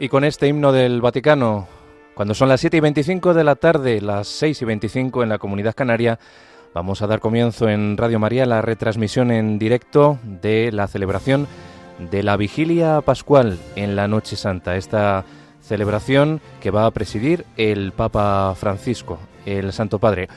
Y con este himno del Vaticano, cuando son las 7 y 25 de la tarde, las 6 y 25 en la comunidad canaria, vamos a dar comienzo en Radio María la retransmisión en directo de la celebración de la vigilia pascual en la Noche Santa. Esta celebración que va a presidir el Papa Francisco, el Santo Padre.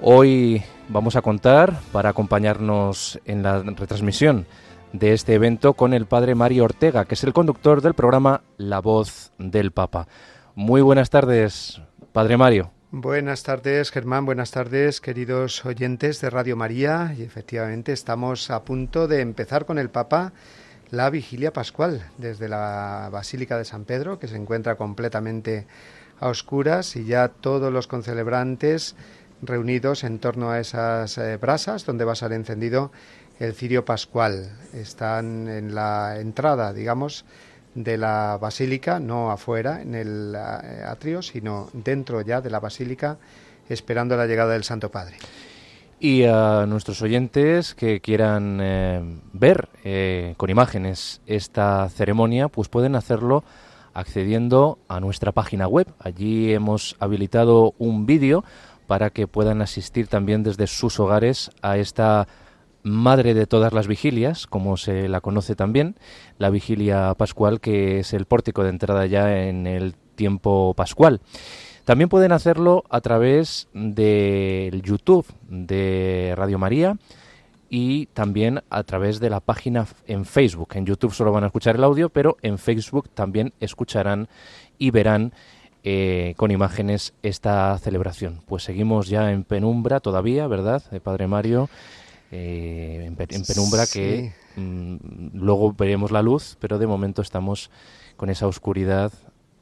Hoy vamos a contar, para acompañarnos en la retransmisión, de este evento con el padre Mario Ortega, que es el conductor del programa La Voz del Papa. Muy buenas tardes, padre Mario. Buenas tardes, Germán. Buenas tardes, queridos oyentes de Radio María. Y efectivamente estamos a punto de empezar con el Papa la vigilia pascual desde la Basílica de San Pedro, que se encuentra completamente a oscuras y ya todos los concelebrantes reunidos en torno a esas eh, brasas donde va a ser encendido el cirio pascual. Están en la entrada, digamos, de la basílica, no afuera, en el eh, atrio, sino dentro ya de la basílica, esperando la llegada del Santo Padre. Y a nuestros oyentes que quieran eh, ver eh, con imágenes esta ceremonia, pues pueden hacerlo accediendo a nuestra página web. Allí hemos habilitado un vídeo para que puedan asistir también desde sus hogares a esta madre de todas las vigilias, como se la conoce también, la vigilia pascual, que es el pórtico de entrada ya en el tiempo pascual. También pueden hacerlo a través del YouTube de Radio María y también a través de la página en Facebook. En YouTube solo van a escuchar el audio, pero en Facebook también escucharán y verán eh, con imágenes esta celebración. Pues seguimos ya en penumbra todavía, ¿verdad, eh, Padre Mario? Eh, en, penumbra que mm, luego veremos la luz, pero de momento estamos con esa oscuridad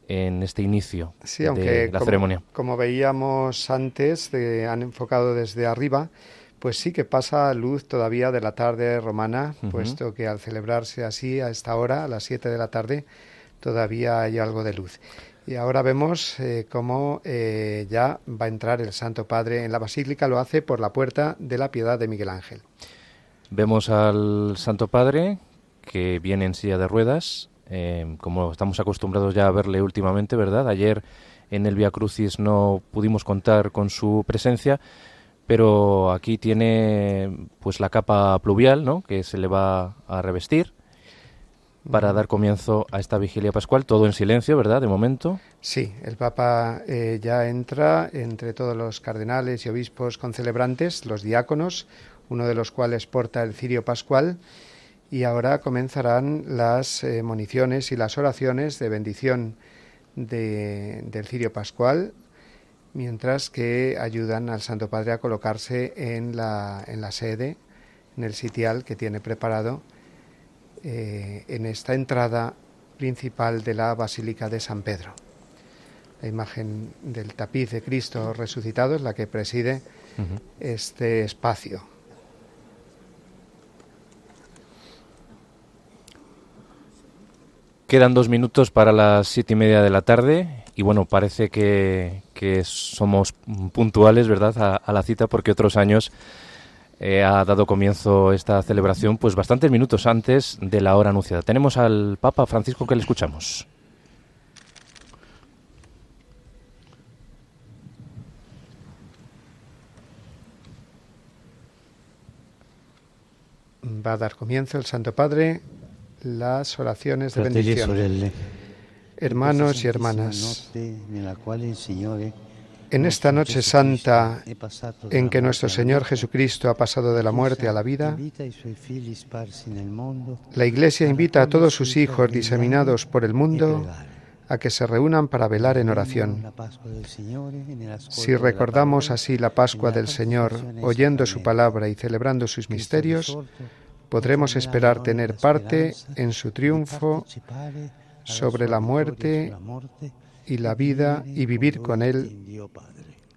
en este inicio de la ceremonia. Como veíamos antes, han enfocado desde arriba, pues sí que pasa luz todavía de la tarde romana, puesto que al celebrarse así a esta hora, a las 7 de la tarde, todavía hay algo de luz. Y ahora vemos eh, cómo eh, ya va a entrar el Santo Padre en la Basílica, lo hace por la puerta de la Piedad de Miguel Ángel. Vemos al Santo Padre que viene en silla de ruedas, eh, como estamos acostumbrados ya a verle últimamente, ¿verdad? Ayer en el Via Crucis no pudimos contar con su presencia, pero aquí tiene pues la capa pluvial, ¿no? Que se le va a revestir para dar comienzo a esta vigilia pascual, todo en silencio, ¿verdad? De momento. Sí, el Papa eh, ya entra entre todos los cardenales y obispos concelebrantes, los diáconos, uno de los cuales porta el cirio pascual, y ahora comenzarán las eh, municiones y las oraciones de bendición del cirio pascual, mientras que ayudan al Santo Padre a colocarse en la, en la sede, en el sitial que tiene preparado eh, en esta entrada principal de la Basílica de San Pedro. La imagen del tapiz de Cristo resucitado es la que preside este espacio. Quedan dos minutos para las siete y media de la tarde y bueno, parece que, somos puntuales, ¿verdad?, a la cita porque otros años eh, ha dado comienzo esta celebración pues bastantes minutos antes de la hora anunciada. Tenemos al Papa Francisco que le escuchamos. Va a dar comienzo el Santo Padre las oraciones de bendición. Hermanos y hermanas, en esta noche santa en que nuestro Señor Jesucristo ha pasado de la muerte a la vida, la Iglesia invita a todos sus hijos diseminados por el mundo a que se reúnan para velar en oración. Si recordamos así la Pascua del Señor, oyendo su palabra y celebrando sus misterios, podremos esperar tener parte en su triunfo sobre la muerte y la vida y vivir con Él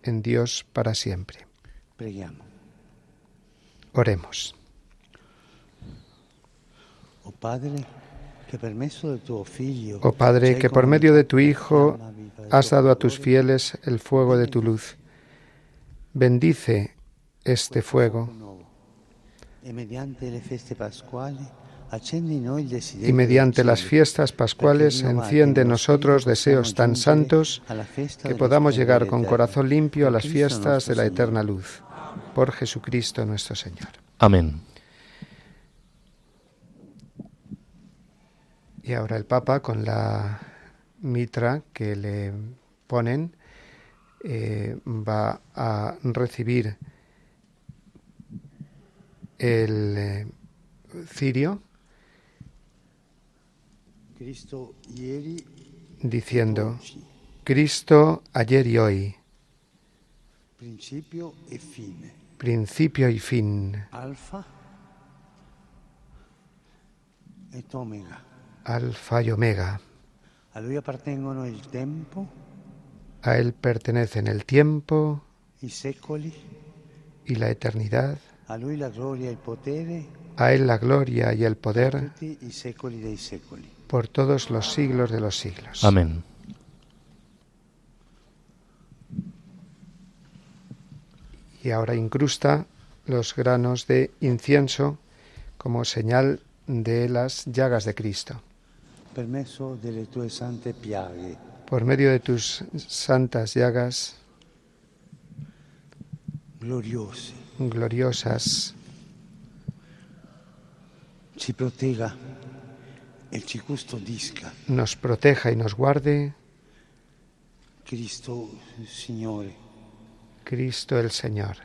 en Dios para siempre. Oremos. Oh Padre, que por medio de tu Hijo has dado a tus fieles el fuego de tu luz. Bendice este fuego y mediante las fiestas pascuales enciende en nosotros deseos tan santos que podamos llegar con corazón limpio a las fiestas de la eterna luz. Por Jesucristo nuestro Señor. Amén. Y ahora el Papa, con la mitra que le ponen, eh, va a recibir el eh, cirio diciendo, Cristo ayer y hoy, principio y fin, principio y fin, alfa y omega. Alfa y omega. A lui appartengono il tempo, a él pertenecen el tiempo y la eternidad, a lui la gloria e a él la gloria y el poder por todos los siglos de los siglos. Amén. Y ahora incrusta los granos de incienso como señal de las llagas de Cristo. Permesso delle tue sante piaghe, Por medio de tus santas llagas gloriose, gloriosas, ci custodisca. Nos proteja y nos guarde Cristo Signore, Cristo el Señor.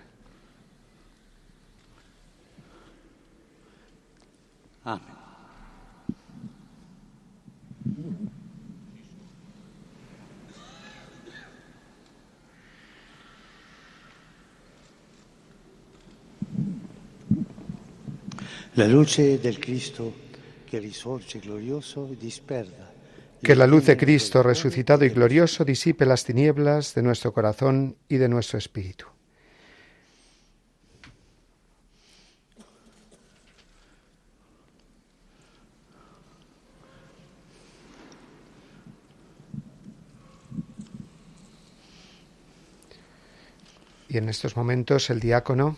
Amen. La luce del Cristo Que la luz de Cristo resucitado y glorioso disipe las tinieblas de nuestro corazón y de nuestro espíritu. Y en estos momentos el diácono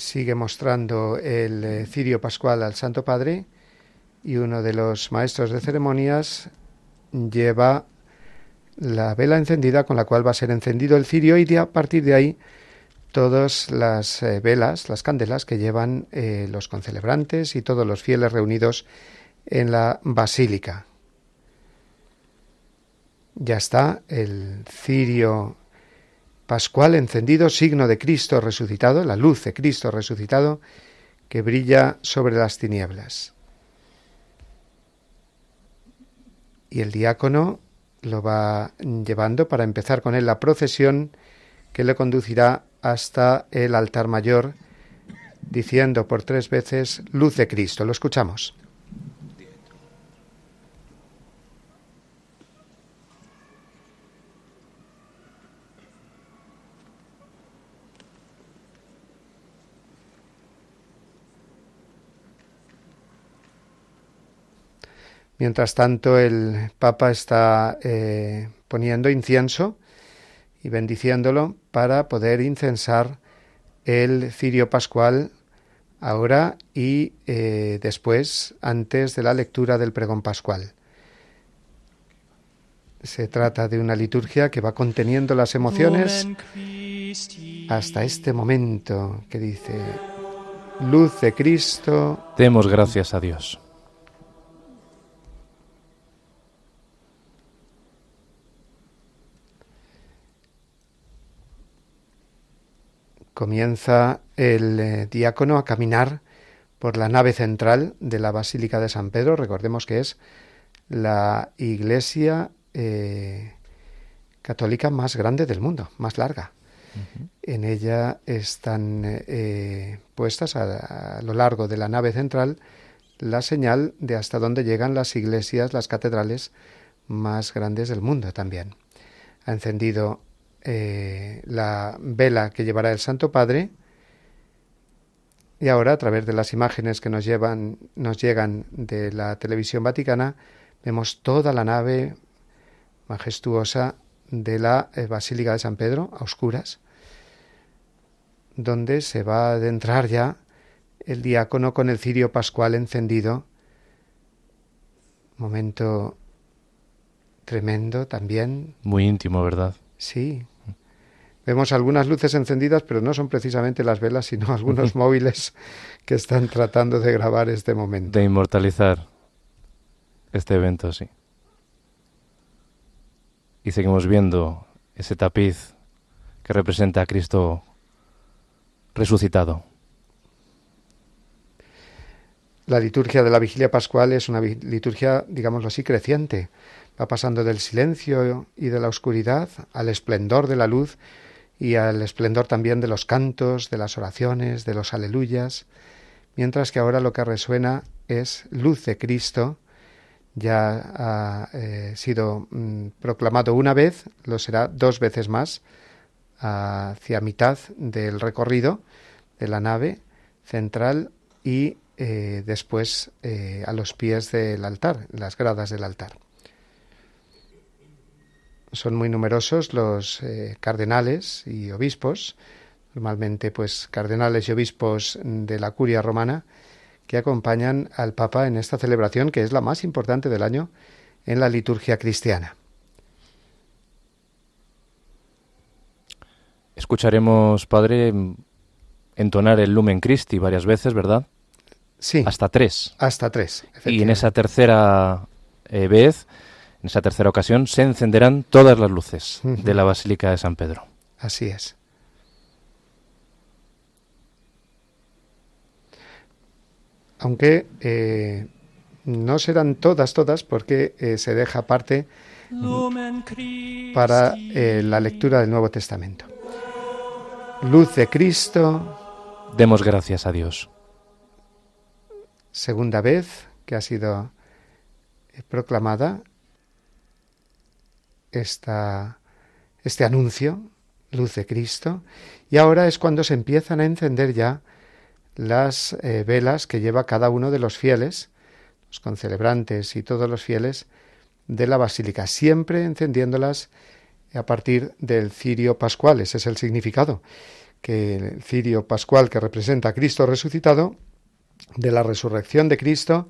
sigue mostrando el eh, cirio pascual al Santo Padre y uno de los maestros de ceremonias lleva la vela encendida con la cual va a ser encendido el cirio y a partir de ahí todas las eh, velas, las candelas que llevan eh, los concelebrantes y todos los fieles reunidos en la basílica. Ya está el cirio pascual encendido, signo de Cristo resucitado, la luz de Cristo resucitado que brilla sobre las tinieblas. Y el diácono lo va llevando para empezar con él la procesión que le conducirá hasta el altar mayor, diciendo por tres veces luz de Cristo. Lo escuchamos. Mientras tanto, el Papa está eh, poniendo incienso y bendiciéndolo para poder incensar el cirio pascual ahora y eh, después, antes de la lectura del pregón pascual. Se trata de una liturgia que va conteniendo las emociones hasta este momento que dice, luz de Cristo. Demos gracias a Dios. Comienza el eh, diácono a caminar por la nave central de la Basílica de San Pedro. Recordemos que es la iglesia eh, católica más grande del mundo, más larga. En ella están eh, puestas a, a, lo largo de la nave central la señal de hasta dónde llegan las iglesias, las catedrales más grandes del mundo también. Ha encendido eh, la vela que llevará el Santo Padre. Y ahora, a través de las imágenes que nos, llevan, nos llegan de la televisión vaticana, vemos toda la nave majestuosa de la eh, Basílica de San Pedro, a oscuras, donde se va a adentrar ya el diácono con el cirio pascual encendido. Momento tremendo también. Muy íntimo, ¿verdad? Sí. Vemos algunas luces encendidas, pero no son precisamente las velas, sino algunos móviles que están tratando de grabar este momento. De inmortalizar este evento, sí. Y seguimos viendo ese tapiz que representa a Cristo resucitado. La liturgia de la vigilia pascual es una liturgia, digámoslo así, creciente. Va pasando del silencio y de la oscuridad al esplendor de la luz y al esplendor también de los cantos, de las oraciones, de los aleluyas, mientras que ahora lo que resuena es luz de Cristo, ya ha eh, sido mm, proclamado una vez, lo será dos veces más, hacia mitad del recorrido de la nave central y eh, después eh, a los pies del altar, las gradas del altar. Son muy numerosos los eh, cardenales y obispos, normalmente pues cardenales y obispos de la curia romana, que acompañan al Papa en esta celebración que es la más importante del año en la liturgia cristiana. Escucharemos, Padre, entonar el Lumen Christi varias veces, ¿verdad? Sí. Hasta tres. Hasta tres. Y en esa tercera eh, vez, en esa tercera ocasión, se encenderán todas las luces de la Basílica de San Pedro. Así es. Aunque eh, no serán todas, todas, porque eh, se deja parte para la lectura del Nuevo Testamento. Luz de Cristo. Demos gracias a Dios segunda vez que ha sido eh, proclamada esta, este anuncio, luz de Cristo, y ahora es cuando se empiezan a encender ya las eh, velas que lleva cada uno de los fieles, los concelebrantes y todos los fieles de la basílica, siempre encendiéndolas a partir del cirio pascual. Ese es el significado, que el cirio pascual que representa a Cristo resucitado de la resurrección de Cristo,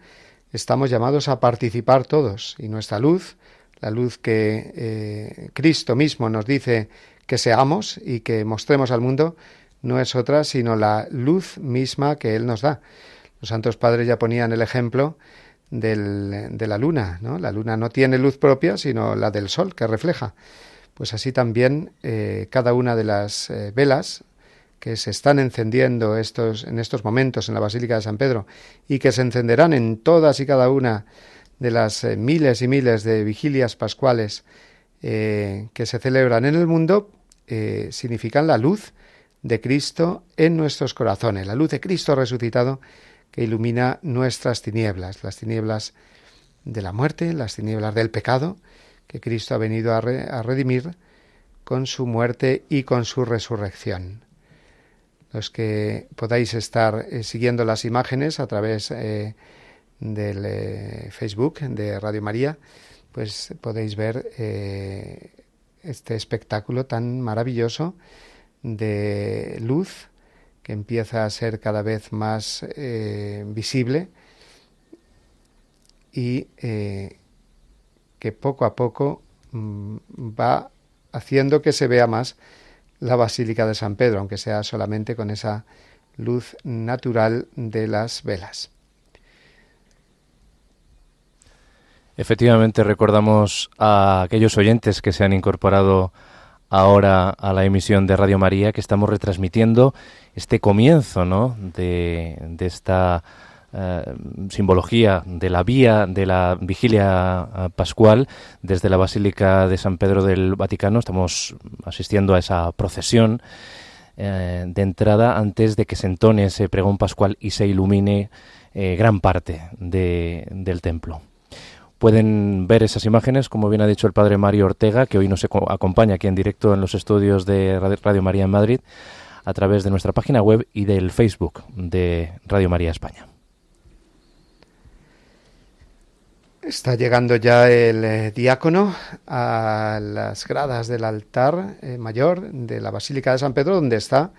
estamos llamados a participar todos y nuestra luz, la luz que eh, Cristo mismo nos dice que seamos y que mostremos al mundo, no es otra sino la luz misma que Él nos da. Los santos padres ya ponían el ejemplo de la luna, ¿no? La luna no tiene luz propia, sino la del sol que refleja. Pues así también eh, cada una de las eh, velas que se están encendiendo estos, en estos momentos en la Basílica de San Pedro y que se encenderán en todas y cada una de las eh, miles y miles de vigilias pascuales eh, que se celebran en el mundo, eh, significan la luz de Cristo en nuestros corazones, la luz de Cristo resucitado que ilumina nuestras tinieblas, las tinieblas de la muerte, las tinieblas del pecado, que Cristo ha venido a redimir con su muerte y con su resurrección. Los que podáis estar siguiendo las imágenes a través eh, del eh, Facebook de Radio María, pues podéis ver este espectáculo tan maravilloso de luz que empieza a ser cada vez más visible y que poco a poco mm, va haciendo que se vea más la Basílica de San Pedro, aunque sea solamente con esa luz natural de las velas. Efectivamente, recordamos a aquellos oyentes que se han incorporado ahora a la emisión de Radio María que estamos retransmitiendo este comienzo ¿no? de, de esta eh, simbología de la vía de la vigilia eh, pascual desde la Basílica de San Pedro del Vaticano. Estamos asistiendo a esa procesión eh, de entrada antes de que se entone ese pregón pascual y se ilumine gran parte del templo. Pueden ver esas imágenes, como bien ha dicho el padre Mario Ortega, que hoy nos acompaña aquí en directo en los estudios de Radio María en Madrid, a través de nuestra página web y del Facebook de Radio María España. Está llegando ya el eh, diácono a las gradas del altar eh, mayor de la Basílica de San Pedro, donde está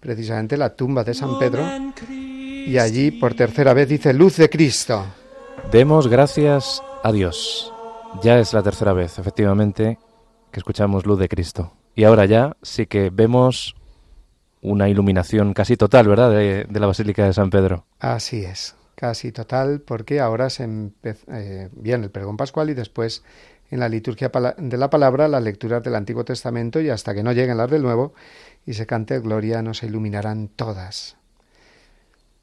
precisamente la tumba de San Pedro Y allí por tercera vez dice luz de Cristo. Demos gracias a Dios. Ya es la tercera vez, efectivamente, que escuchamos luz de Cristo. Y ahora ya sí que vemos una iluminación casi total, ¿verdad?, de, la Basílica de San Pedro. Así es, casi total, porque ahora se eh, viene el pregón pascual y después en la liturgia de la palabra las lecturas del Antiguo Testamento y hasta que no lleguen las del Nuevo y se cante Gloria nos iluminarán todas.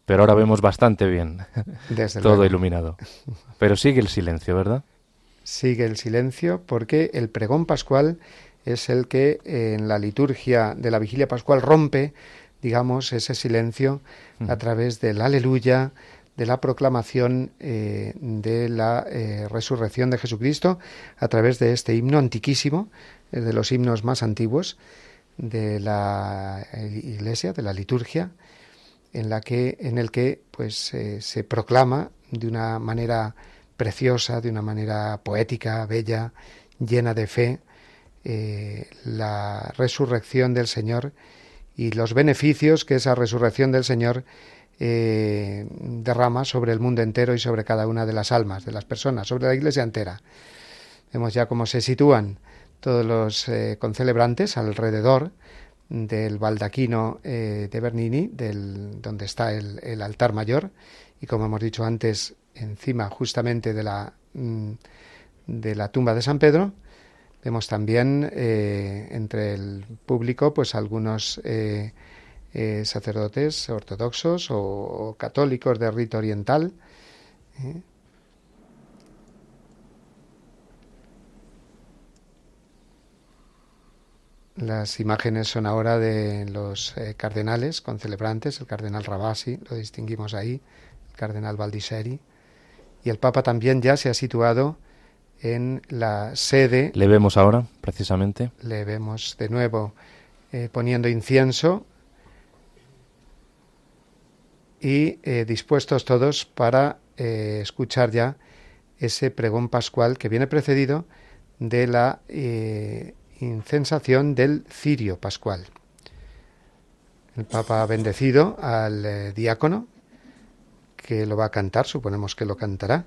Pero ahora vemos bastante bien, todo iluminado. Pero sigue el silencio, ¿verdad? Sigue el silencio porque el pregón pascual es el que en la liturgia de la vigilia pascual rompe, digamos, ese silencio a través del aleluya, de la proclamación eh, de la eh, resurrección de Jesucristo a través de este himno antiquísimo, de los himnos más antiguos de la eh, Iglesia, de la liturgia, en la que en el que pues se proclama de una manera preciosa, de una manera poética, bella, llena de fe, la resurrección del Señor y los beneficios que esa resurrección del Señor eh, derrama sobre el mundo entero y sobre cada una de las almas de las personas, sobre la iglesia entera. Vemos ya cómo se sitúan todos los eh, concelebrantes alrededor del baldaquino eh, de Bernini, del, donde está el, altar mayor, y como hemos dicho antes, encima justamente de la, mm, de la tumba de San Pedro, vemos también entre el público pues algunos eh, sacerdotes ortodoxos o, católicos de rito oriental. ¿eh? Las imágenes son ahora de los eh, cardenales concelebrantes, el cardenal Rabasi, lo distinguimos ahí, el cardenal Valdiseri, y el Papa también ya se ha situado en la sede. Le vemos ahora, precisamente. Le vemos de nuevo poniendo incienso y eh, dispuestos todos para eh, escuchar ya ese pregón pascual que viene precedido de la eh, incensación del cirio pascual. El Papa ha bendecido al diácono, que lo va a cantar, suponemos que lo cantará.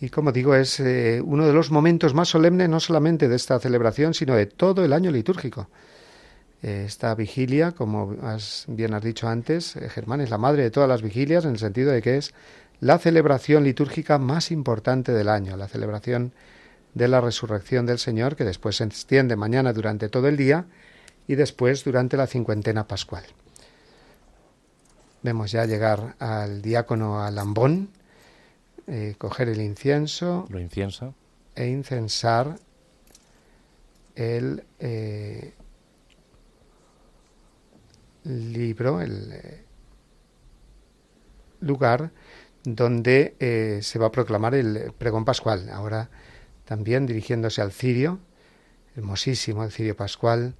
Y como digo, es uno de los momentos más solemnes no solamente de esta celebración, sino de todo el año litúrgico. Esta vigilia, como bien has dicho antes, eh, Germán es la madre de todas las vigilias en el sentido de que es la celebración litúrgica más importante del año, la celebración de la resurrección del Señor, que después se extiende mañana durante todo el día y después durante la cincuentena pascual. Vemos ya llegar al diácono Alambón, eh, coger el incienso. Lo inciensa. E incensar el, eh, libro, el eh, lugar donde eh, se va a proclamar el pregón pascual. Ahora también dirigiéndose al cirio, hermosísimo el cirio pascual,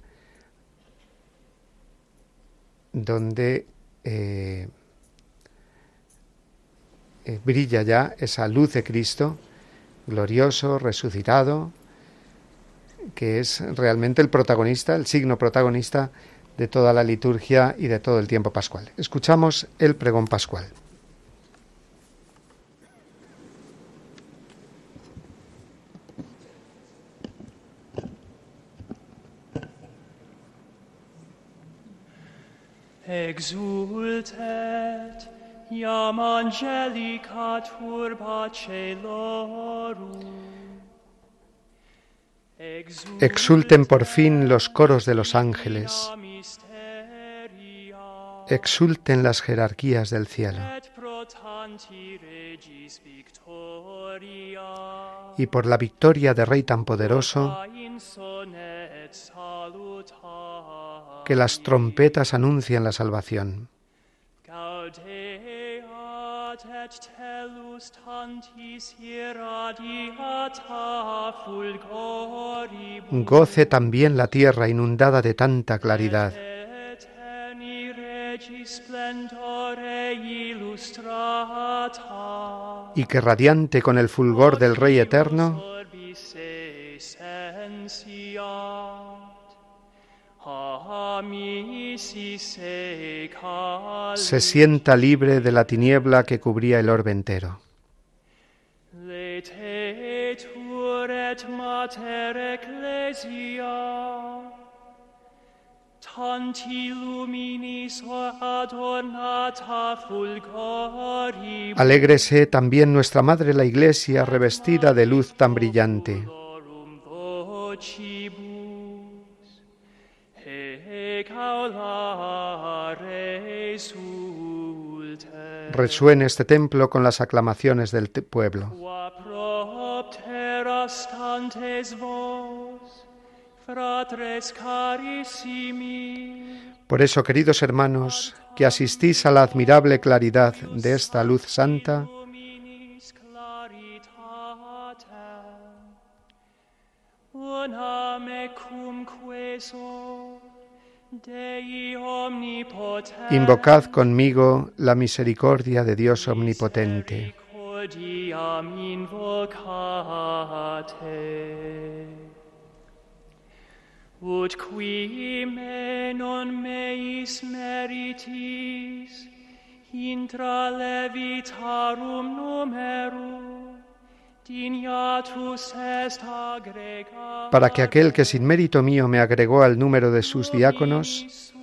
donde eh, brilla ya esa luz de Cristo, glorioso, resucitado, que es realmente el protagonista, el signo protagonista de toda la liturgia y de todo el tiempo pascual. Escuchamos el pregón pascual. Exultet, iam angelica turba Exulten por fin los coros de los ángeles. Exulten las jerarquías del cielo. Y por la victoria de Rey tan poderoso, que las trompetas anuncian la salvación. Goce también la tierra inundada de tanta claridad. Y que radiante con el fulgor del Rey eterno, seca se sienta libre de la tiniebla que cubría el orbe entero. Alégrese también nuestra Madre la Iglesia revestida de luz tan brillante. Resuene este templo con las aclamaciones del pueblo. Por eso, queridos hermanos, que asistís a la admirable claridad de esta luz santa, invocad conmigo la misericordia de Dios omnipotente. Misericordiam invocate. Ut qui me non meis meritis intra levitarum numero dignatus est agregat Para que aquel que sin mérito mío me agregó al número de sus diáconos,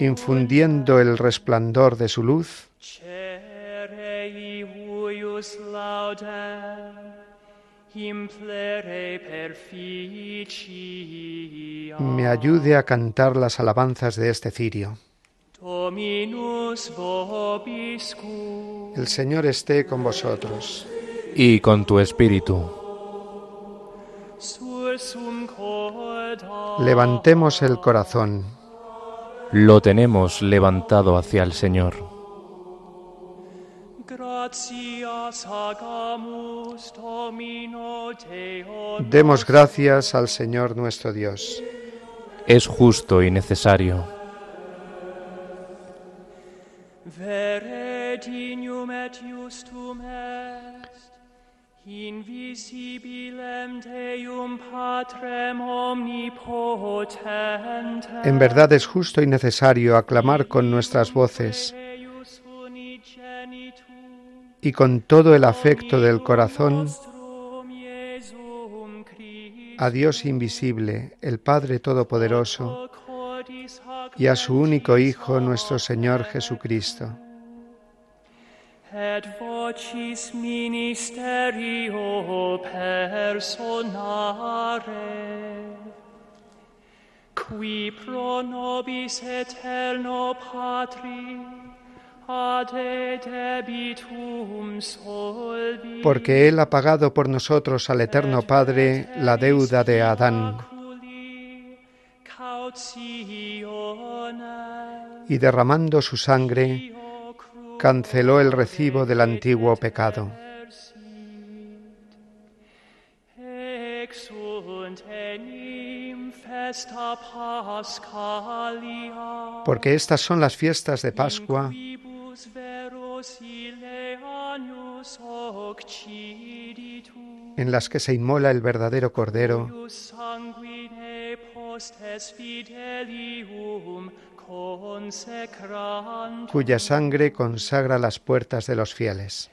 infundiendo el resplandor de su luz, me ayude a cantar las alabanzas de este cirio. El Señor esté con vosotros. Y con tu espíritu. Levantemos el corazón. Lo tenemos levantado hacia el Señor. Demos gracias al Señor nuestro Dios. Es justo y necesario. En verdad es justo y necesario aclamar con nuestras voces y con todo el afecto del corazón a Dios invisible, el Padre Todopoderoso, y a su único Hijo, nuestro Señor Jesucristo, qui pro nobis eterno porque Él ha pagado por nosotros al Eterno Padre la deuda de Adán y derramando su sangre canceló el recibo del antiguo pecado. Porque estas son las fiestas de Pascua en las que se inmola el verdadero Cordero, ius sanguine postes fidelium consecrant, cuya sangre consagra las puertas de los fieles.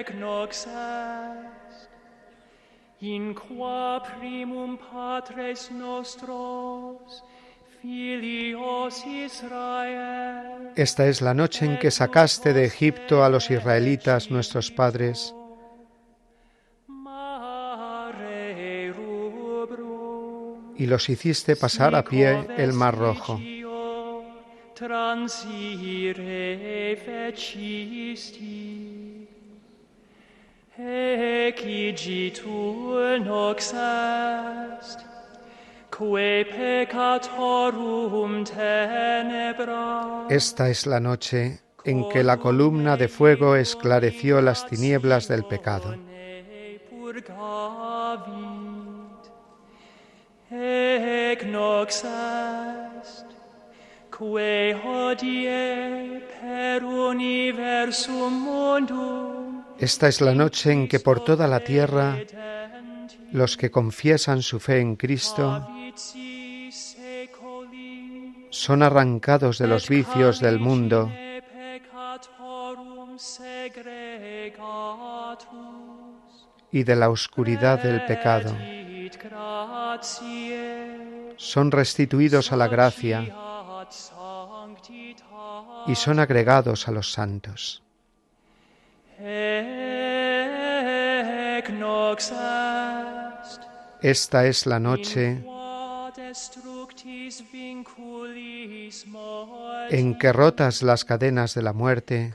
Ec nox est, in qua primum patres nostros, Esta es la noche en que sacaste de Egipto a los israelitas nuestros padres. Y los hiciste pasar a pie el mar rojo. Esta es la noche en que la columna de fuego esclareció las tinieblas del pecado. Esta es la noche en que por toda la tierra Los que confiesan su fe en Cristo son arrancados de los vicios del mundo y de la oscuridad del pecado. Son restituidos a la gracia y son agregados a los santos. Esta es la noche en que rotas las cadenas de la muerte,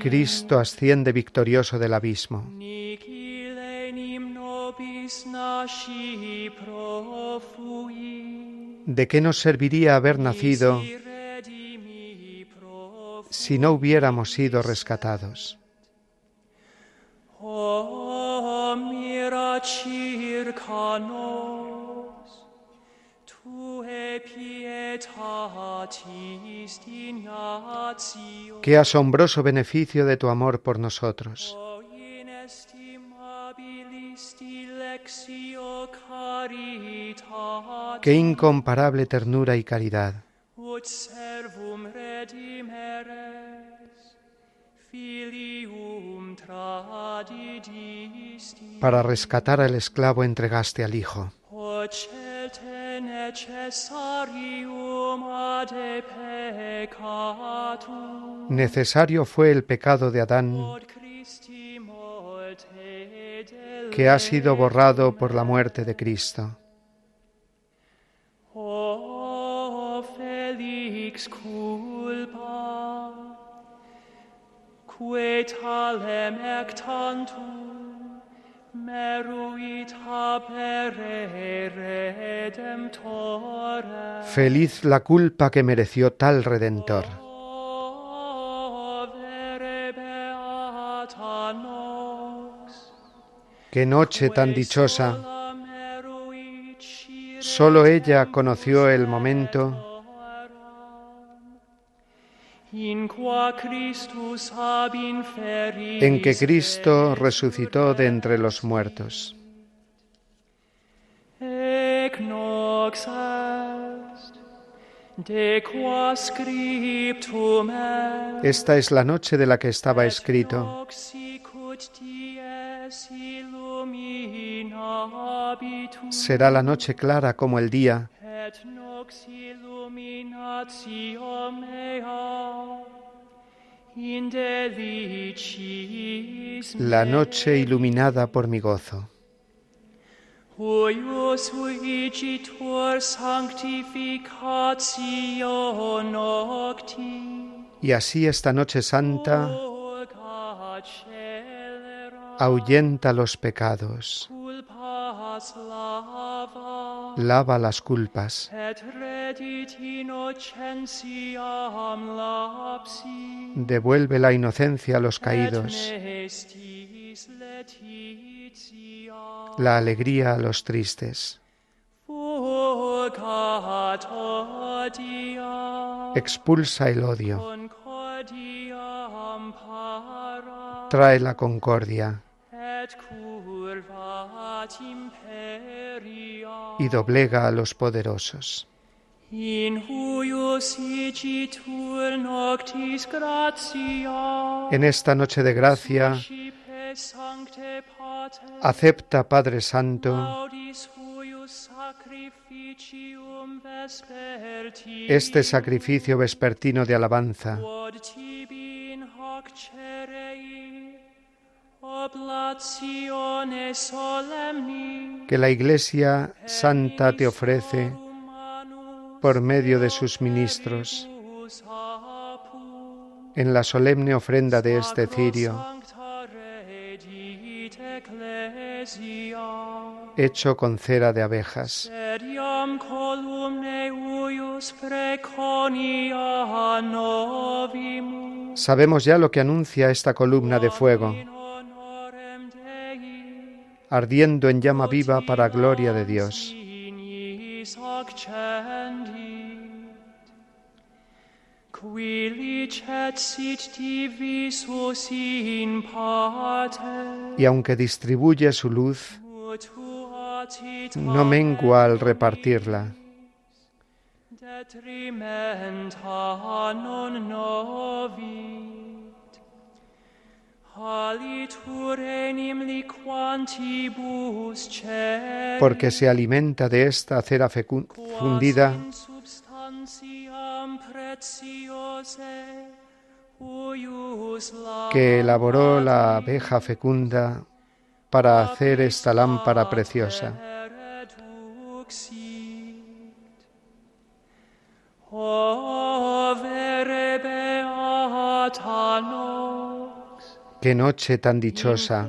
Cristo asciende victorioso del abismo. ¿De qué nos serviría haber nacido si no hubiéramos sido rescatados? O mira circa nos, tue pietatis dignatio, Qué asombroso beneficio de tu amor por nosotros. Qué incomparable ternura y caridad. Para rescatar al esclavo entregaste al Hijo. Necesario fue el pecado de Adán que ha sido borrado por la muerte de Cristo. O felix que talem ectantum, meruit habere redemptore. Feliz la culpa que mereció tal Redentor. Qué noche tan dichosa. meruit scire Solo ella conoció el momento en que Cristo resucitó de entre los muertos. Esta es la noche de la que estaba escrito. Será la noche clara como el día mea la noche iluminada por mi gozo. huius igitur sanctificatio nocti. Y así esta noche santa ahuyenta los pecados, culpas lava lava las culpas, devuelve la inocencia a los caídos, la alegría a los tristes, expulsa el odio, trae la concordia y doblega a los poderosos. En esta noche de gracia, acepta, Padre Santo, este sacrificio vespertino de alabanza que la Iglesia Santa te ofrece por medio de sus ministros en la solemne ofrenda de este cirio, hecho con cera de abejas. Sabemos ya lo que anuncia esta columna de fuego, ardiendo en llama viva para gloria de Dios. y aunque distribuye su luz, no mengua al repartirla. Porque se alimenta de esta cera fecu- fundida que elaboró la abeja fecunda para hacer esta lámpara preciosa. Qué noche tan dichosa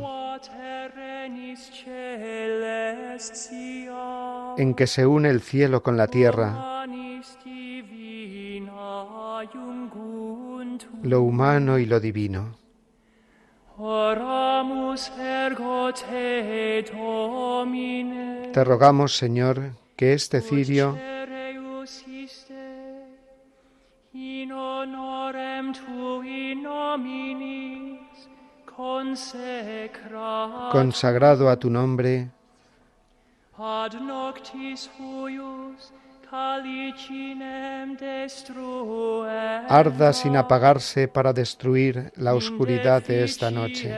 en que se une el cielo con la tierra, lo humano y lo divino. Te, rogamos, Señor, que este cirio consagrado a tu nombre, arda sin apagarse para destruir la oscuridad de esta noche.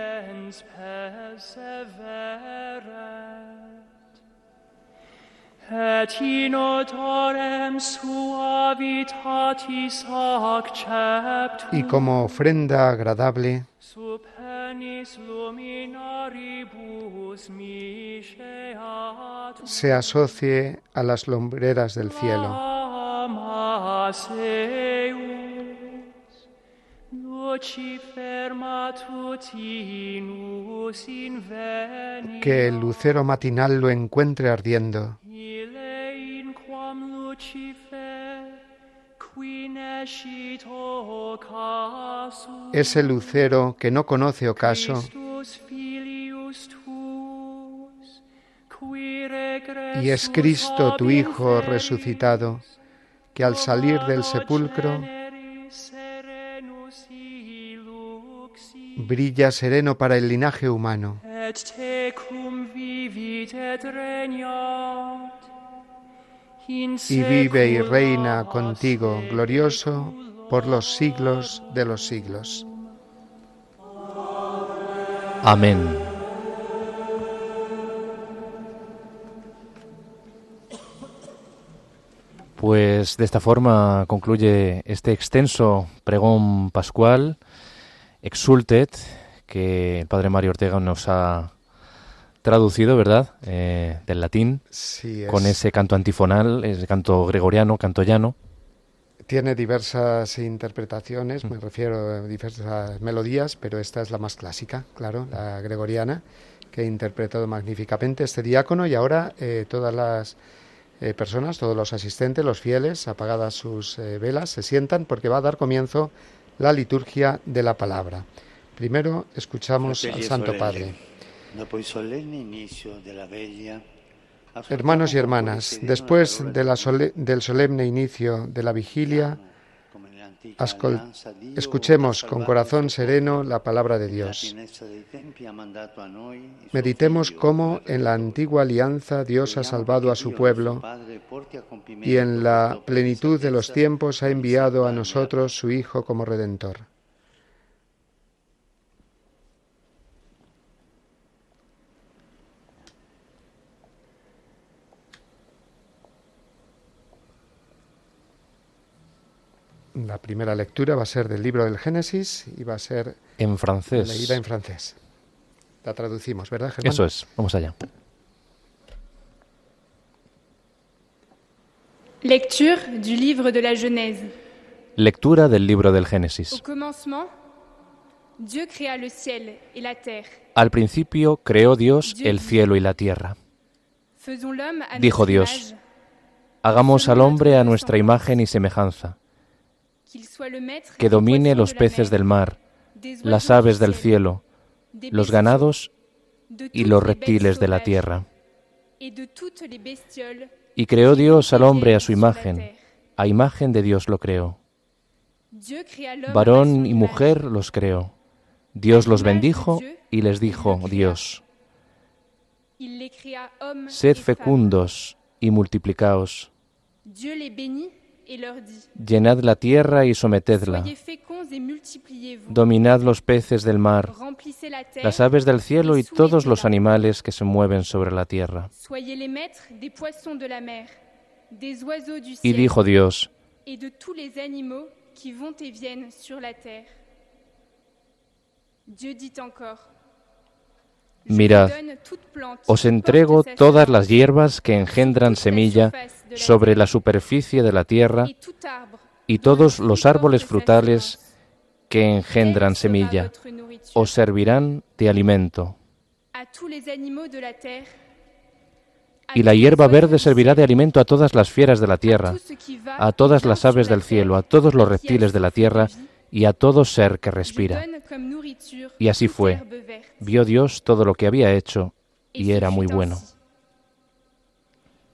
Indeficiens perseveret. Et in odorem suavitatis acceptum Y como ofrenda agradable, luminaribus se asocie a las lombreras del cielo. Que el lucero matinal lo encuentre ardiendo. Ese lucero que no conoce ocaso y es Cristo tu Hijo resucitado, que al salir del sepulcro brilla sereno para el linaje humano. Y vive y reina contigo, glorioso, por los siglos de los siglos. Amén. Pues de esta forma concluye este extenso pregón pascual, Exultet, que el Padre Mario Ortega nos ha traducido, ¿verdad?, Eh, del latín, Sí, con es- ese canto antifonal, ese canto gregoriano, canto llano. tiene diversas interpretaciones, me refiero a diversas melodías, pero esta es la más clásica, claro, la gregoriana, que ha interpretado magníficamente este diácono y ahora eh, todas las eh, personas, todos los asistentes, los fieles, apagadas sus eh, velas, se sientan porque va a dar comienzo la liturgia de la palabra. Primero escuchamos al Santo Padre. Veglia, Hermanos y hermanas, después de la sole- del solemne inicio de la vigilia, ascol- escuchemos con corazón sereno la palabra de Dios. Meditemos cómo en la antigua alianza Dios ha salvado a su pueblo y en la plenitud de los tiempos ha enviado a nosotros su Hijo como Redentor. La primera lectura va a ser del libro del Génesis y va a ser En francés. leída en francés. La traducimos, ¿verdad, Germán? Eso es, vamos allá. Lecture du livre de la Genèse. Lectura del libro del Au Génesis. commencement, Dieu créa le ciel et la terre. Al principio creó Dios el cielo y la tierra. Faisons l'homme à Dijo Dios. Hagamos al hombre a nuestra imagen y semejanza, qu'il soit le maître que domine los peces del mar, las aves del ciel, cielo, los ganados y los reptiles de la tierra. Y creó Dios al hombre a su imagen, a imagen de Dios lo creó. Varón y mujer los creó. Dios los bendijo y les dijo, Dios, sed fecundos y multiplicaos, et leur dit llenad la tierra y sometedla, dominad los peces del mar, Remplissez la terre. las aves del cielo y todos los animales que se mueven sobre la tierra. Y dijo Dios, et de tous les animaux qui vont et viennent sur la terre. Dieu dit encore Mirad, os entrego todas las hierbas que engendran semilla sobre la superficie de la tierra y todos los árboles frutales que engendran semilla os servirán de alimento. Y la hierba verde servirá de alimento a todas las fieras de la tierra, a todas las aves del cielo, a todos los reptiles de la tierra y a todo ser que respira. Y así fue. Vio Dios todo lo que había hecho y era muy bueno.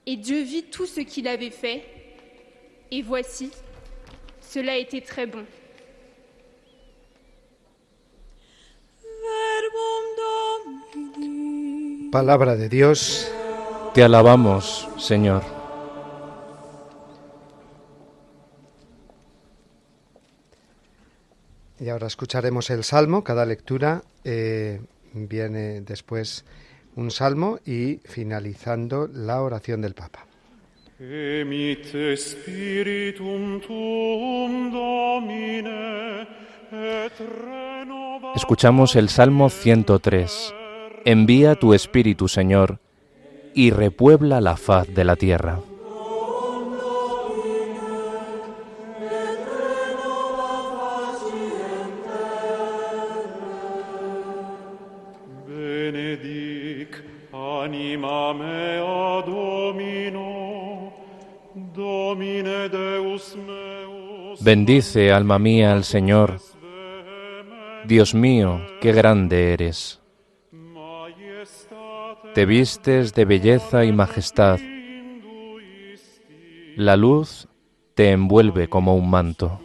Et Dieu vit tout ce qu'il avait fait, et voici, cela était très bon. Palabra de Dios. Te alabamos, Señor. Y ahora escucharemos el salmo. Cada lectura eh, viene después un salmo y finalizando la oración del Papa. Emite spiritum tuum Domine, et renova Escuchamos el Salmo 103. Envía tu Espíritu, Señor, y repuebla la faz de la tierra. Mea Domino, Domine Deus meus, Bendice, alma mía, al Señor. Dios mío, qué grande eres. Te vistes de belleza y majestad. La luz te envuelve como un manto.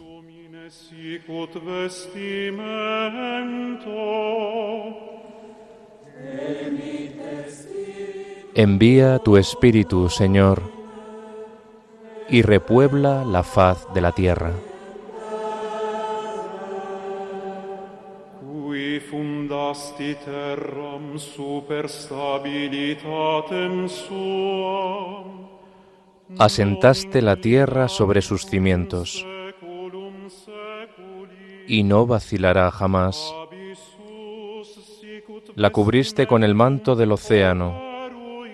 Envía tu Espíritu, Señor, y repuebla la faz de la tierra. Qui fundasti terram super stabilitatem suam, Asentaste la tierra sobre sus cimientos, y no vacilará jamás. La cubriste con el manto del océano,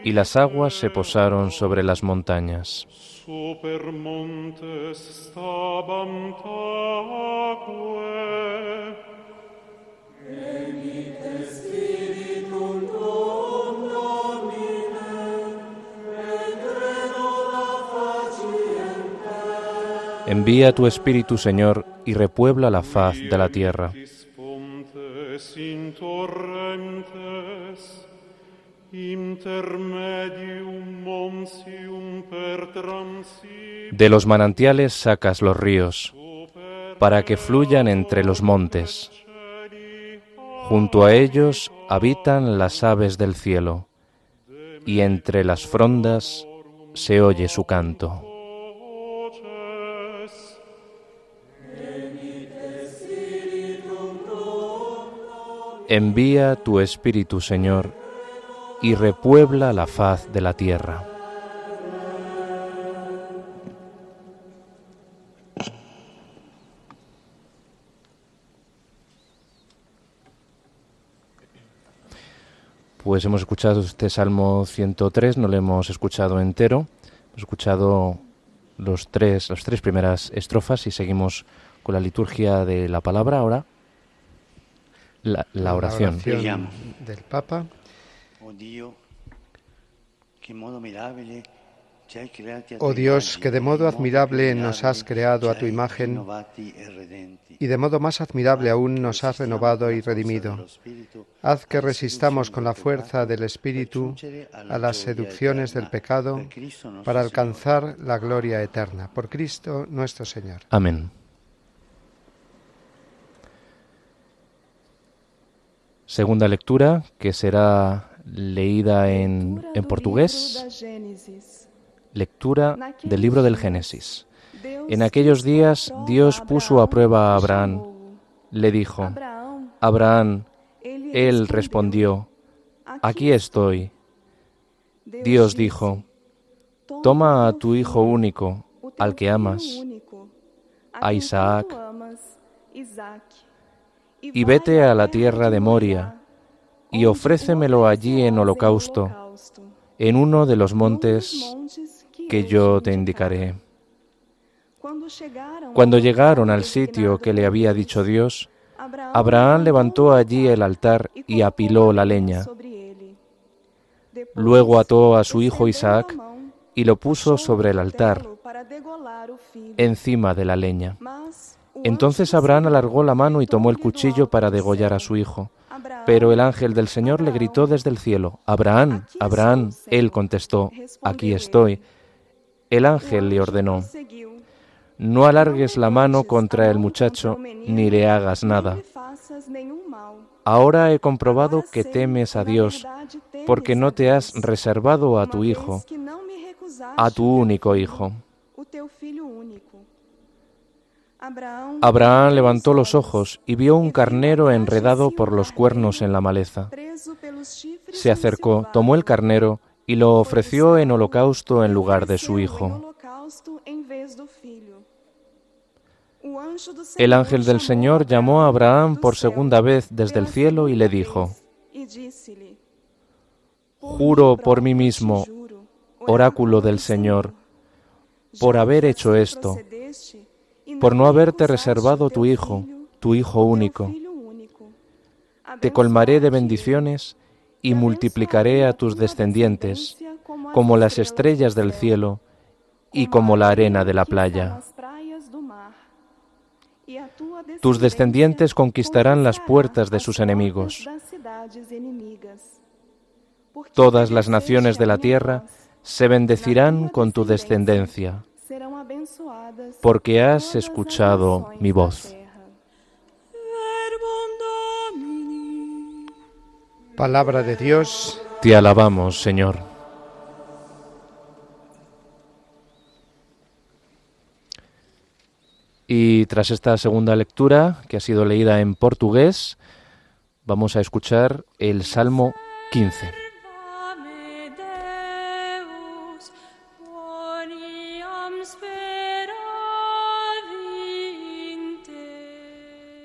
y las aguas se posaron sobre las montañas. Envía tu Espíritu, Señor, y repuebla la faz de la tierra. De los manantiales sacas los ríos, para que fluyan entre los montes. Junto a ellos habitan las aves del cielo, y entre las frondas se oye su canto. Envía tu Espíritu, Señor, y repuebla la faz de la tierra. Pues hemos escuchado este Salmo 103, no lo hemos escuchado entero, hemos escuchado los tres, las tres primeras estrofas y seguimos con la liturgia de la palabra ahora. La, la oración. Del Papa. Oh Dios, que de modo admirable nos has creado a tu imagen y de modo más admirable aún nos has renovado y redimido. Haz que resistamos con la fuerza del Espíritu a las seducciones del pecado para alcanzar la gloria eterna. Por Cristo nuestro Señor. Amén. Segunda lectura, que será leída en, en portugués. Lectura del libro del Génesis. En aquellos días Dios puso a prueba a Abraham. Le dijo, Abraham, él respondió, aquí estoy. Dios dijo, toma a tu hijo único, al que amas, a Isaac, y vete a la tierra de Moria, y ofrécemelo allí en holocausto, en uno de los montes que yo te indicaré. Cuando llegaron al sitio que le había dicho Dios, Abraham levantó allí el altar y apiló la leña. Luego ató a su hijo Isaac y lo puso sobre el altar, encima de la leña. Entonces Abraham alargó la mano y tomó el cuchillo para degollar a su hijo. Pero el ángel del Señor le gritó desde el cielo, Abraham, Abraham. Él contestó, aquí estoy. El ángel le ordenó, no alargues la mano contra el muchacho ni le hagas nada. Ahora he comprobado que temes a Dios, porque no te has reservado a tu hijo, a tu único hijo. Abraham levantó los ojos y vio un carnero enredado por los cuernos en la maleza. Se acercó, tomó el carnero y lo ofreció en holocausto en lugar de su hijo. El ángel del Señor llamó a Abraham por segunda vez desde el cielo y le dijo, Juro por mí mismo, oráculo del Señor, por haber hecho esto, por no haberte reservado tu hijo, tu hijo único. Te colmaré de bendiciones y multiplicaré a tus descendientes como las estrellas del cielo y como la arena de la playa. Tus descendientes conquistarán las puertas de sus enemigos. Todas las naciones de la tierra se bendecirán con tu descendencia, porque has escuchado mi voz. Palabra de Dios. Te alabamos, Señor. Y tras esta segunda lectura, que ha sido leída en portugués, vamos a escuchar el Salmo 15.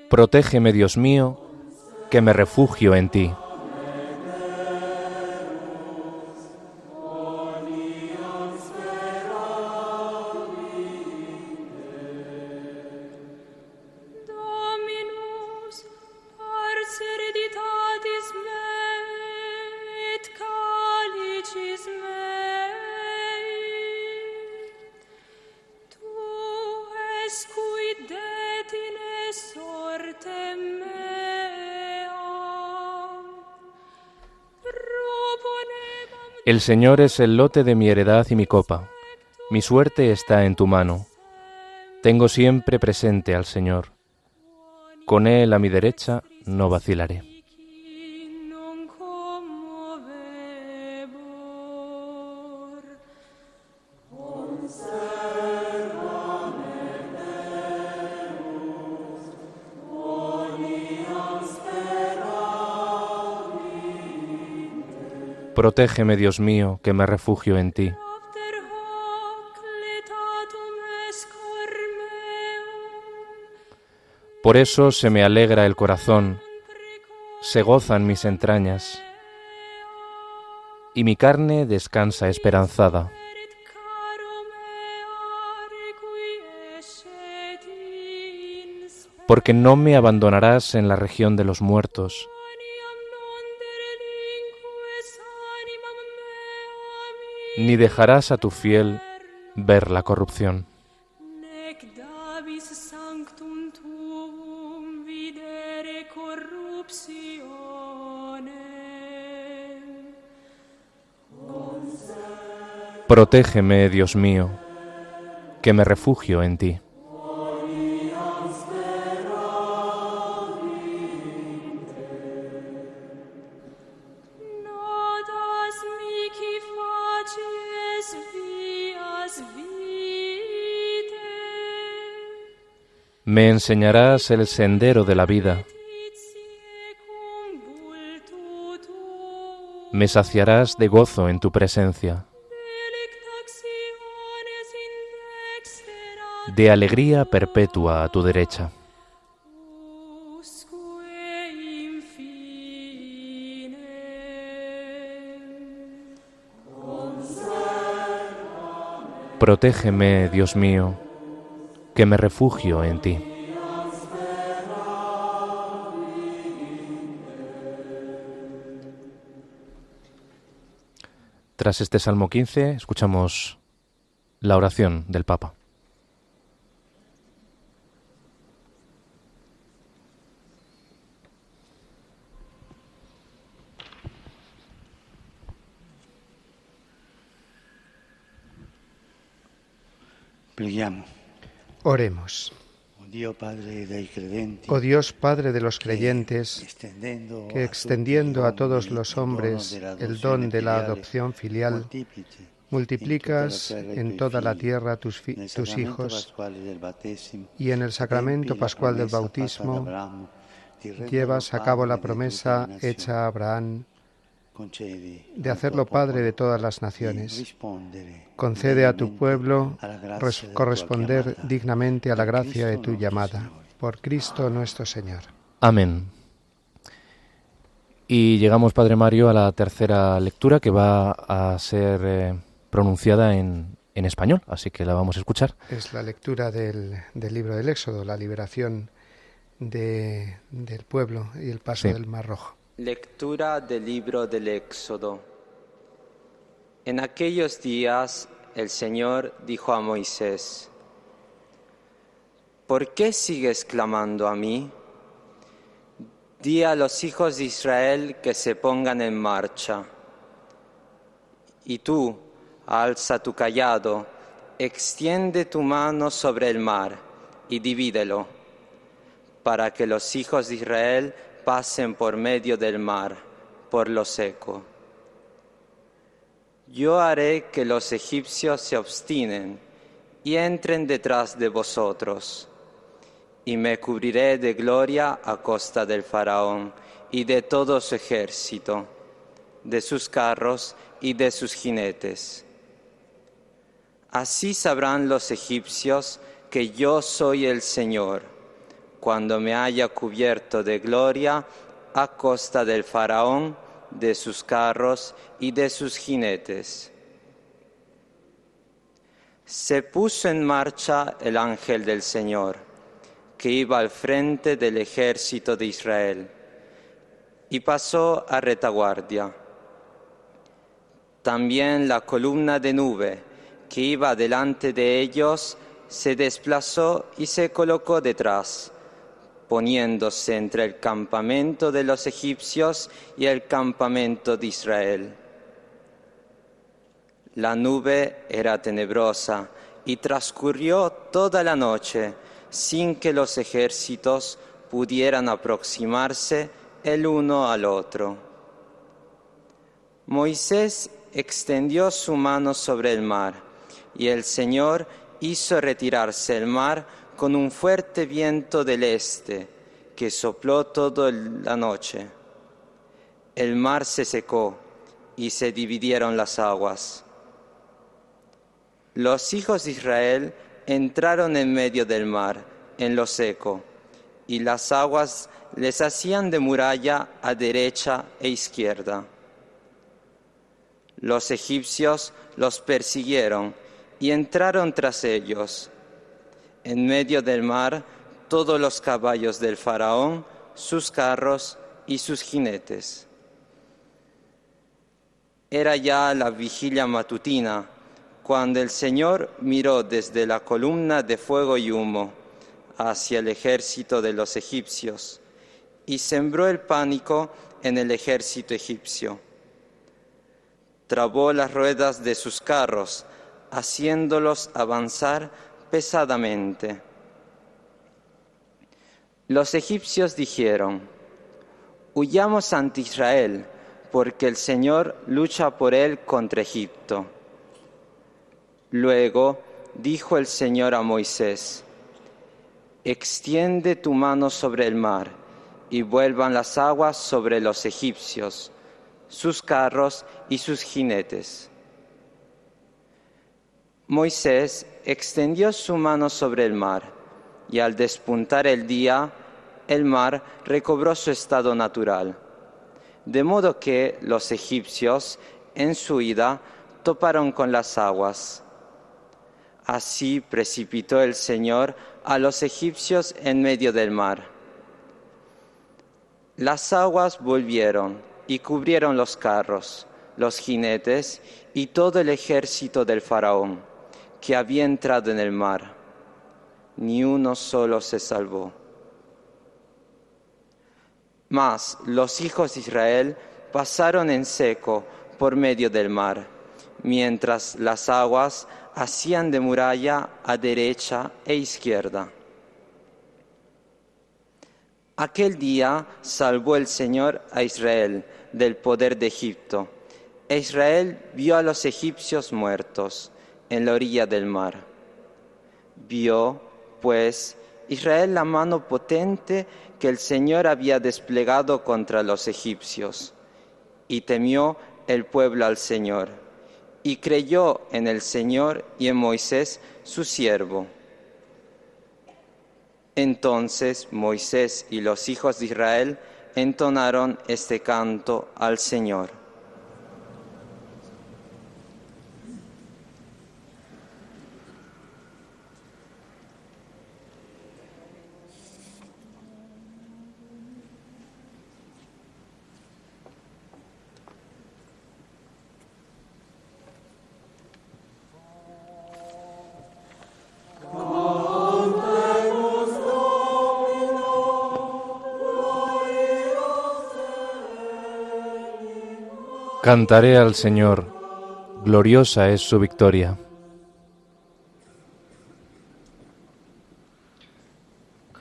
Protégeme, Dios mío, que me refugio en ti. El Señor es el lote de mi heredad y mi copa. Mi suerte está en tu mano. Tengo siempre presente al Señor. Con Él a mi derecha no vacilaré. Protégeme, Dios mío, que me refugio en ti. Por eso se me alegra el corazón, se gozan mis entrañas, y mi carne descansa esperanzada. Porque no me abandonarás en la región de los muertos ni dejarás a tu fiel ver la corrupción. Protégeme, Dios mío, que me refugio en ti. Me enseñarás el sendero de la vida. Me saciarás de gozo en tu presencia. De alegría perpetua a tu derecha. Protégeme, Dios mío, que me refugio en ti. Tras este Salmo 15, escuchamos la oración del Papa. Oremos. Oh Dios Padre de los creyentes, que extendiendo a todos los hombres el don de la adopción filial, multiplicas en toda la tierra tus, tus hijos y en el sacramento pascual del bautismo llevas a cabo la promesa hecha a Abraham de hacerlo Padre de todas las naciones. Concede a tu pueblo corresponder dignamente a la gracia de tu llamada. Por Cristo nuestro Señor. Amén. Y llegamos, Padre Mario, a la tercera lectura que va a ser eh, pronunciada en, en español, así que la vamos a escuchar. Es la lectura del, del libro del Éxodo, la liberación de- del pueblo y el paso Sí. del Mar Rojo. Lectura del libro del Éxodo. En aquellos días el Señor dijo a Moisés, ¿por qué sigues clamando a mí? Di a los hijos de Israel que se pongan en marcha. Y tú, alza tu callado, extiende tu mano sobre el mar y divídelo, para que los hijos de Israel pasen por medio del mar, por lo seco. Yo haré que los egipcios se obstinen y entren detrás de vosotros, y me cubriré de gloria a costa del faraón y de todo su ejército, de sus carros y de sus jinetes. Así sabrán los egipcios que yo soy el Señor, cuando me haya cubierto de gloria a costa del faraón, de sus carros y de sus jinetes. Se puso en marcha el ángel del Señor, que iba al frente del ejército de Israel, y pasó a retaguardia. También la columna de nube que iba delante de ellos se desplazó y se colocó detrás, poniéndose entre el campamento de los egipcios y el campamento de Israel. La nube era tenebrosa y transcurrió toda la noche sin que los ejércitos pudieran aproximarse el uno al otro. Moisés extendió su mano sobre el mar y el Señor hizo retirarse el mar con un fuerte viento del este que sopló toda la noche. El mar se secó y se dividieron las aguas. Los hijos de Israel entraron en medio del mar, en lo seco, y las aguas les hacían de muralla a derecha e izquierda. Los egipcios los persiguieron y entraron tras ellos. En medio del mar, todos los caballos del faraón, sus carros y sus jinetes. Era ya la vigilia matutina cuando el Señor miró desde la columna de fuego y humo hacia el ejército de los egipcios y sembró el pánico en el ejército egipcio. Trabó las ruedas de sus carros, haciéndolos avanzar pesadamente. Los egipcios dijeron, huyamos ante Israel, porque el Señor lucha por él contra Egipto. Luego dijo el Señor a Moisés, extiende tu mano sobre el mar y vuelvan las aguas sobre los egipcios, sus carros y sus jinetes. Moisés extendió su mano sobre el mar y al despuntar el día, el mar recobró su estado natural, de modo que los egipcios, en su ida, toparon con las aguas. Así precipitó el Señor a los egipcios en medio del mar. Las aguas volvieron y cubrieron los carros, los jinetes y todo el ejército del faraón, que había entrado en el mar. Ni uno solo se salvó. Mas los hijos de Israel pasaron en seco por medio del mar, mientras las aguas hacían de muralla a derecha e izquierda. Aquel día salvó el Señor a Israel del poder de Egipto, e Israel vio a los egipcios muertos en la orilla del mar. Vio, pues, Israel la mano potente que el Señor había desplegado contra los egipcios, y temió el pueblo al Señor y creyó en el Señor y en Moisés, su siervo. Entonces Moisés y los hijos de Israel entonaron este canto al Señor. Cantaré al Señor, gloriosa es su victoria.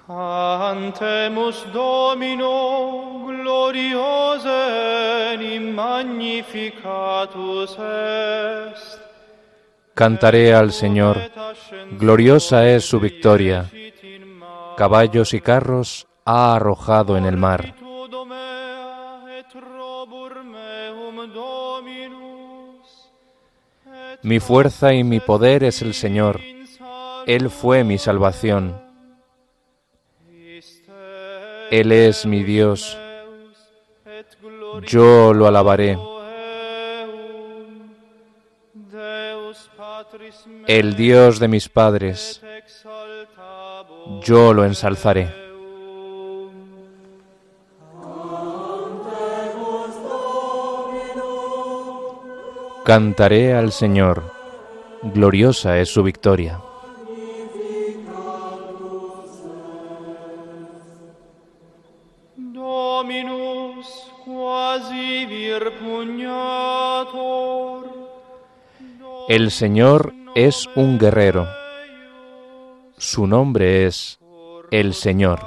Cantemus Domino gloriose magnificatus est. Cantaré al Señor, gloriosa es su victoria. Caballos y carros ha arrojado en el mar. Mi fuerza y mi poder es el Señor. Él fue mi salvación. Él es mi Dios. Yo lo alabaré. El Dios de mis padres. Yo lo ensalzaré. Cantaré al Señor, gloriosa es su victoria. Dominus quasi vir pugnator. El Señor es un guerrero. Su nombre es el Señor.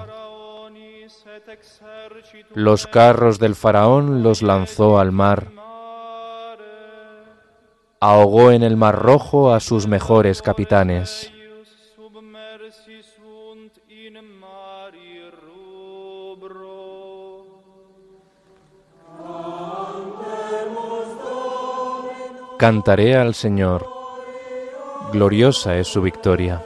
Los carros del faraón los lanzó al mar ahogó en el Mar Rojo a sus mejores capitanes. Cantaré al Señor, gloriosa es su victoria.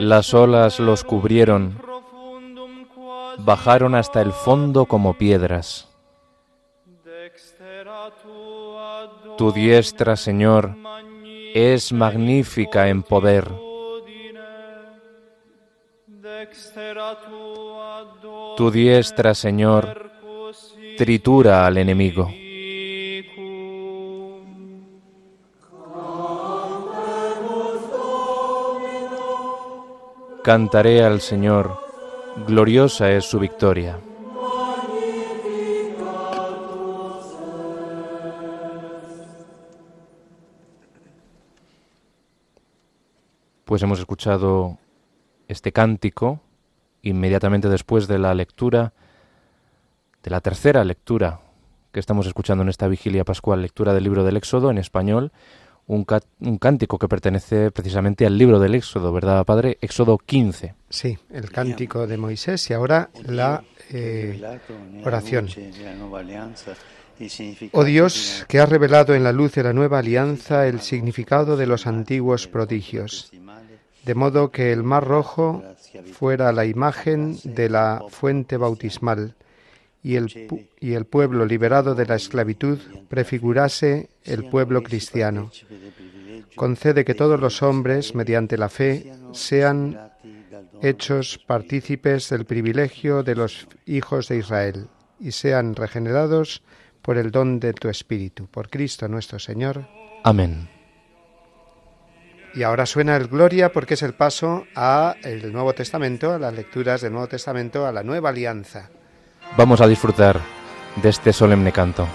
Las olas los cubrieron, bajaron hasta el fondo como piedras. Tu diestra, Señor, es magnífica en poder. Tu diestra, Señor, tritura al enemigo. Cantaré al Señor, gloriosa es su victoria. Pues hemos escuchado este cántico inmediatamente después de la lectura, de la tercera lectura que estamos escuchando en esta vigilia pascual, lectura del libro del Éxodo en español, un, un, cántico que pertenece precisamente al libro del Éxodo, ¿verdad, Padre? Éxodo 15. Sí, el cántico de Moisés y ahora la eh, oración. Oh Dios, que has revelado en la luz de la nueva alianza el significado de los antiguos prodigios, de modo que el mar rojo fuera la imagen de la fuente bautismal y el, y el pueblo liberado de la esclavitud prefigurase el pueblo cristiano. Concede que todos los hombres, mediante la fe, sean hechos partícipes del privilegio de los hijos de Israel y sean regenerados por el don de tu Espíritu, por Cristo nuestro Señor. Amén. Y ahora suena el Gloria porque es el paso a el Nuevo Testamento, a las lecturas del Nuevo Testamento, a la nueva alianza. Vamos a disfrutar de este solemne canto.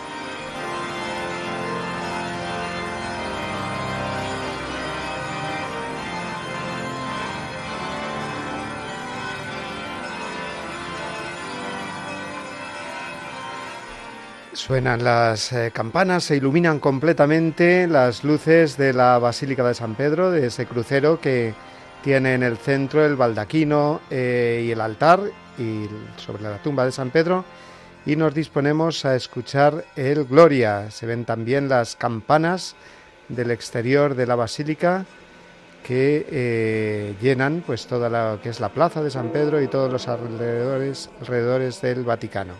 Suenan las eh, campanas, se iluminan completamente las luces de la Basílica de San Pedro, de ese crucero que tiene en el centro el baldaquino eh, y el altar y sobre la tumba de San Pedro y nos disponemos a escuchar el Gloria. Se ven también las campanas del exterior de la basílica que eh, llenan pues toda la que es la plaza de San Pedro y todos los alrededores, alrededores del Vaticano.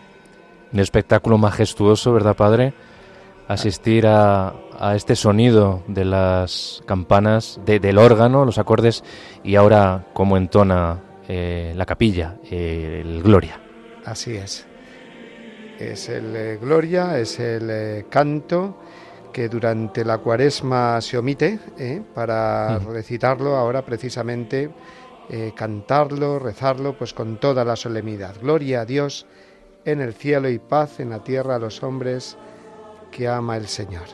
Un espectáculo majestuoso, ¿verdad, Padre? Asistir a, a este sonido de las campanas, de, del órgano, los acordes, y ahora cómo entona eh, la capilla, eh, el Gloria. Así es. Es el eh, Gloria, es el canto que durante la cuaresma se omite para Mm. recitarlo ahora precisamente, eh, cantarlo, rezarlo, pues con toda la solemnidad. Gloria a Dios en el cielo y paz en la tierra a los hombres que ama el Señor.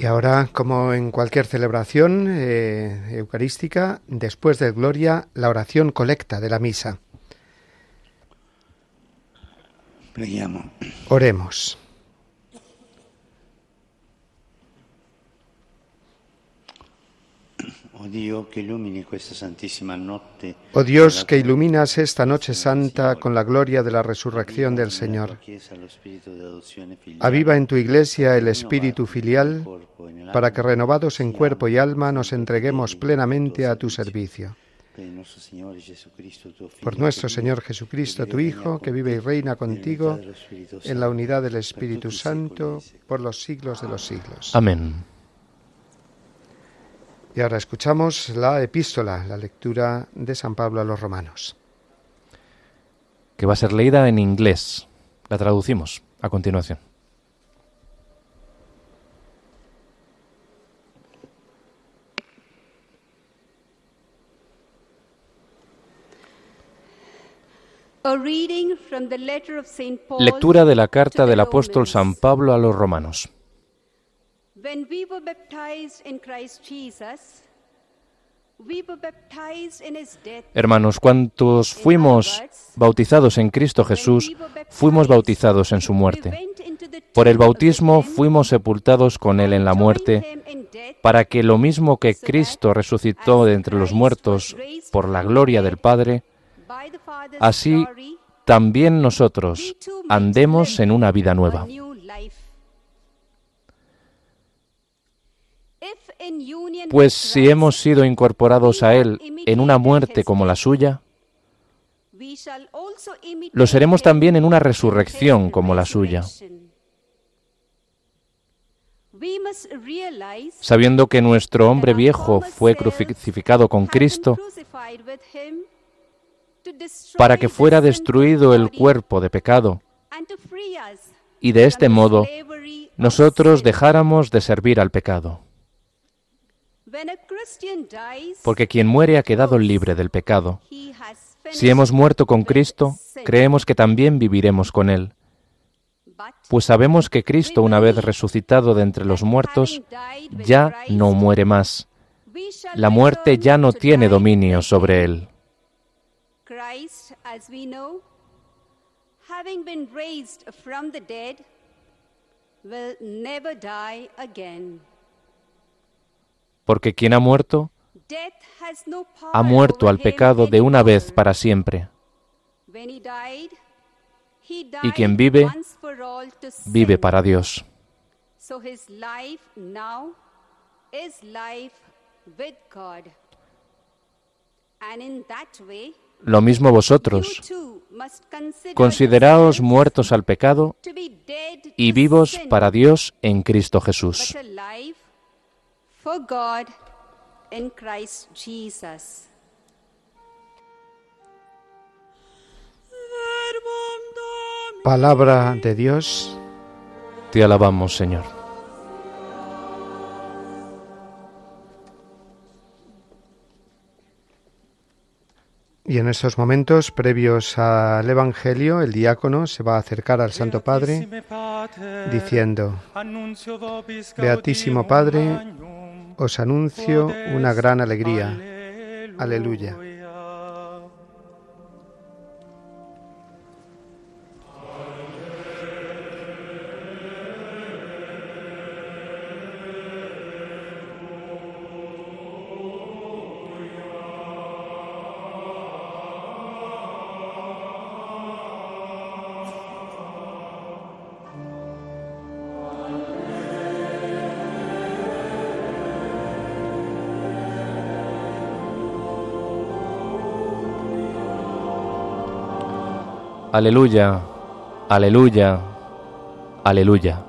Y ahora, como en cualquier celebración eh, eucarística, después de Gloria, la oración colecta de la misa. Oremos. Oh Dios, que iluminas esta noche santa con la gloria de la resurrección del Señor. Aviva en tu iglesia el espíritu filial para que renovados en cuerpo y alma nos entreguemos plenamente a tu servicio. Por nuestro Señor Jesucristo, tu Hijo, que vive y reina contigo en la unidad del Espíritu Santo por los siglos de los siglos. Amén. Y ahora escuchamos la epístola, la lectura de San Pablo a los romanos. Que va a ser leída en inglés. La traducimos a continuación. A reading from the letter of Saint Paul Lectura de la carta del apóstol. San Pablo a los romanos. When we were baptized in Christ Jesus, we were baptized in his death. Hermanos, cuantos fuimos bautizados en Cristo Jesús, fuimos bautizados en su muerte. Por el bautismo fuimos sepultados con Él en la muerte, para que lo mismo que Cristo resucitó de entre los muertos por la gloria del Padre, así también nosotros andemos en una vida nueva. Pues si hemos sido incorporados a Él en una muerte como la suya, lo seremos también en una resurrección como la suya. sabiendo que nuestro hombre viejo fue crucificado con Cristo para que fuera destruido el cuerpo de pecado y de este modo nosotros dejáramos de servir al pecado. When a Christian dies, Porque quien muere ha quedado libre del pecado. Si hemos muerto con Cristo, creemos que también viviremos con Él. Pues sabemos que Cristo, una vez resucitado de entre los muertos, ya no muere más. La muerte ya no tiene dominio sobre Él. Porque quien ha muerto, ha muerto al pecado de una vez para siempre. Y quien vive. Vive para Dios. Lo mismo vosotros. Consideraos muertos al pecado y vivos para Dios en Cristo Jesús. For God in Christ Jesus. Palabra de Dios, Te alabamos, Señor. y en estos momentos previos al Evangelio, el diácono se va a acercar al Santo Padre diciendo, Beatísimo Padre, os anuncio una gran alegría. Aleluya. Aleluya, aleluya, aleluya.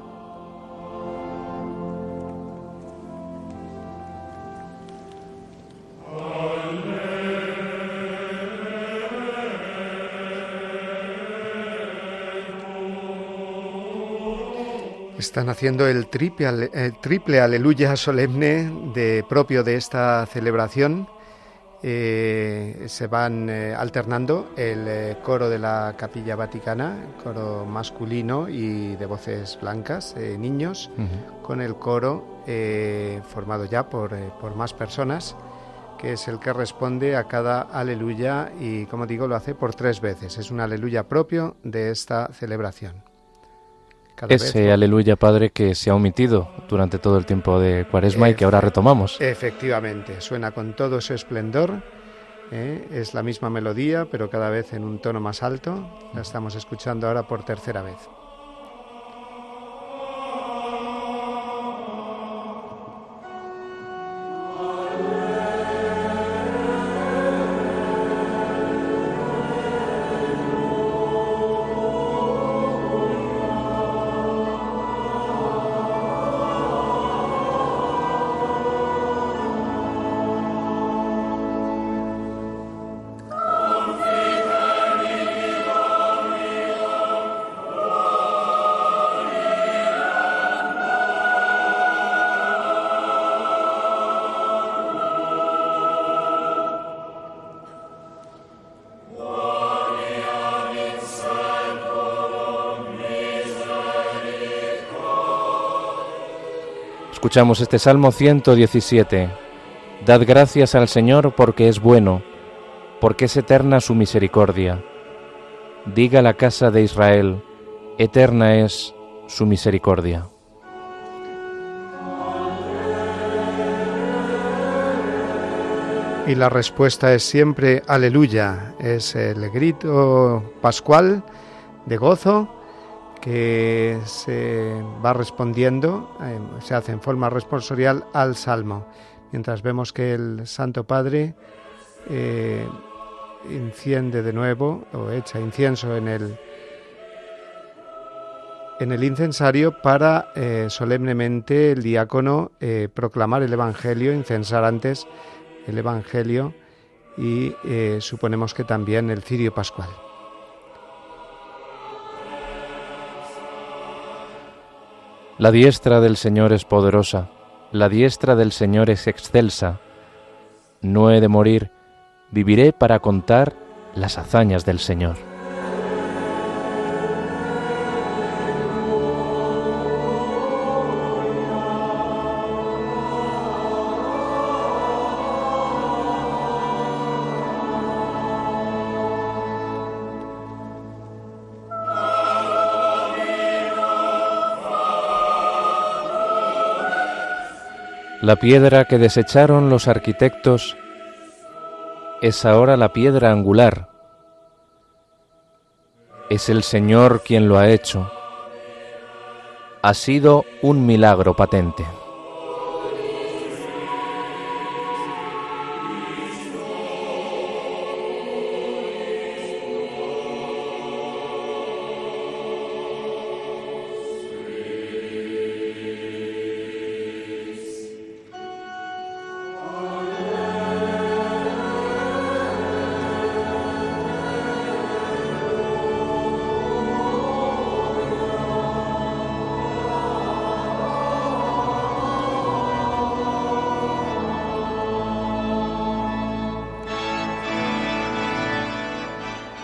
Están haciendo el triple, el triple aleluya solemne de, propio de esta celebración eh, se van eh, alternando el eh, coro de la Capilla Vaticana, coro masculino y de voces blancas, niños, con el coro formado ya por, por más personas, que es el que responde a cada aleluya y, como digo, lo hace por tres veces. Es un aleluya propio de esta celebración. Ese aleluya, Padre, que se ha omitido durante todo el tiempo de Cuaresma y que ahora retomamos. Efectivamente, suena con todo su esplendor. ¿eh? Es la misma melodía, pero cada vez en un tono más alto. La estamos escuchando ahora por tercera vez. Escuchamos este Salmo 117. Dad gracias al Señor porque es bueno, porque es eterna su misericordia. Diga la casa de Israel, eterna es su misericordia. Y la respuesta es siempre aleluya, es el grito pascual de gozo que se va respondiendo, eh, se hace en forma responsorial al Salmo, mientras vemos que el Santo Padre eh, enciende de nuevo o echa incienso en el, en el incensario para eh, solemnemente el diácono proclamar el Evangelio, incensar antes el Evangelio y suponemos que también el cirio pascual. La diestra del Señor es poderosa, la diestra del Señor es excelsa. No he de morir, viviré para contar las hazañas del Señor. La piedra que desecharon los arquitectos es ahora la piedra angular. Es el Señor quien lo ha hecho. Ha sido un milagro patente.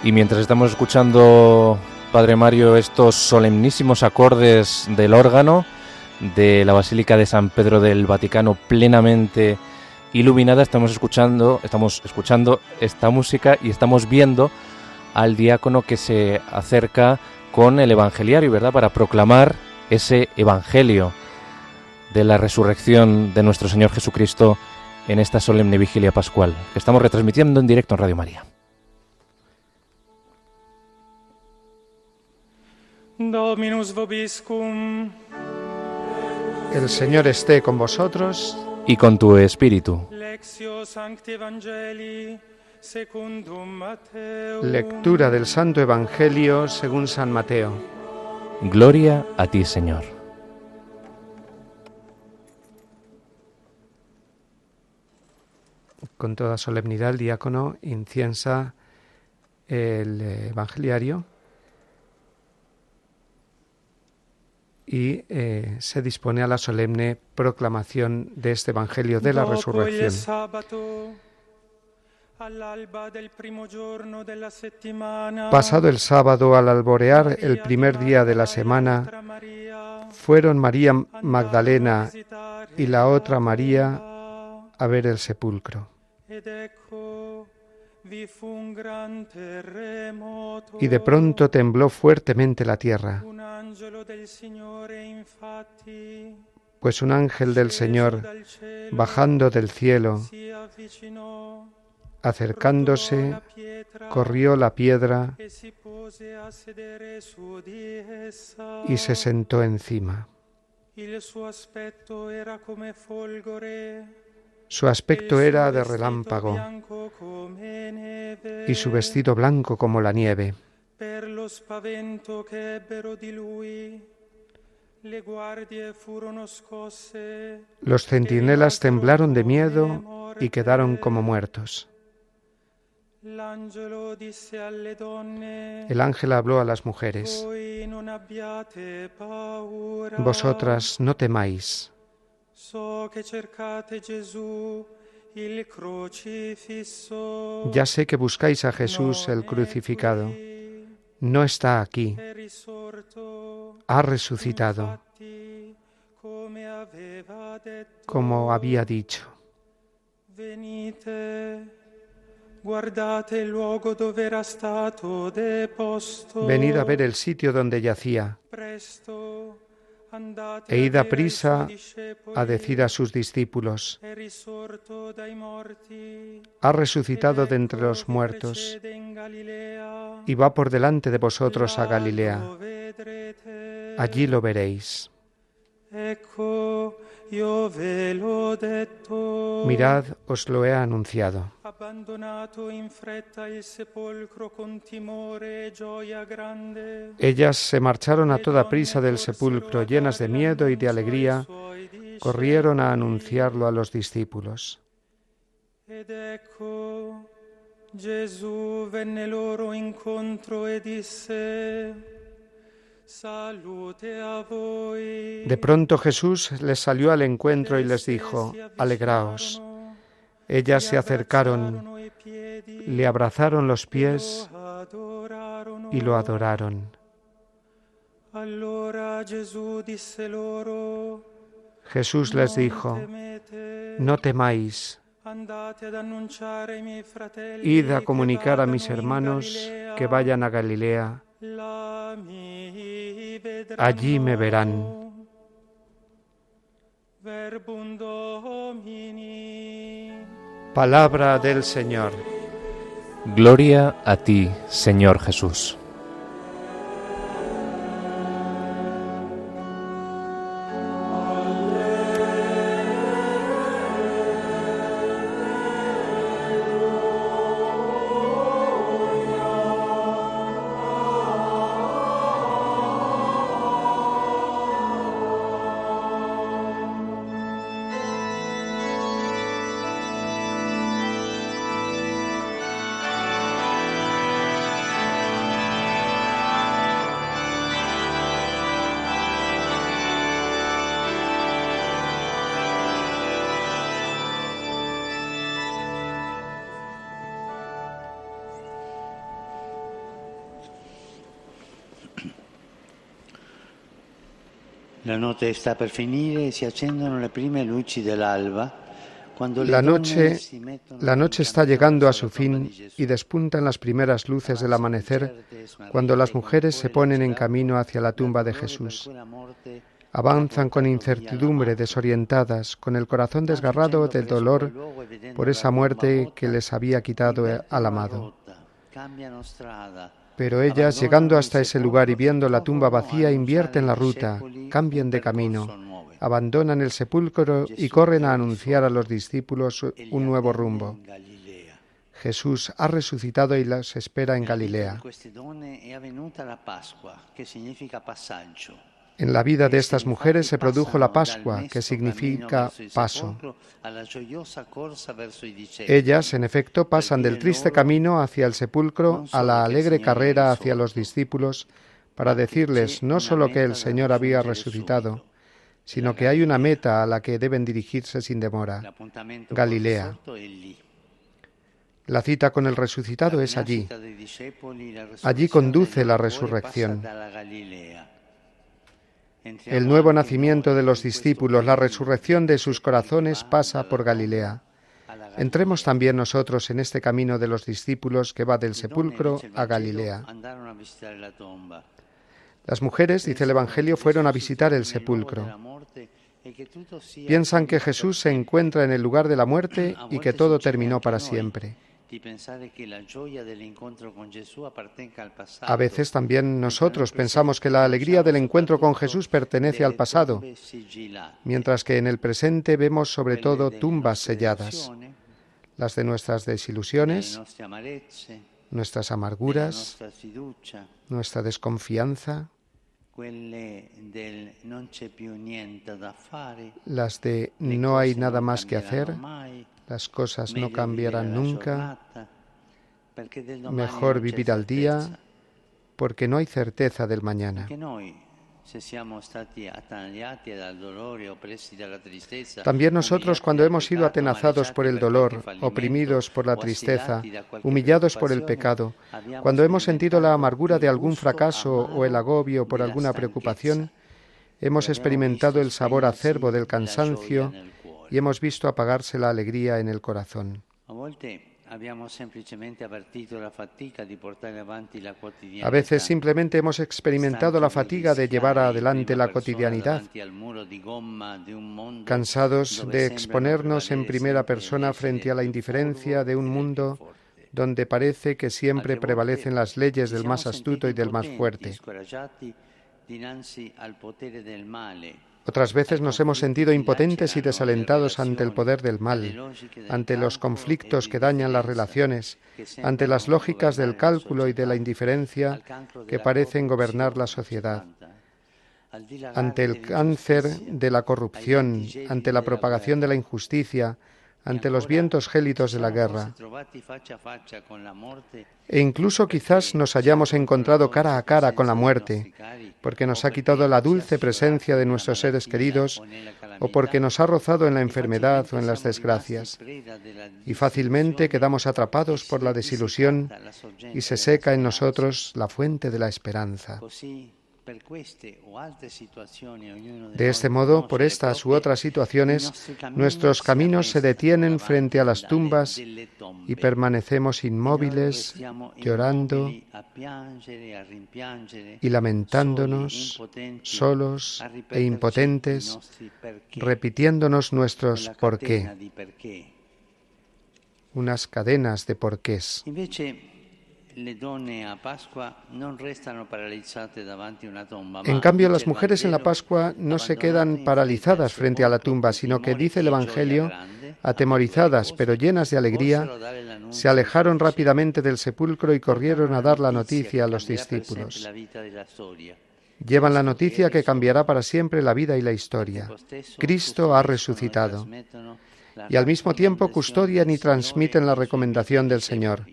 Y mientras estamos escuchando, Padre Mario, estos solemnísimos acordes del órgano de la Basílica de San Pedro del Vaticano plenamente iluminada, estamos escuchando, estamos escuchando esta música y estamos viendo al diácono que se acerca con el evangeliario, ¿verdad? Para proclamar ese evangelio de la resurrección de nuestro Señor Jesucristo en esta solemne vigilia pascual, que estamos retransmitiendo en directo en Radio María. Dominus vobiscum. El Señor esté con vosotros y con tu espíritu. Lectura del Santo Evangelio según San Mateo. Gloria a ti, Señor. Con toda solemnidad el diácono inciensa el evangeliario y eh, se dispone a la solemne proclamación de este Evangelio de la resurrección. Pasado el sábado al alborear el primer día de la semana, fueron María Magdalena y la otra María a ver el sepulcro. Y de pronto tembló fuertemente la tierra, infatti. Pues un ángel del Señor, bajando del cielo, acercándose, corrió la piedra e y se sentó encima. Su aspecto era de relámpago y su vestido blanco como la nieve. Los centinelas temblaron de miedo y quedaron como muertos. El ángel habló a las mujeres. Vosotras no temáis, So che cercate Gesù, il crocifisso. ya sé que buscáis a Jesús el crucificado. No está aquí, ha resucitado, como había dicho. venite, guardate il luogo dove era stato deposto. Venid a ver el sitio donde yacía Presto, e id a prisa a decir a sus discípulos, morti. ha resucitado de entre los muertos y va por delante de vosotros a Galilea. Allí lo veréis. Mirad, os lo he anunciado. E. Ellas se marcharon a toda prisa del sepulcro, llenas de miedo y de alegría, corrieron a anunciarlo a los discípulos. Gesù venne loro incontro e disse. De pronto Jesús les salió al encuentro y les dijo, Alegraos. Ellas se acercaron, le abrazaron los pies y lo adoraron. Jesús les dijo, No temáis, id a comunicar a mis hermanos que vayan a Galilea. Allí me verán. Palabra del Señor. Gloria a ti, Señor Jesús. La notte sta per finire si accendono le prime luci dell'alba. Quando le La donne noche, la noche está llegando a su fin y despuntan las primeras luces del amanecer cuando las mujeres se ponen en camino hacia la tumba de Jesús. Avanzan con incertidumbre, desorientadas, con el corazón desgarrado del dolor por esa muerte que les había quitado al amado. Pero ellas, llegando hasta ese lugar y viendo la tumba vacía, invierten la ruta, cambian de camino, abandonan el sepulcro y corren a anunciar a los discípulos un nuevo rumbo. Jesús ha resucitado y las espera en Galilea. En la vida de estas mujeres se produjo la Pascua, que significa paso. Ellas, en efecto, pasan del triste camino hacia el sepulcro a la alegre carrera hacia los discípulos para decirles no solo que el Señor había resucitado, sino que hay una meta a la que deben dirigirse sin demora. Galilea. La cita con el resucitado es allí. Allí conduce la resurrección. El nuevo nacimiento de los discípulos, la resurrección de sus corazones pasa por Galilea. Entremos también nosotros en este camino de los discípulos que va del sepulcro a Galilea. Las mujeres, dice el Evangelio, fueron a visitar el sepulcro. Piensan que Jesús se encuentra en el lugar de la muerte y que todo terminó para siempre. A veces también nosotros pensamos que la alegría del encuentro con Jesús pertenece al pasado, mientras que en el presente vemos sobre todo tumbas selladas, las de nuestras desilusiones, nuestras amarguras, nuestra desconfianza, las de no hay nada más que hacer, las cosas no cambiarán nunca, mejor vivir al día porque no hay certeza del mañana. También nosotros cuando hemos sido atenazados por el dolor, oprimidos por la tristeza, humillados por el pecado, cuando hemos sentido la amargura de algún fracaso o el agobio por alguna preocupación, hemos experimentado el sabor acerbo del cansancio y hemos visto apagarse la alegría en el corazón. A veces simplemente hemos experimentado la fatiga de llevar adelante la cotidianidad, cansados de exponernos en primera persona frente a la indiferencia de un mundo donde parece que siempre prevalecen las leyes del más astuto y del más fuerte. Otras veces nos hemos sentido impotentes y desalentados ante el poder del mal, ante los conflictos que dañan las relaciones, ante las lógicas del cálculo y de la indiferencia que parecen gobernar la sociedad, ante el cáncer de la corrupción, ante la propagación de la injusticia, ante los vientos gélidos de la guerra. E incluso quizás nos hayamos encontrado cara a cara con la muerte, porque nos ha quitado la dulce presencia de nuestros seres queridos o porque nos ha rozado en la enfermedad o en las desgracias. Y fácilmente quedamos atrapados por la desilusión y se seca en nosotros la fuente de la esperanza. De este modo, por estas u otras situaciones, nuestros caminos se detienen frente a las tumbas y permanecemos inmóviles, llorando y lamentándonos, solos e impotentes, repitiéndonos nuestros por qué, unas cadenas de porqués. En cambio, las mujeres en la Pascua no se quedan paralizadas frente a la tumba, sino que, dice el Evangelio, atemorizadas pero llenas de alegría, se alejaron rápidamente del sepulcro y corrieron a dar la noticia a los discípulos. Llevan la noticia que cambiará para siempre la vida y la historia. Cristo ha resucitado. Y al mismo tiempo custodian y transmiten la recomendación del Señor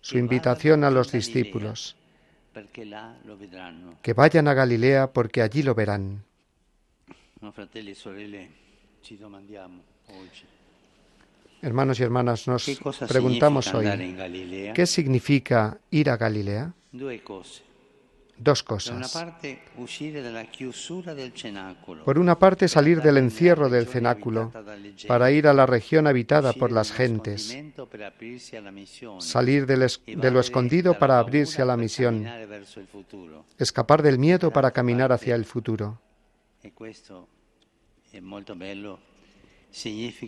su invitación a los discípulos, que vayan a Galilea porque allí lo verán. Hermanos y hermanas, nos preguntamos hoy, ¿qué significa ir a Galilea? Dos cosas. Por una parte, salir del encierro del cenáculo para ir a la región habitada por las gentes, salir de lo escondido para abrirse a la misión, escapar del miedo para caminar hacia el futuro.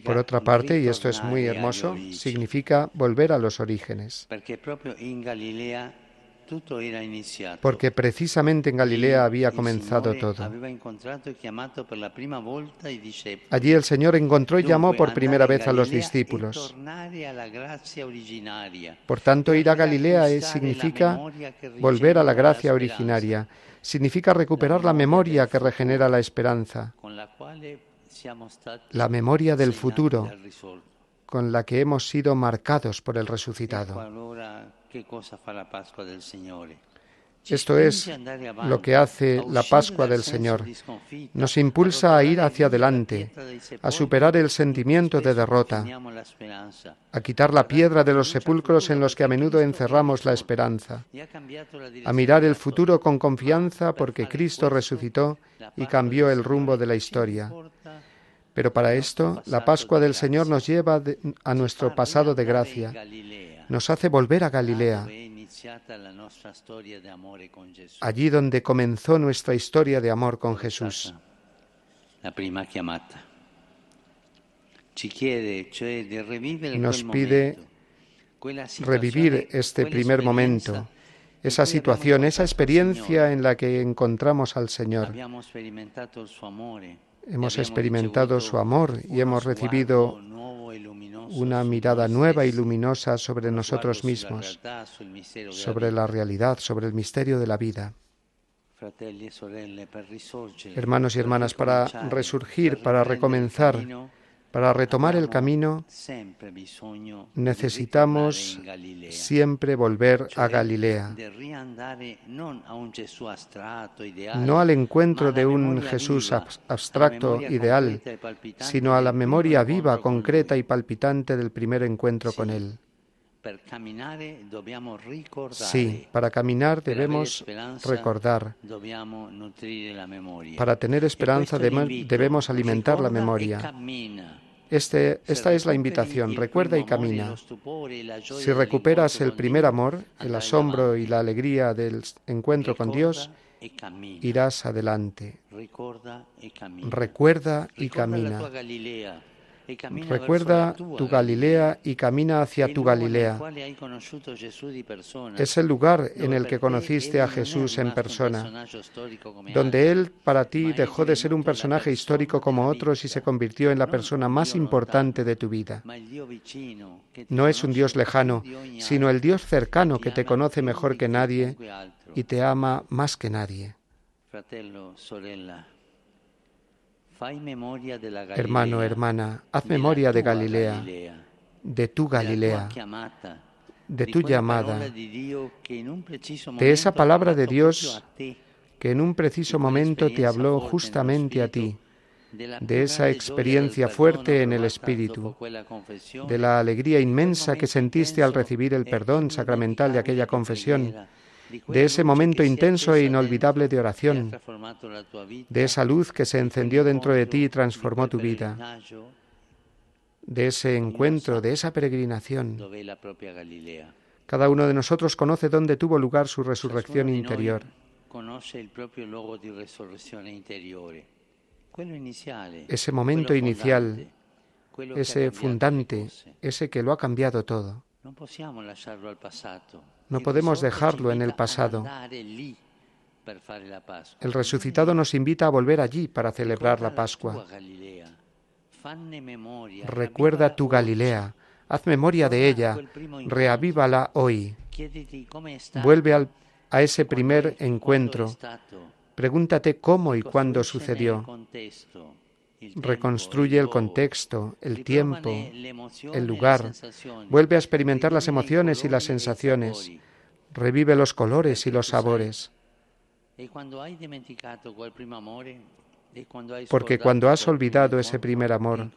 Por otra parte, y esto es muy hermoso, significa volver a los orígenes porque precisamente en Galilea había comenzado todo. Allí el Señor encontró y llamó por primera vez a los discípulos. Por tanto, ir a Galilea significa volver a la gracia originaria, significa recuperar la memoria que regenera la esperanza, la memoria del futuro con la que hemos sido marcados por el resucitado. Esto es lo que hace la Pascua del Señor. Nos impulsa a ir hacia adelante, a superar el sentimiento de derrota, a quitar la piedra de los sepulcros en los que a menudo encerramos la esperanza, a mirar el futuro con confianza porque Cristo resucitó y cambió el rumbo de la historia. Pero para esto, la Pascua del Señor nos lleva a nuestro pasado de gracia, nos hace volver a Galilea, allí donde comenzó nuestra historia de amor con Jesús. Nos pide revivir este primer momento, esa situación, esa experiencia en la que encontramos al Señor. Hemos experimentado su amor y hemos recibido una mirada nueva y luminosa sobre nosotros mismos, sobre la realidad, sobre el misterio de la vida. Hermanos y hermanas, para resurgir, para recomenzar, para retomar el camino necesitamos siempre volver a Galilea, no al encuentro de un Jesús abstracto, ideal, sino a la memoria viva, concreta y palpitante del primer encuentro con Él. Sí, para caminar debemos recordar. Para tener esperanza debemos alimentar la memoria. Este, esta es la invitación, recuerda y camina. Si recuperas el primer amor, el asombro y la alegría del encuentro con Dios, irás adelante. Recuerda y camina. Recuerda tu Galilea y camina hacia tu Galilea. Es el lugar en el que conociste a Jesús en persona, donde Él para ti dejó de ser un personaje histórico como otros y se convirtió en la persona más importante de tu vida. No es un Dios lejano, sino el Dios cercano que te conoce mejor que nadie y te ama más que nadie. Hermano, hermana, haz memoria de Galilea, de tu Galilea, de tu llamada, de esa palabra de Dios que en un preciso momento te habló justamente a ti, de esa experiencia fuerte en el Espíritu, de la alegría inmensa que sentiste al recibir el perdón sacramental de aquella confesión, de ese momento intenso e inolvidable de oración, de esa luz que se encendió dentro de ti y transformó tu vida, de ese encuentro, de esa peregrinación. Cada uno de nosotros conoce dónde tuvo lugar su resurrección interior. Ese momento inicial, ese fundante, ese que lo ha cambiado todo. No podemos dejarlo en el pasado. El resucitado nos invita a volver allí para celebrar la Pascua. Recuerda tu Galilea, haz memoria de ella, reavívala hoy. Vuelve a ese primer encuentro. Pregúntate cómo y cuándo sucedió. Reconstruye el contexto, el tiempo, el lugar. Vuelve a experimentar las emociones y las sensaciones. Revive los colores y los sabores. Porque cuando has olvidado ese primer amor,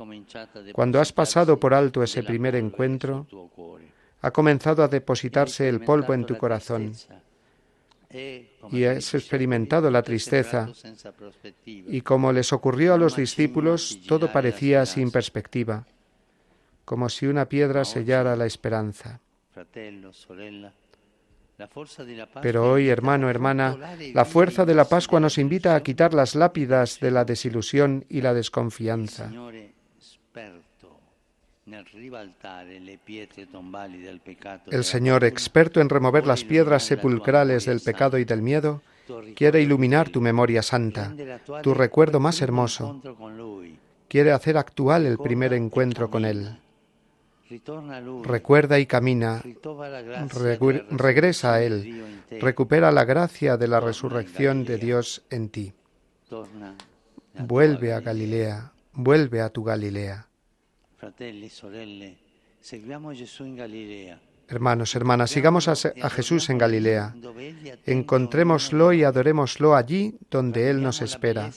cuando has pasado por alto ese primer encuentro, ha comenzado a depositarse el polvo en tu corazón y has experimentado la tristeza. Y como les ocurrió a los discípulos, todo parecía sin perspectiva, como si una piedra sellara la esperanza. Pero hoy, hermano, hermana, la fuerza de la Pascua nos invita a quitar las lápidas de la desilusión y la desconfianza. El Señor, experto en remover las piedras sepulcrales del pecado y del miedo, quiere iluminar tu memoria santa, tu recuerdo más hermoso. Quiere hacer actual el primer encuentro con Él. Recuerda y camina, regresa a Él, recupera la gracia de la resurrección de Dios en ti. Vuelve a Galilea, vuelve a tu Galilea. Hermanos, hermanas, sigamos a, a Jesús en Galilea. Encontrémoslo y adorémoslo allí donde Él nos espera.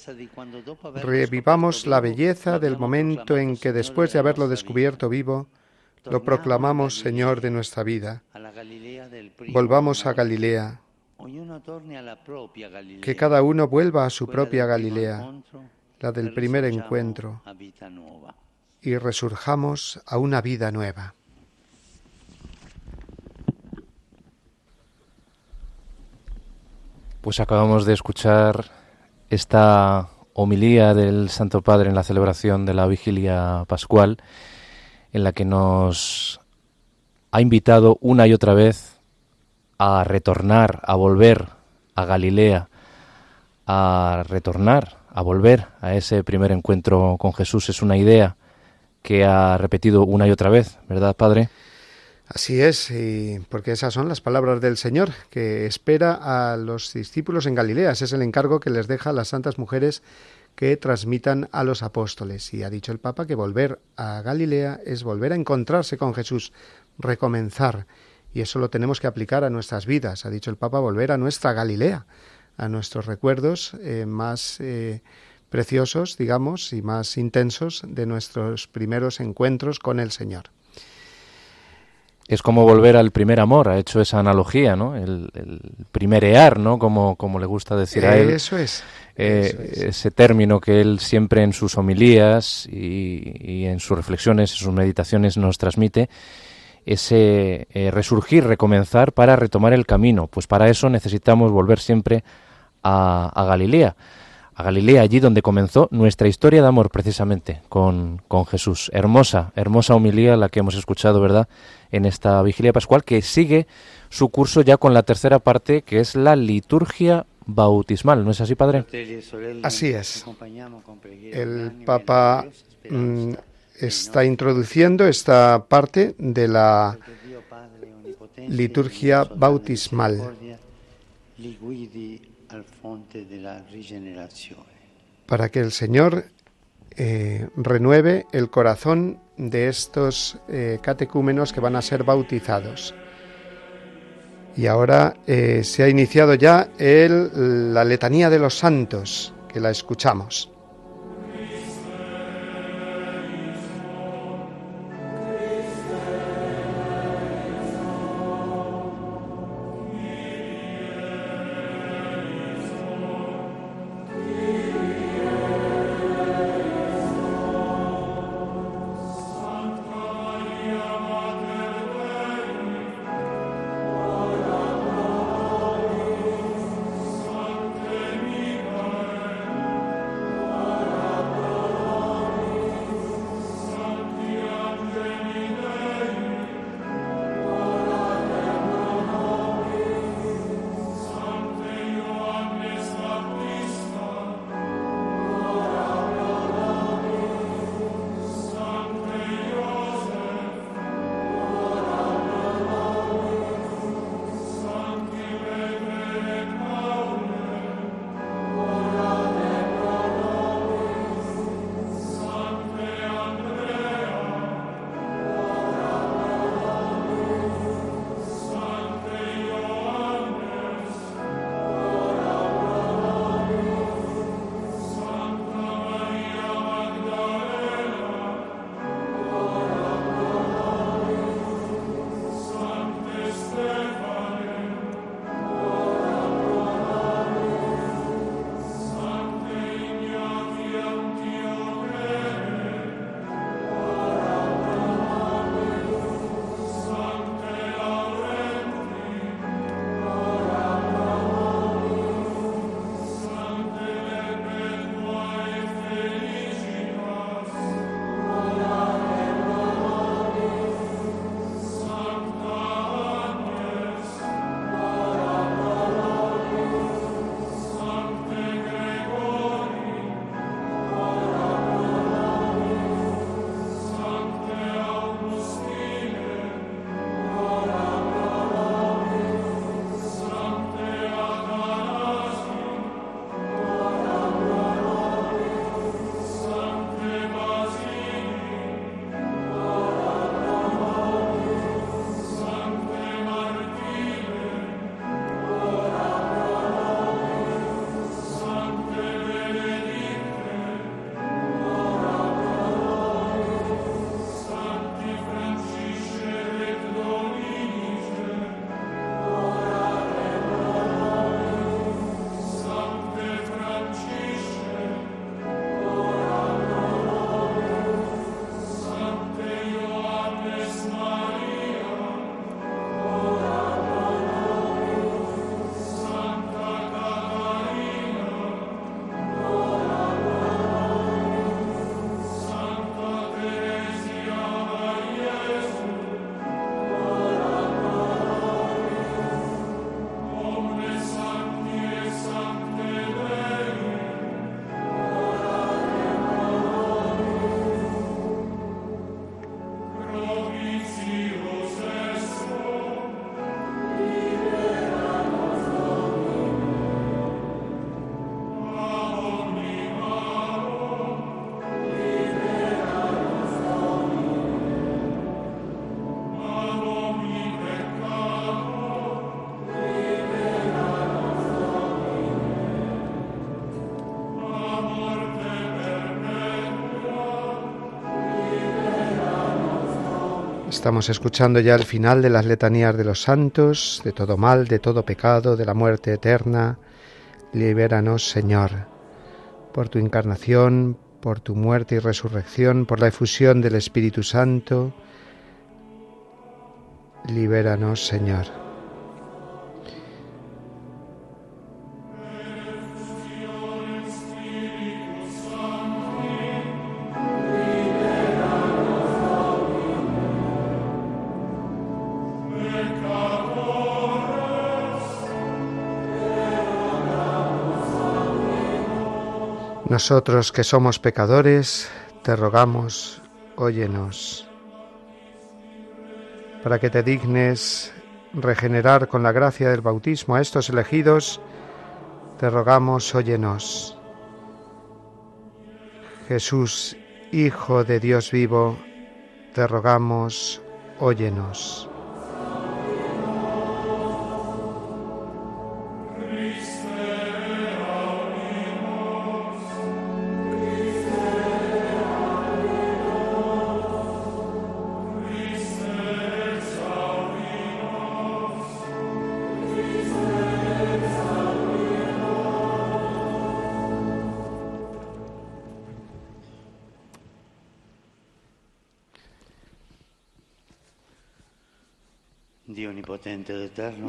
Revivamos la belleza del momento en que después de haberlo descubierto vivo, lo proclamamos Señor de nuestra vida. Volvamos a Galilea. Que cada uno vuelva a su propia Galilea, la del primer encuentro, y resurjamos a una vida nueva. Pues acabamos de escuchar esta homilía del Santo Padre en la celebración de la vigilia pascual, en la que nos ha invitado una y otra vez a retornar, a volver a Galilea, a retornar, a volver a ese primer encuentro con Jesús. Es una idea que ha repetido una y otra vez, ¿verdad, Padre? Así es, y porque esas son las palabras del Señor, que espera a los discípulos en Galilea. Ese es el encargo que les deja a las santas mujeres que transmitan a los apóstoles. Y ha dicho el Papa que volver a Galilea es volver a encontrarse con Jesús, recomenzar. Y eso lo tenemos que aplicar a nuestras vidas. Ha dicho el Papa volver a nuestra Galilea, a nuestros recuerdos eh, más eh, preciosos, digamos, y más intensos de nuestros primeros encuentros con el Señor es como volver al primer amor, ha hecho esa analogía, ¿no? El, el primerear, ¿no? Como, como le gusta decir a él. Eso es. Eh, Ese término que él siempre en sus homilías y, y, en sus reflexiones, en sus meditaciones nos transmite, ese eh, resurgir, recomenzar para retomar el camino. Pues para eso necesitamos volver siempre a, a Galilea a Galilea, allí donde comenzó nuestra historia de amor precisamente con, con, Jesús. Hermosa, hermosa homilía la que hemos escuchado, ¿verdad?, en esta vigilia pascual que sigue su curso ya con la tercera parte, que es la liturgia bautismal. ¿No es así, Padre? Así es. El Papa mm, está introduciendo esta parte de la liturgia bautismal para que el Señor eh, renueve el corazón de estos eh, catecúmenos que van a ser bautizados. Y ahora eh, se ha iniciado ya el, la letanía de los santos, que la escuchamos. Estamos escuchando ya el final de las letanías de los santos, de todo mal, de todo pecado, de la muerte eterna. Libéranos, Señor, por tu encarnación, por tu muerte y resurrección, por la efusión del Espíritu Santo. Libéranos, Señor. Nosotros que somos pecadores, te rogamos, óyenos, para que te dignes regenerar con la gracia del bautismo a estos elegidos, te rogamos, óyenos. Jesús, Hijo de Dios vivo, te rogamos, óyenos.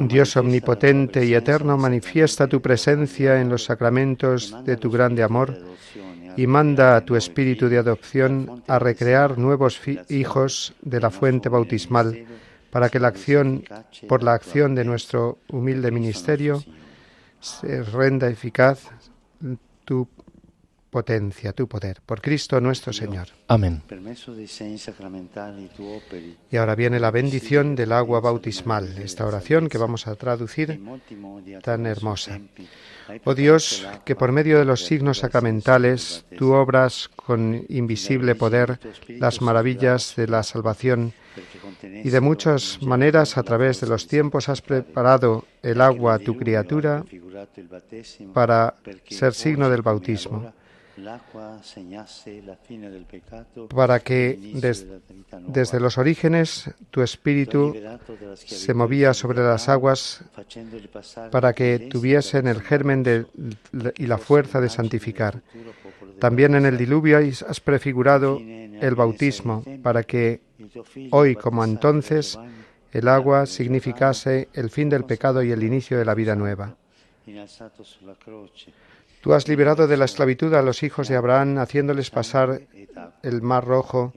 Dios omnipotente y eterno, manifiesta tu presencia en los sacramentos de tu grande amor y manda a tu espíritu de adopción a recrear nuevos hijos de la fuente bautismal para que la acción, por la acción de nuestro humilde ministerio, se renda eficaz tu potencia, tu poder. Por Cristo nuestro Señor. Amén. Y ahora viene la bendición del agua bautismal, esta oración que vamos a traducir tan hermosa. Oh Dios, que por medio de los signos sacramentales tú obras con invisible poder las maravillas de la salvación y de muchas maneras a través de los tiempos has preparado el agua a tu criatura para ser signo del bautismo para que desde los orígenes tu espíritu se movía sobre las aguas para que tuviesen el germen y la fuerza de santificar. También en el diluvio has prefigurado el bautismo para que hoy como entonces el agua significase el fin del pecado y el inicio de la vida nueva. Tú has liberado de la esclavitud a los hijos de Abraham, haciéndoles pasar el mar rojo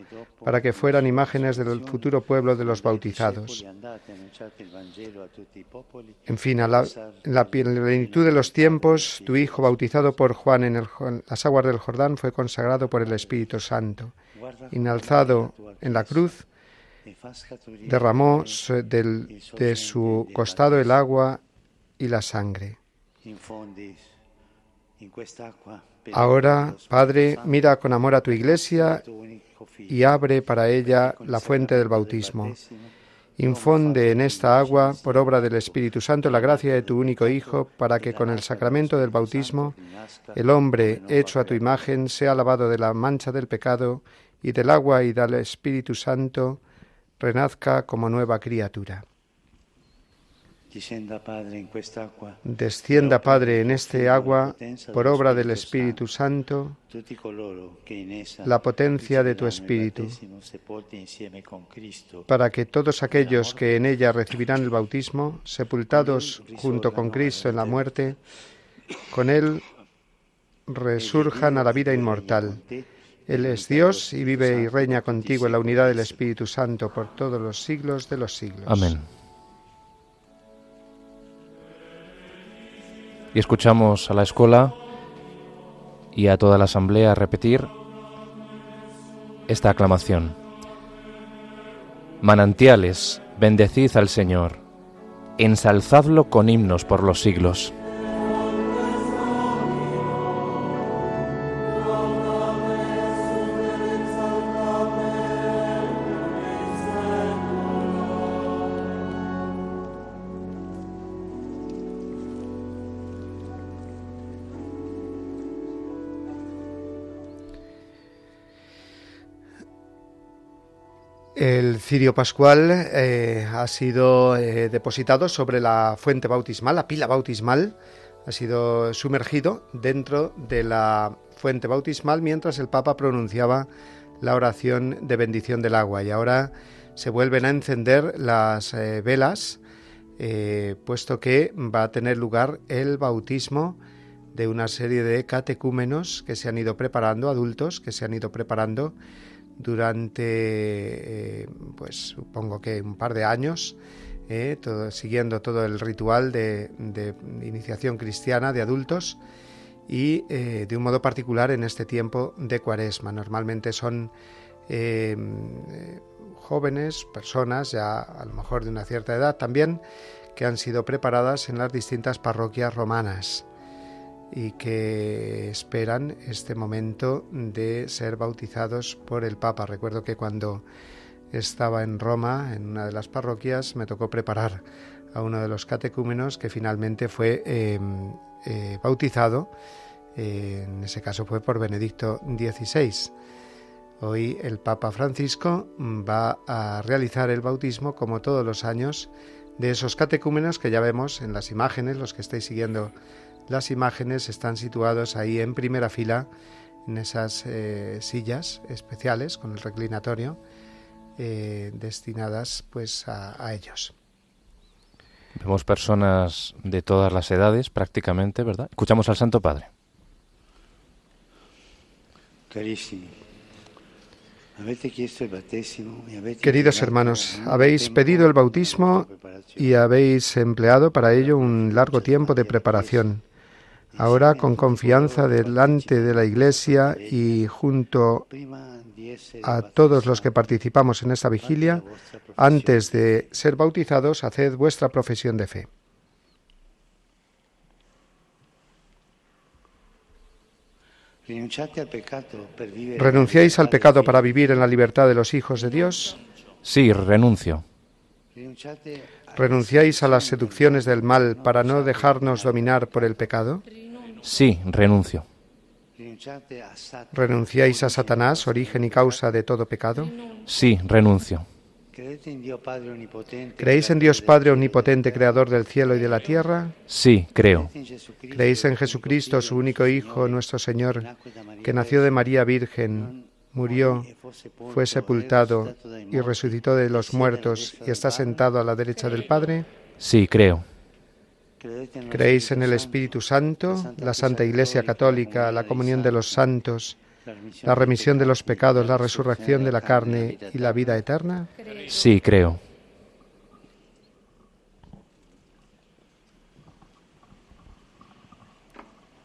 para que fueran imágenes del futuro pueblo de los bautizados. En fin, a la, en la plenitud de los tiempos, tu Hijo, bautizado por Juan en, las aguas del Jordán, fue consagrado por el Espíritu Santo. Inalzado en la cruz, derramó de su costado el agua y la sangre. Ahora, Padre, mira con amor a tu iglesia y abre para ella la fuente del bautismo. Infonde en esta agua, por obra del Espíritu Santo, la gracia de tu único Hijo, para que con el sacramento del bautismo el hombre hecho a tu imagen sea lavado de la mancha del pecado y del agua y del Espíritu Santo renazca como nueva criatura. Descienda, Padre, en este agua, por obra del Espíritu Santo, la potencia de tu Espíritu, para que todos aquellos que en ella recibirán el bautismo, sepultados junto con Cristo en la muerte, con Él resurjan a la vida inmortal. Él es Dios y vive y reina contigo en la unidad del Espíritu Santo por todos los siglos de los siglos. Amén. Escuchamos a la escuela y a toda la asamblea repetir esta aclamación. Manantiales, bendecid al Señor, ensalzadlo con himnos por los siglos. El cirio pascual eh, ha sido eh, depositado sobre la fuente bautismal, la pila bautismal, ha sido sumergido dentro de la fuente bautismal mientras el Papa pronunciaba la oración de bendición del agua. Y ahora se vuelven a encender las eh, velas, puesto que va a tener lugar el bautismo de una serie de catecúmenos que se han ido preparando, adultos que se han ido preparando durante, eh, pues supongo que un par de años, eh, siguiendo todo el ritual de, iniciación cristiana de adultos y eh, de un modo particular en este tiempo de cuaresma. Normalmente son jóvenes, personas ya a lo mejor de una cierta edad también, que han sido preparadas en las distintas parroquias romanas y que esperan este momento de ser bautizados por el Papa. Recuerdo que cuando estaba en Roma, en una de las parroquias, me tocó preparar a uno de los catecúmenos que finalmente fue em, eh, bautizado. En ese caso fue por Benedicto XVI. Hoy el Papa Francisco va a realizar el bautismo como todos los años de esos catecúmenos que ya vemos en las imágenes, los que estáis siguiendo las imágenes están situadas ahí en primera fila, en esas eh, sillas especiales con el reclinatorio, eh, destinadas pues a, ellos. Vemos personas de todas las edades prácticamente, ¿verdad? Escuchamos al Santo Padre. Queridos hermanos, habéis pedido el bautismo y habéis empleado para ello un largo tiempo de preparación. Ahora con confianza delante de la Iglesia y junto a todos los que participamos en esta vigilia, antes de ser bautizados, haced vuestra profesión de fe. ¿Renunciáis al pecado para vivir en la libertad de los hijos de Dios? Sí, renuncio. ¿Renunciáis a las seducciones del mal para no dejarnos dominar por el pecado? Sí, renuncio. ¿Renunciáis a Satanás, origen y causa de todo pecado? Sí, renuncio. ¿Creéis en Dios Padre Omnipotente, Creador del cielo y de la tierra? Sí, creo. ¿Creéis en Jesucristo, su único Hijo, nuestro Señor, que nació de María Virgen, murió, fue sepultado y resucitó de los muertos y está sentado a la derecha del Padre? Sí, creo. ¿Creéis en el Espíritu Santo, la Santa Iglesia Católica, la comunión de los santos, la remisión de los pecados, la resurrección de la carne y la vida eterna? Sí, creo.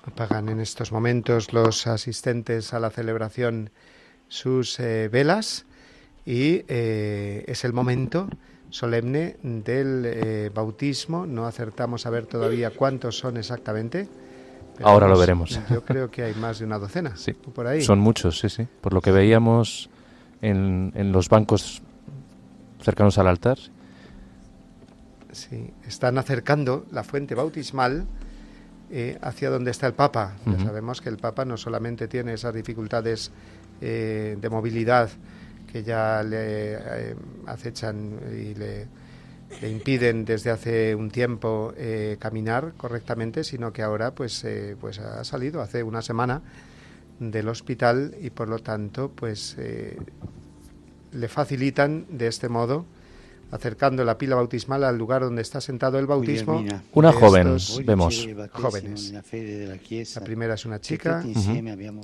Apagan en estos momentos los asistentes a la celebración sus eh, velas y eh, es el momento solemne del eh, bautismo. No acertamos a ver todavía cuántos son exactamente. Ahora lo veremos. Yo creo que hay más de una docena. Sí. Por ahí. Son muchos, sí, sí. Por lo que veíamos en, en los bancos cercanos al altar. Sí, están acercando la fuente bautismal eh, hacia donde está el Papa. Ya sabemos que el Papa no solamente tiene esas dificultades eh, de movilidad que ya le eh, acechan y le, impiden desde hace un tiempo eh, caminar correctamente, sino que ahora pues, eh, pues ha salido hace una semana del hospital y por lo tanto pues le facilitan de este modo acercando la pila bautismal al lugar donde está sentado el bautismo. Una joven, vemos. Jóvenes. La primera es una chica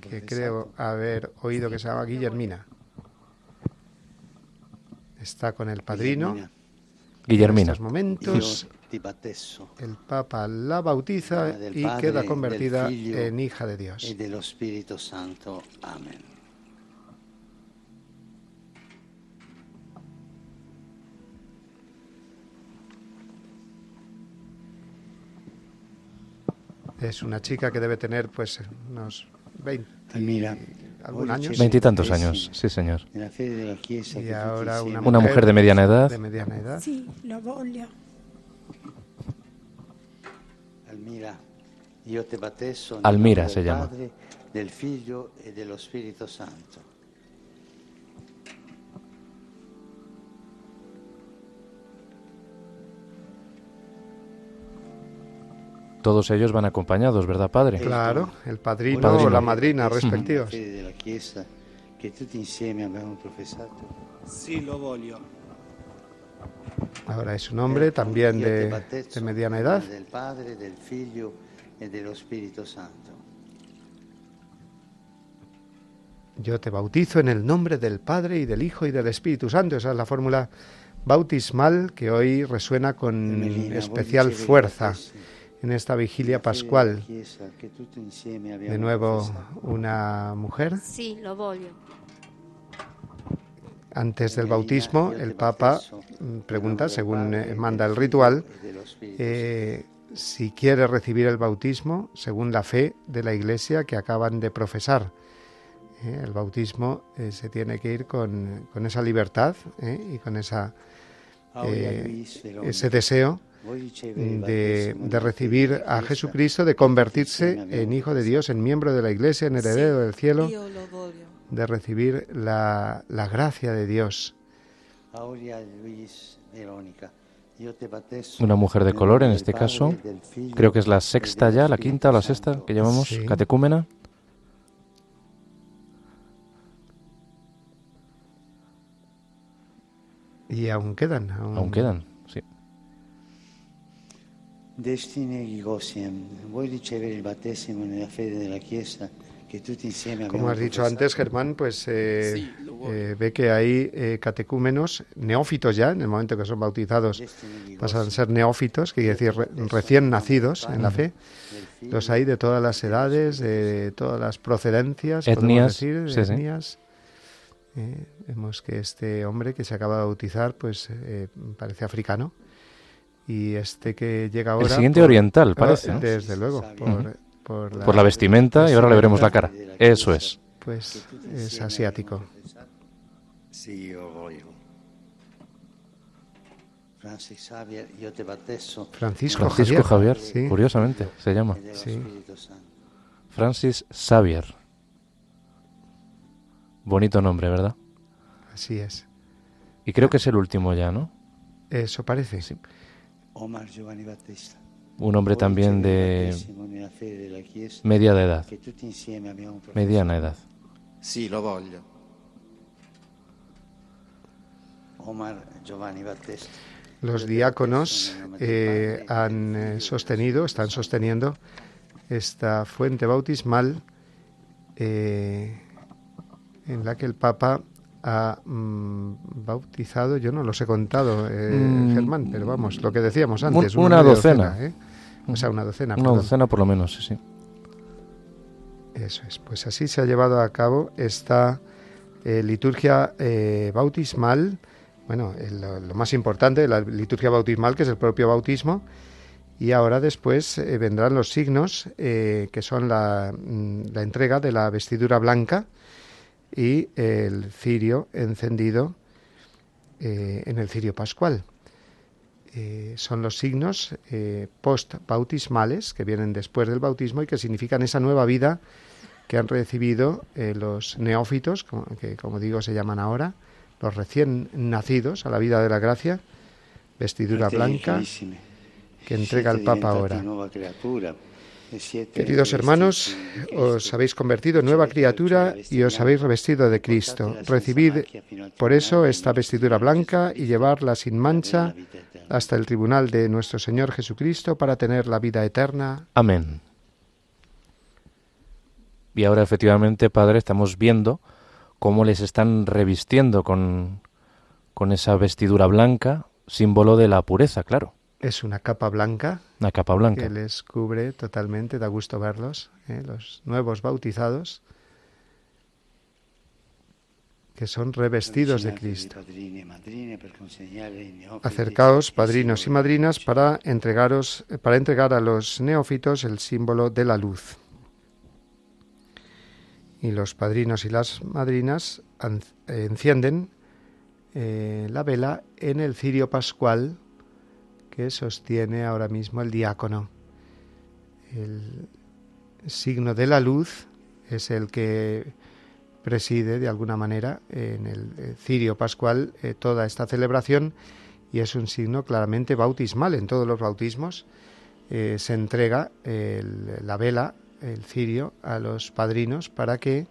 que creo haber oído que se llama Guillermina está con el padrino. Guillermina. En estos momentos el Papa la bautiza y queda convertida en hija de Dios. Y del Espíritu Santo. Amén. Es una chica que debe tener pues unos 20. Mira, algún año. Veintitantos años, sí, señor. Y ahora una, una mujer de mediana edad. De mediana edad. Sí, la voglio. Almira, io te bateso Almira se llama. Padre, del Figlio e dello Spirito Santo. Todos ellos van acompañados, ¿verdad, Padre? Claro, el padrino, El padrino. o la madrina respectivos. fede della Chiesa che tutti insieme abbiamo professato. Sì, lo voglio. Ahora es un hombre también de, de mediana edad. Del Padre, del Figlio e dello Spirito Santo. Yo te bautizo en el nombre del Padre y del Hijo y del Espíritu Santo. Esa es la fórmula bautismal que hoy resuena con especial fuerza. En esta vigilia pascual. De nuevo una mujer. Sì, lo voglio. Antes del bautismo, el Papa mm, pregunta, según eh, manda el ritual, eh, si quiere recibir el bautismo según la fe de la Iglesia que acaban de profesar. Eh, el bautismo eh, se tiene que ir con, con esa libertad eh, y con esa, eh, ese deseo de, recibir a Jesucristo, de convertirse en Hijo de. Dios, en miembro de la Iglesia, en heredero del cielo, de recibir la, la gracia de Dios. Una mujer de color en este caso. Creo que es la sexta ya, la quinta o la sexta que llamamos Sí. catecúmena. Y aún quedan. Aún quedan, Como has dicho antes, Germán, pues eh, Sí, eh, ve que hay eh, catecúmenos, neófitos ya, en el momento que son bautizados, pasan a ser neófitos, que quiere decir re- recién nacidos en la fe. Los hay de todas las edades, de todas las procedencias, Etnias, podemos decir, sí, sí. etnias. Eh, vemos que este hombre que se acaba de bautizar, pues eh, parece africano. Y este que llega ahora... El siguiente por- oriental, parece, ¿no? Desde luego, por, la vestimenta y ahora le veremos la cara. Eso es. Pues es asiático. Francisco, Francisco Javier, sí. curiosamente, se llama. Sí. Francis Xavier. Bonito nombre, ¿verdad? Así es. Y creo que es el último ya, ¿no? Eso parece. Sí. Omar Giovanni Battista. Un hombre también de media de edad, mediana edad. Sì, lo voglio. Omar Giovanni Battista. Los diáconos eh, han eh, sostenido, están sosteniendo esta fuente bautismal eh, en la que el Papa ha mm, bautizado, yo no los he contado, eh, Mm, Germán, pero vamos, lo que decíamos un- antes. una docena. ¿eh? O sea, una docena. Una perdón. docena por lo menos, sí, sí. Eso es, pues así se ha llevado a cabo esta eh, liturgia eh, bautismal, bueno, el- lo, más importante de la liturgia bautismal, que es el propio bautismo, y ahora después eh, vendrán los signos, eh, que son la, mm, la entrega de la vestidura blanca y el cirio encendido eh, en el cirio pascual. Eh, son los signos eh, post-bautismales que vienen después del bautismo y que significan esa nueva vida que han recibido eh, los neófitos, que como digo se llaman ahora, los recién nacidos a la vida de la gracia, vestidura Fratelli blanca que entrega el siete Papa ahora. e siete Queridos hermanos, os habéis convertido en nueva criatura y os habéis revestido de Cristo. Recibid por eso esta vestidura blanca y llevarla sin mancha hasta el tribunal de nuestro Señor Jesucristo para tener la vida eterna. Amén. Y ahora efectivamente, Padre, estamos viendo cómo les están revistiendo con, con esa vestidura blanca, símbolo de la pureza, claro, Es una capa blanca una capa blanca. que les cubre totalmente, da gusto verlos, ¿eh? los nuevos bautizados, que son revestidos de Cristo. Acercaos, padrinos y madrinas, para entregaros, para entregar a los neófitos el símbolo de la luz. Y los padrinos y las madrinas encienden eh, la vela en el cirio pascual que sostiene ahora mismo el diácono. El signo de la luz es el que preside de alguna manera en el eh, cirio pascual eh, toda esta celebración y es un signo claramente bautismal en todos los bautismos. eh, se entrega la vela, el cirio, a los padrinos para que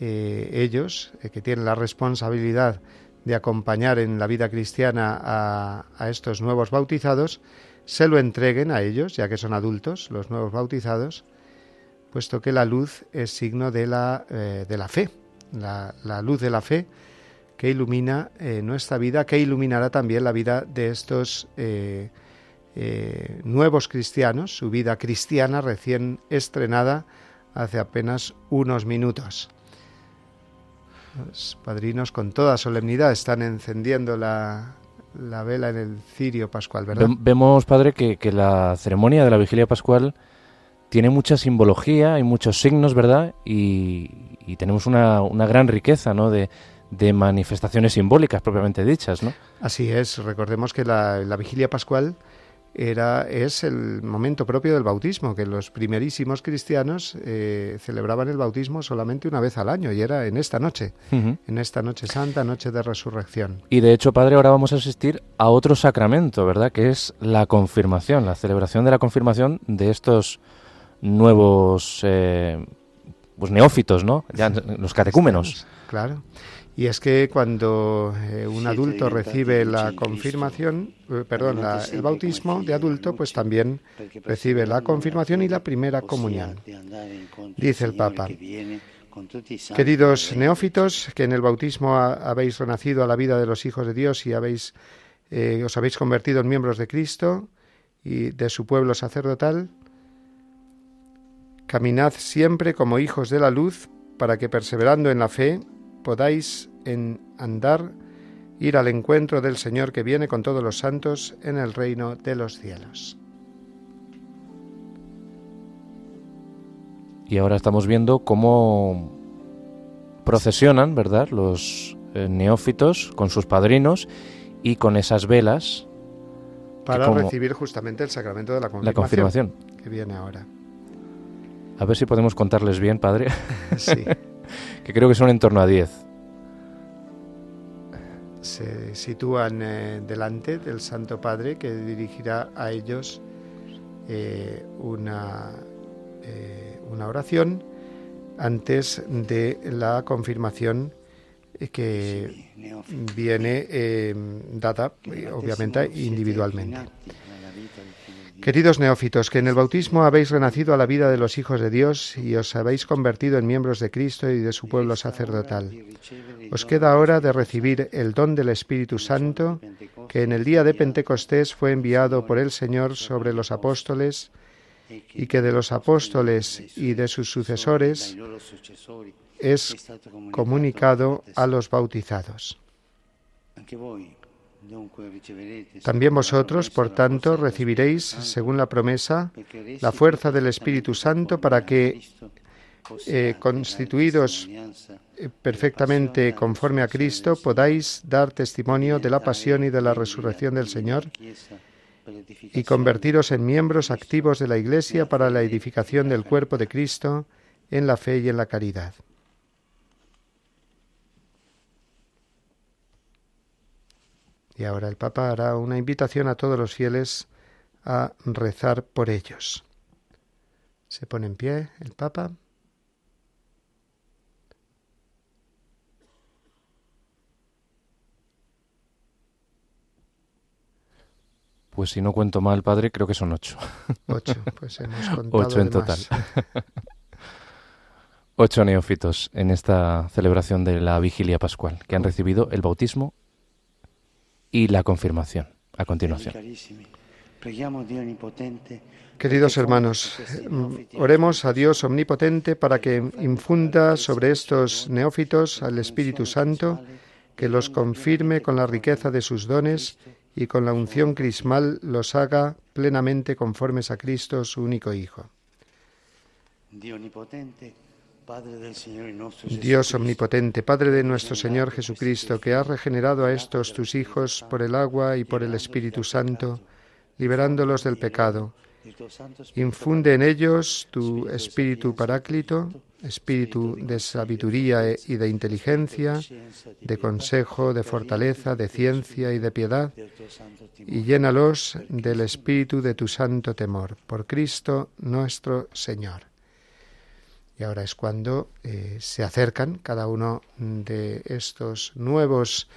ellos, que tienen la responsabilidad de acompañar en la vida cristiana a, estos nuevos bautizados, se lo entreguen a ellos, ya que son adultos, los nuevos bautizados, puesto que la luz es signo de la, de la fe, la, luz de la fe que ilumina nuestra vida, que iluminará también la vida de estos eh, nuevos cristianos, su vida cristiana recién estrenada hace apenas unos minutos. Los padrinos con toda solemnidad están encendiendo la, vela en el cirio pascual, ¿verdad? Vemos, padre, que, la ceremonia de la vigilia pascual tiene mucha simbología y muchos signos, ¿verdad? Y, tenemos una, gran riqueza, ¿no? De, manifestaciones simbólicas propiamente dichas, ¿no? Así es. Recordemos que la, la vigilia pascual era, es el momento propio del bautismo, que los primerísimos cristianos eh, celebraban el bautismo solamente una vez al año, y era en esta noche, en esta noche santa, noche de resurrección. Y de hecho, Padre, ahora vamos a asistir a otro sacramento, ¿verdad? Que es la confirmación, la celebración de la confirmación de estos nuevos eh, pues neófitos, ¿no? Ya, los catecúmenos. Claro. Y es que cuando eh, un adulto recibe la confirmación, eh, perdón, el bautismo de adulto, pues también recibe la confirmación y la primera comunión. Dice el Papa. Queridos neófitos, que en el bautismo habéis renacido a la vida de los hijos de Dios y habéis, eh, os habéis convertido en miembros de Cristo y de su pueblo sacerdotal, caminad siempre como hijos de la luz para que perseverando en la fe podáis en andar, ir al encuentro del Señor que viene con todos los santos en el reino de los cielos. Y ahora estamos viendo cómo procesionan, ¿verdad?, los eh, neófitos con sus padrinos y con esas velas. Para recibir justamente el sacramento de la confirmación, la confirmación. Que viene ahora. A ver si podemos contarles bien, padre. sí. que creo que son en torno a 10 se sitúan eh, delante del Santo Padre que dirigirá a ellos eh, una, eh, una oración antes de la confirmación que viene dada obviamente individualmente. Queridos neófitos, que en el bautismo habéis renacido a la vida de los hijos de Dios y os habéis convertido en miembros de Cristo y de su pueblo sacerdotal. Os queda ahora de recibir el don del Espíritu Santo, que en el día de Pentecostés fue enviado por el Señor sobre los apóstoles y que de los apóstoles y de sus sucesores es comunicado a los bautizados. También vosotros, por tanto, recibiréis, según la promesa, la fuerza del Espíritu Santo para que, eh, constituidos eh, perfectamente conforme a Cristo, podáis dar testimonio de la pasión y de la resurrección del Señor y convertiros en miembros activos de la Iglesia para la edificación del cuerpo de Cristo en la fe y en la caridad. Y ahora el Papa hará una invitación a todos los fieles a rezar por ellos. Se pone en pie el Papa. Pues si no cuento mal, padre, creo que son ocho. Ocho, pues hemos contado Ocho en total. ocho neófitos en esta celebración de la vigilia pascual, que han recibido el bautismo y la confirmación a continuación. Queridos hermanos, oremos a Dios omnipotente para que infunda sobre estos neófitos al Espíritu Santo, que los confirme con la riqueza de sus dones y con la unción crismal los haga plenamente conformes a Cristo, su único Hijo. Dios omnipotente, Padre de nuestro Señor Jesucristo, que has regenerado a estos tus hijos por el agua y por el Espíritu Santo, liberándolos del pecado, infunde en ellos tu Espíritu Paráclito espíritu de sabiduría y de inteligencia, de consejo, de fortaleza, de ciencia y de piedad, y llénalos del espíritu de tu santo temor, por Cristo nuestro Señor. Y ahora es cuando eh, se acercan cada uno de estos nuevos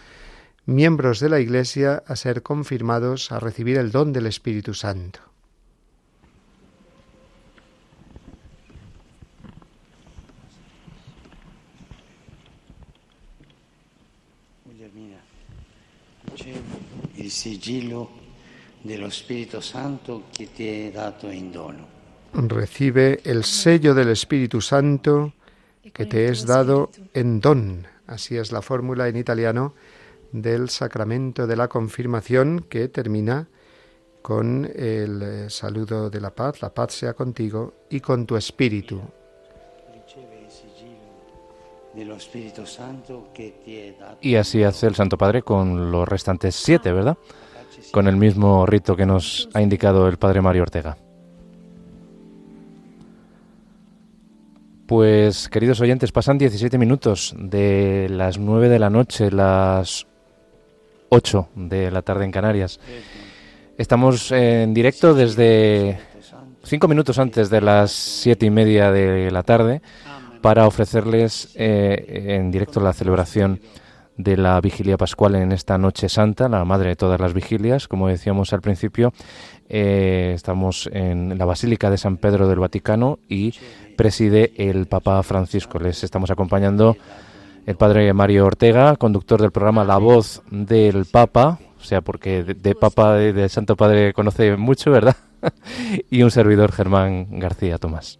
miembros de la Iglesia a ser confirmados, a recibir el don del Espíritu Santo. el sigilo dello Spirito Santo che ti è dato in dono. Recibe el sello del Espíritu Santo que te es dado en don. Así es la fórmula en italiano del sacramento de la confirmación que termina con el eh, saludo de la paz, la paz sea contigo y con tu espíritu. Y así hace el Santo Padre con los restantes siete, ¿verdad? Con el mismo rito que nos ha indicado el Padre Mario Ortega. Pues, queridos oyentes, pasan 17 minutos de las 9 de la noche, las 8 de la tarde en Canarias. Estamos en directo desde cinco minutos antes de las siete y media de la tarde para ofrecerles eh, en directo la celebración de la vigilia pascual en esta noche santa, la madre de todas las vigilias, como decíamos al principio. Eh, estamos en la Basílica de San Pedro del Vaticano y preside el Papa Francisco. Les estamos acompañando el padre Mario Ortega, conductor del programa La Voz del Papa, o sea, porque de, Papa, del Santo Padre conoce mucho, ¿verdad? y un servidor Germán García Tomás.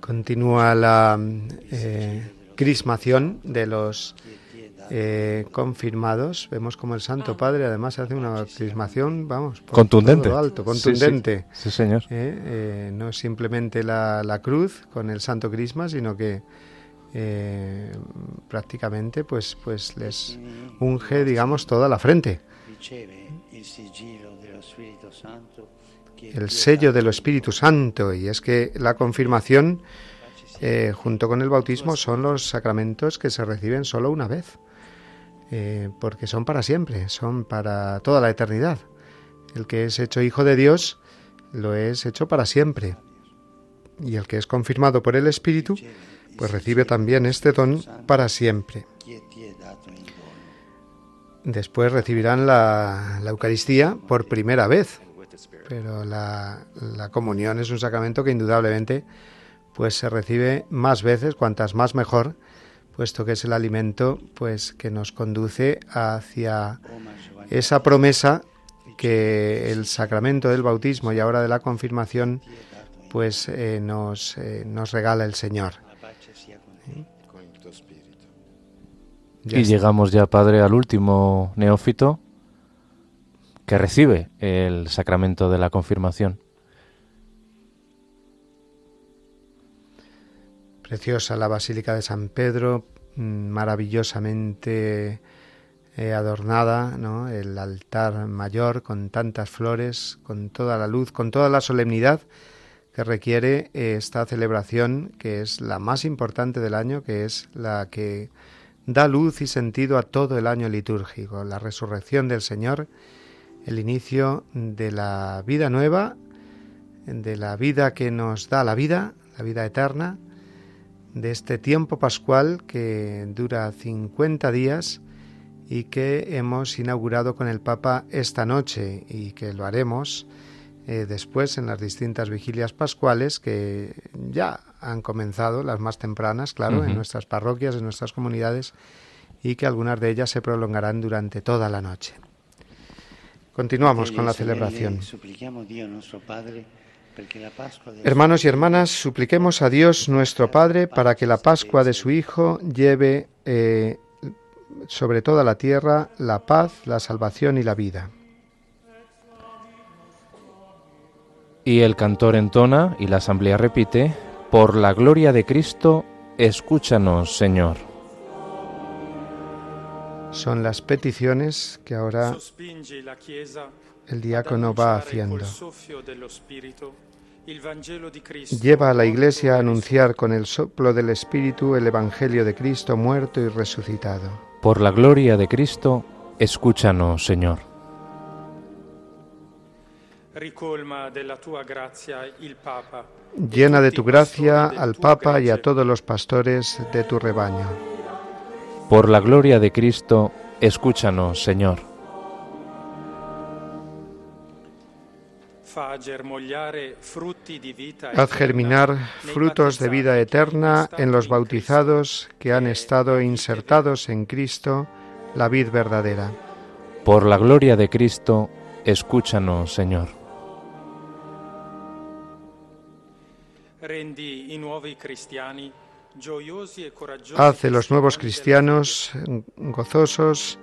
Continúa la eh, crismación de los eh, confirmados. Vemos como el Santo Padre además hace una crismación, vamos, contundente. alto, contundente. Sí, señor. Eh, no es simplemente la, la, cruz con el Santo Crisma, sino que prácticamente pues, pues les unge, digamos, toda la frente el sello del Espíritu Santo y es que la confirmación eh, junto con el bautismo son los sacramentos que se reciben solo una vez, eh, porque son para siempre, son para toda la eternidad. El que es hecho hijo de Dios lo es hecho para siempre. Y el que es confirmado por el Espíritu, pues recibe también este don para siempre. Después recibirán la Eucaristía por primera vez, pero la, comunión es un sacramento que indudablemente pues se recibe más veces, cuantas más mejor, puesto que es el alimento pues que nos conduce hacia esa promesa que el sacramento del bautismo y ahora de la confirmación pues eh, nos, eh, nos regala el Señor. y llegamos ya, Padre, al último neófito, que recibe el sacramento de la confirmación. Preciosa la Basílica de San Pedro, maravillosamente eh, adornada, ¿no? el altar mayor con tantas flores, con toda la luz, con toda la solemnidad que requiere esta celebración, que es la más importante del año, que es la que da luz y sentido a todo el año litúrgico, la resurrección del Señor el inicio de la vida nueva, de la vida que nos da la vida, la vida eterna, de este tiempo pascual que dura 50 días y que hemos inaugurado con el Papa esta noche y que lo haremos eh, después en las distintas vigilias pascuales que ya han comenzado, las más tempranas, claro, en nuestras parroquias, en nuestras comunidades, y que algunas de ellas se prolongarán durante toda la noche. Continuamos con la celebración. Hermanos y hermanas, supliquemos a Dios nuestro Padre para que la Pascua de su Hijo lleve eh, sobre toda la tierra la paz, la salvación y la vida. Y el cantor entona y la asamblea repite, por la gloria de Cristo, escúchanos, Señor son las peticiones que ahora el diácono va haciendo. Lleva a la Iglesia a anunciar con el soplo del Espíritu el Evangelio de Cristo muerto y resucitado. Por la gloria de Cristo, escúchanos, Señor. Llena de tu gracia al Papa y a todos los pastores de tu rebaño. Por la gloria de Cristo, escúchanos, Señor. Haz germinar frutos de vida eterna en los bautizados que han estado insertados en Cristo, la vid verdadera. Por la gloria de Cristo, escúchanos, Señor. Haz de los nuevos cristianos gozosos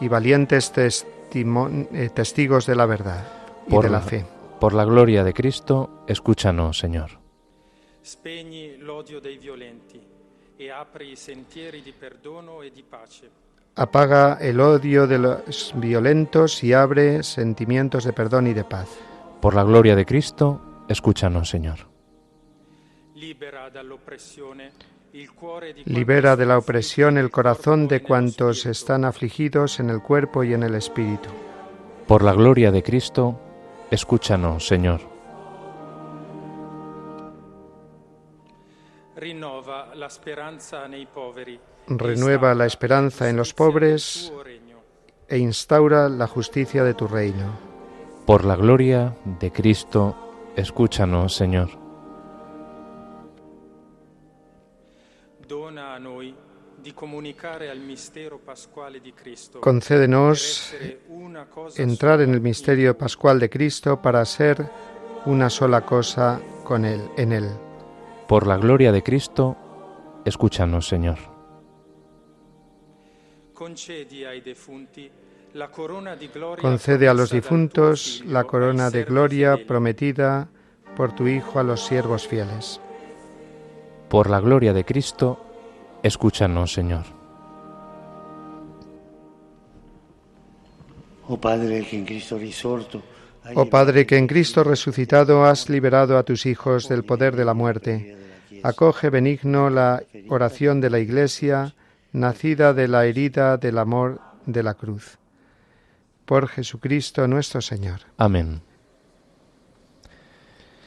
y valientes eh, testigos de la verdad y de la fe. Por la gloria de Cristo, escúchanos, Señor. Apaga el odio de los violentos y abre sentimientos de perdón y de paz. Por la gloria de Cristo, escúchanos, Señor. Libera de la opresión el corazón de cuantos están afligidos en el cuerpo y en el espíritu. Por la gloria de Cristo, Escúchanos, Señor. Renueva la esperanza en los pobres e instaura la justicia de tu reino. Por la gloria de Cristo, escúchanos, Señor. Concédenos entrar en el misterio pascual de Cristo para ser una sola cosa con él, en él. Por la gloria de Cristo, escúchanos, Señor. Concede a los difuntos la corona de gloria prometida por tu Hijo a los siervos fieles. Por la gloria de Cristo, Escúchanos, Señor. Oh Padre que en Cristo risorto, Oh Padre que en Cristo resucitado has liberado a tus hijos del poder de la muerte. Acoge benigno la oración de la Iglesia, nacida de la herida del amor de la cruz. Por Jesucristo nuestro Señor. Amén.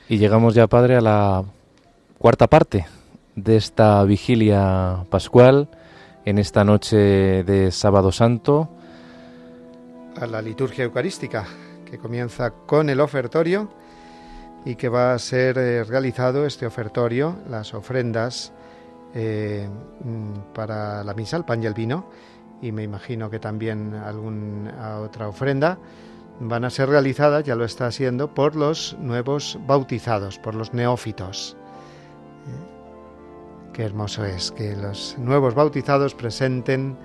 Y llegamos ya, Padre, a la cuarta parte de esta vigilia pascual, en esta noche de sábado santo. A la liturgia eucarística, que comienza con el ofertorio y que va a ser eh, realizado este ofertorio, las ofrendas eh, mm, para la misa, el pan y el vino, y me imagino que también alguna otra ofrenda, van a ser realizadas, ya lo está haciendo, por los nuevos bautizados, por los neófitos. Qué hermoso es que los nuevos bautizados presenten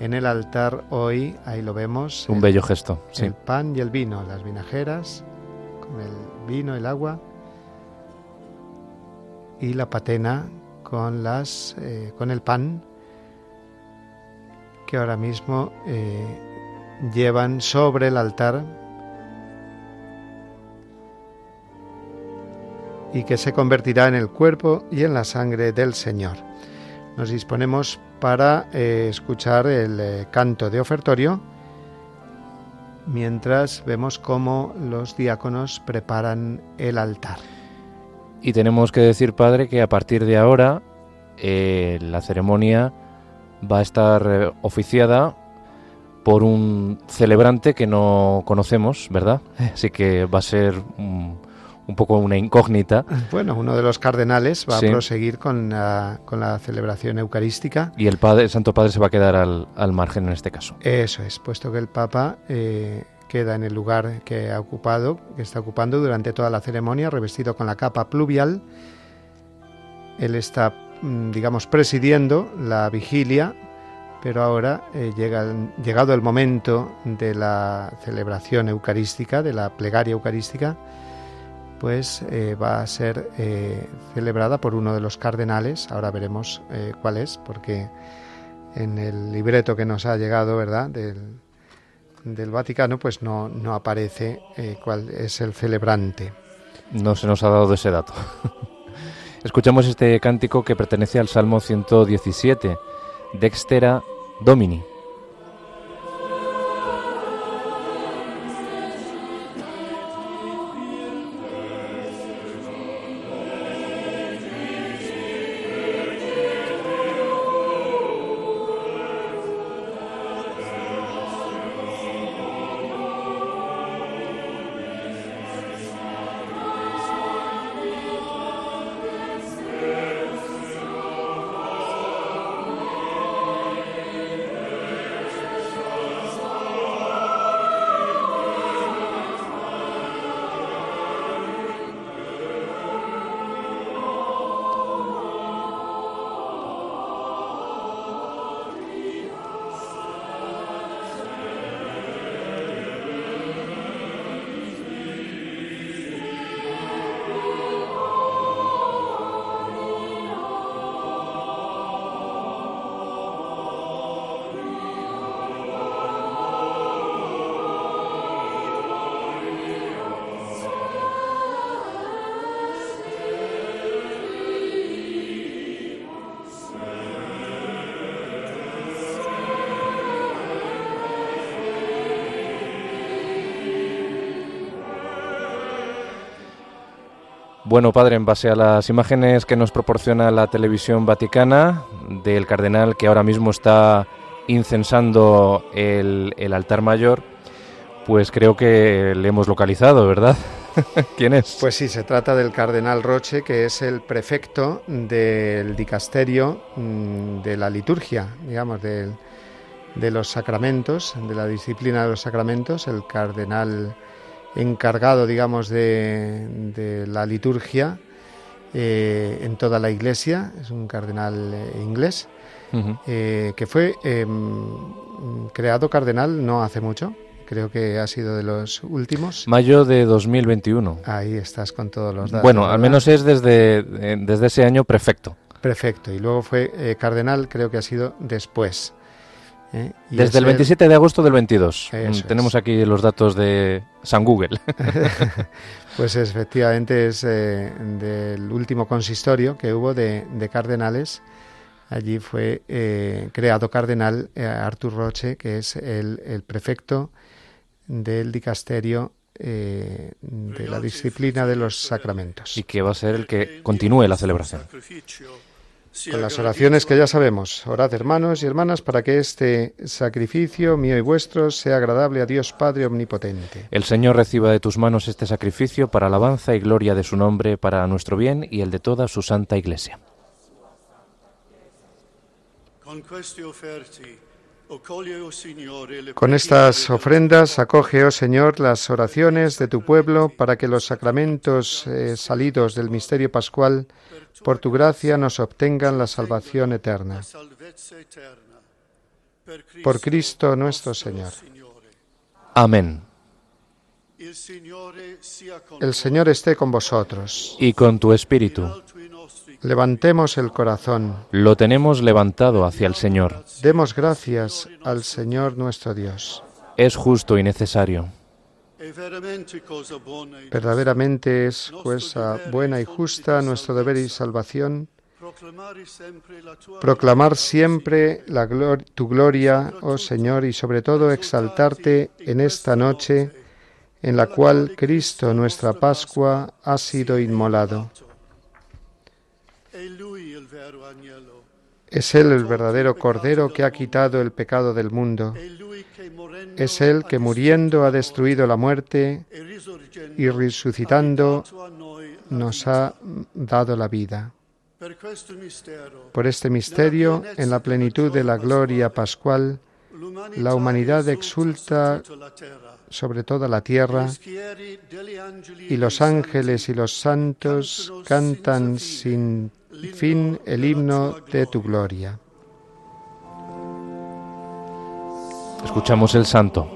en el altar hoy, ahí lo vemos. Un bello gesto. El pan y el vino, las vinajeras, con el vino, el agua, y la patena con, las, eh, con el pan que ahora mismo eh, llevan sobre el altar y que se convertirá en el cuerpo y en la sangre del Señor. Nos disponemos para eh, escuchar el eh, canto de ofertorio mientras vemos cómo los diáconos preparan el altar. Y tenemos que decir, Padre, que a partir de ahora eh, la ceremonia va a estar oficiada por un celebrante que no conocemos, ¿verdad? Así que va a ser poco una incógnita. Bueno, uno de los cardenales va a proseguir con la, con la, celebración eucarística. Y el, padre, Santo Padre se va a quedar al, al, margen en este caso. Eso es, puesto que el Papa eh, queda en el lugar que ha ocupado, que está ocupando durante toda la ceremonia, revestido con la capa pluvial. Él está, mm, digamos, presidiendo la vigilia, pero ahora, eh, llega, llegado el momento de la celebración eucarística, de la plegaria eucarística, pues eh, va a ser eh, celebrada por uno de los cardenales. Ahora veremos eh, cuál es, porque en el libreto que nos ha llegado, ¿verdad?, del, del Vaticano, pues no, no aparece eh, cuál es el celebrante. No se nos ha dado ese dato. Escuchamos este cántico que pertenece al Salmo 117, Dextera Domini. Bueno, padre, en base a las imágenes que nos proporciona la televisión vaticana del cardenal que ahora mismo está incensando el, altar mayor, pues creo que le hemos localizado, ¿verdad? ¿Quién es? Pues sí, se trata del cardenal Roche, que es el prefecto del dicasterio mm, de la liturgia, digamos, de, de los sacramentos, de la disciplina de los sacramentos, el cardenal encargado, digamos, de, la liturgia eh, en toda la iglesia, es un cardenal eh, inglés, eh, que fue em, creado cardenal no hace mucho, creo que ha sido de los últimos. Mayo de 2021. Ahí estás con todos los datos. Bueno, al menos es desde, desde ese año prefecto. Prefecto, y luego fue cardenal, creo que ha sido después. ¿Eh? Desde el 27 de agosto del 22. Mm, tenemos aquí los datos de San Google. pues efectivamente es eh, del último consistorio que hubo de, cardenales. Allí fue eh, creado cardenal Artur Roche, que es el, prefecto del dicasterio de la disciplina de los sacramentos. Y que va a ser el que continúe la celebración con las oraciones que ya sabemos. Orad hermanos y hermanas para que este sacrificio mío y vuestro sea agradable a Dios Padre Omnipotente. El Señor reciba de tus manos este sacrificio para alabanza y gloria de su nombre, para nuestro bien y el de toda su santa Iglesia. Con estas ofrendas acoge, oh Señor, las oraciones de tu pueblo para que los sacramentos eh, salidos del misterio pascual por tu gracia nos obtengan la salvación eterna. Por Cristo nuestro Señor. Amén. El Señor esté con vosotros. Y con tu espíritu. Levantemos el corazón. Lo tenemos levantado hacia el Señor. Demos gracias al Señor nuestro Dios. Es justo y necesario. Verdaderamente es cosa buena y justa nuestro deber y salvación proclamar siempre la tu gloria, oh Señor, y sobre todo exaltarte en esta noche en la cual Cristo, nuestra Pascua, ha sido inmolado. Es Él el verdadero Cordero que ha quitado el pecado del mundo. Es Él que muriendo ha destruido la muerte y resucitando nos ha dado la vida. Por este misterio, en la plenitud de la gloria pascual, la humanidad exulta sobre toda la tierra y los ángeles y los santos cantan sin fin el himno de tu gloria. Escuchamos el santo.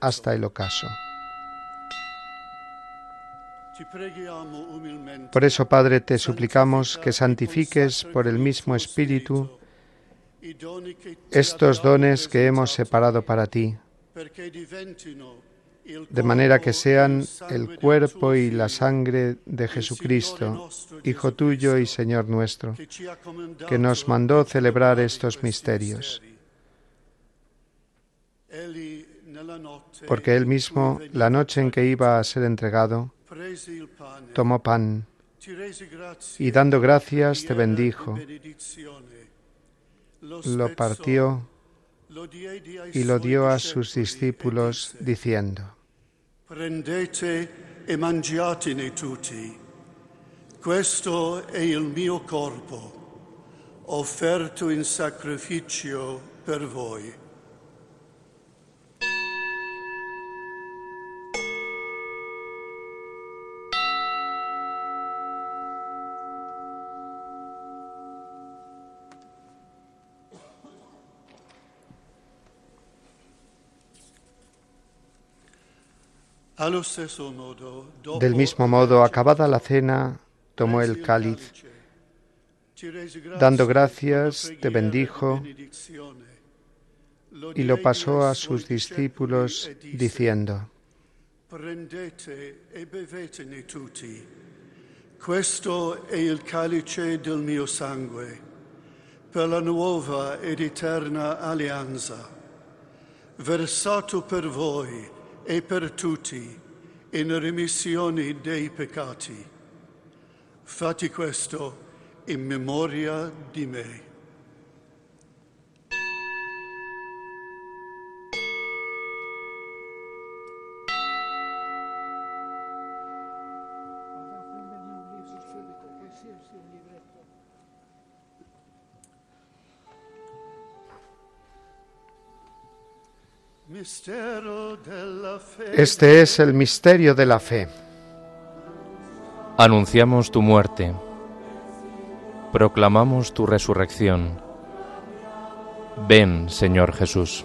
Hasta el ocaso. Por eso, Padre, te suplicamos que santifiques por el mismo Espíritu estos dones que hemos separado para ti, de manera que sean el cuerpo y la sangre de Jesucristo, Hijo tuyo y Señor nuestro, que nos mandó celebrar estos misterios. Porque Él mismo, la noche en que iba a ser entregado, tomó pan y dando gracias te bendijo. Lo partió y lo dio a sus discípulos diciendo, Prendete e mangiatene tutti. Questo è il mio corpo, offerto in sacrificio per voi. Del mismo modo, acabada la cena, tomó el cáliz, dando gracias, te bendijo y lo pasó a sus discípulos diciendo, Prendete e bevetene tutti. Questo è il calice del mio sangue, per la nuova ed eterna alleanza, versato per voi e per tutti in remissione dei peccati. Fate questo in memoria di me. Este es el misterio de la fe. Anunciamos tu muerte, proclamamos tu resurrección. Ven, Señor Jesús.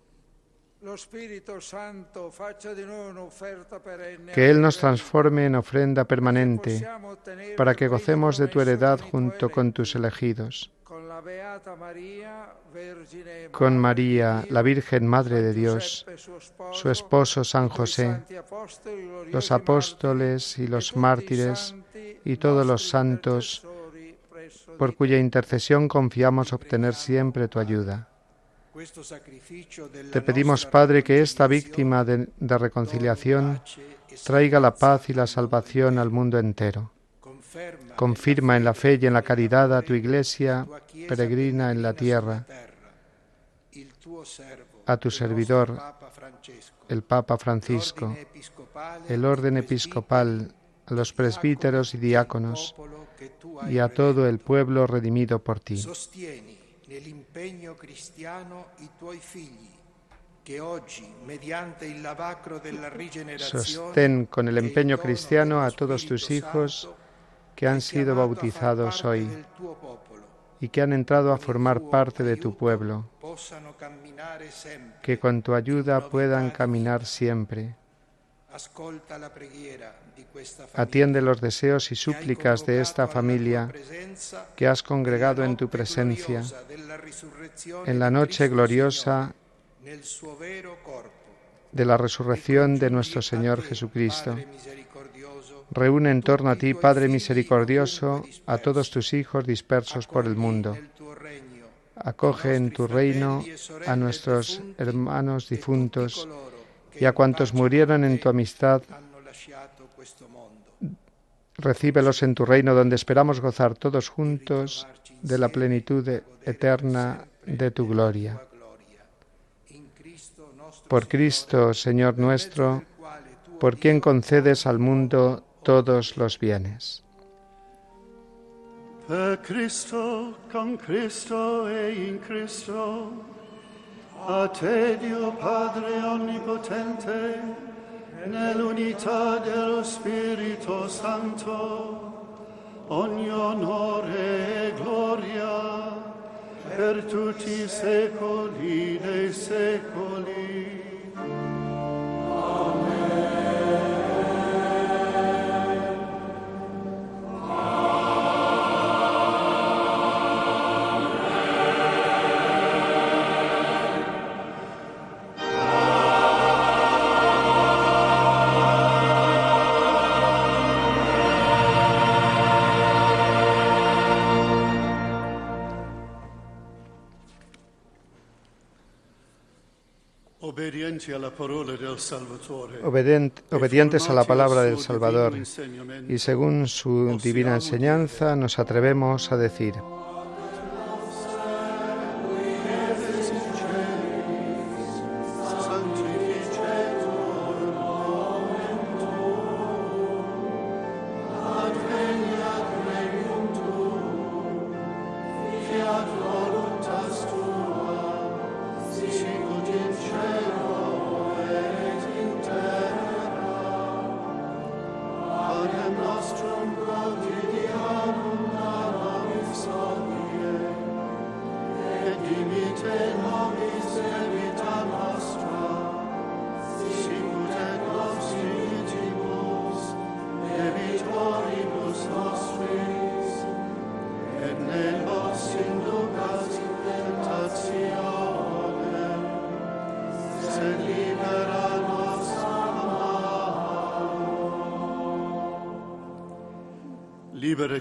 Que Él nos transforme en ofrenda permanente, para que gocemos de tu heredad junto con tus elegidos, con María, la Virgen Madre de Dios, su esposo San José, los apóstoles y los mártires y todos los santos, por cuya intercesión confiamos obtener siempre tu ayuda. Te pedimos, Padre, que esta víctima de, de reconciliación traiga la paz y la salvación al mundo entero. Confirma en la fe y en la caridad a tu iglesia peregrina en la tierra, servo, a tu servidor, el Papa Francisco, el orden episcopal, a los presbíteros y diáconos y a todo el pueblo redimido por ti. Nell'impegno cristiano i tuoi figli, che oggi, mediante il lavacro della rigenerazione, Sostén con el empeño cristiano a todos tus hijos que han sido bautizados hoy y que han entrado a formar parte de tu pueblo, que con tu ayuda puedan caminar siempre. Atiende los deseos y súplicas de esta familia que has congregado en tu presencia en la noche gloriosa de la resurrección de nuestro Señor Jesucristo. Reúne en torno a ti, Padre misericordioso, a todos tus hijos dispersos por el mundo. Acoge en tu reino a nuestros hermanos difuntos y a cuantos murieron en tu amistad. Recíbelos en tu reino donde esperamos gozar todos juntos de la plenitud eterna de tu gloria. Por Cristo, Señor nuestro, por quien concedes al mundo todos los bienes. Cristo, con Cristo e in Cristo, a te Dio Padre Onnipotente, nell'unità dello Spirito Santo, ogni onore e gloria per tutti i secoli dei secoli. Obbedienti obedientes a la palabra del Salvador. Y según su divina enseñanza nos atrevemos a decir,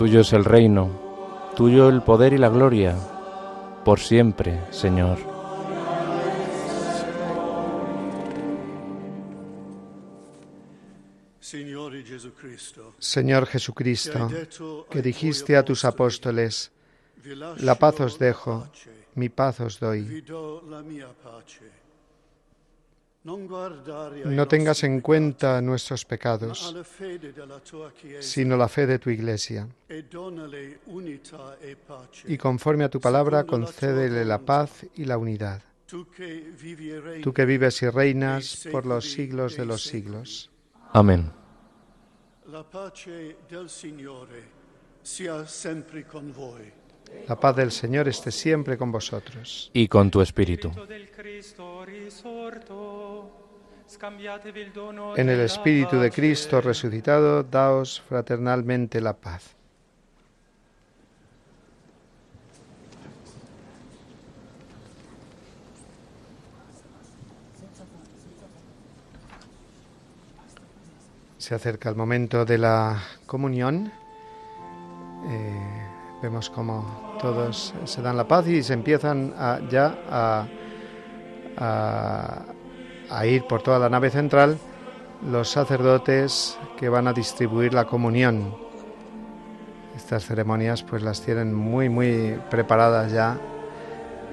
Tuyo es el reino, tuyo el poder y la gloria, por siempre, Señor. Señor Jesucristo, que dijiste a tus apóstoles, la paz os dejo, mi paz os doy. No tengas en cuenta nuestros pecados, sino la fe de tu Iglesia. e e. Y conforme a tu palabra, concédele la paz y la unidad. E Tú que vives y reinas por los siglos de los siglos. Amén. La pace del Signore sia sempre con voi. La paz del Señor esté siempre con vosotros. Y con tu espíritu. En el Espíritu de. Cristo resucitado, daos fraternalmente la paz. Se acerca el momento de la comunión. Eh, vemos como todos se dan la paz y se empiezan ya a, a ir por toda la nave central los sacerdotes que van a distribuir la comunión. Estas ceremonias pues las tienen muy muy preparadas ya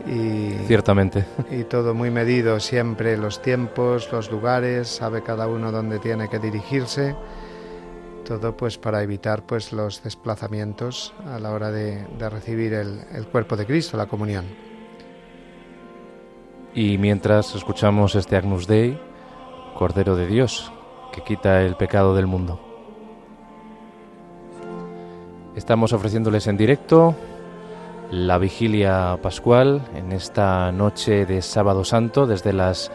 y ciertamente y todo muy medido siempre los tiempos, los lugares, sabe cada uno dónde tiene que dirigirse. Todo pues para evitar pues los desplazamientos a la hora de, recibir el, el cuerpo de Cristo, la comunión. Y mientras escuchamos este Agnus Dei, Cordero de Dios, que quita el pecado del mundo. Estamos ofreciéndoles en directo la vigilia pascual en esta noche de sábado santo desde las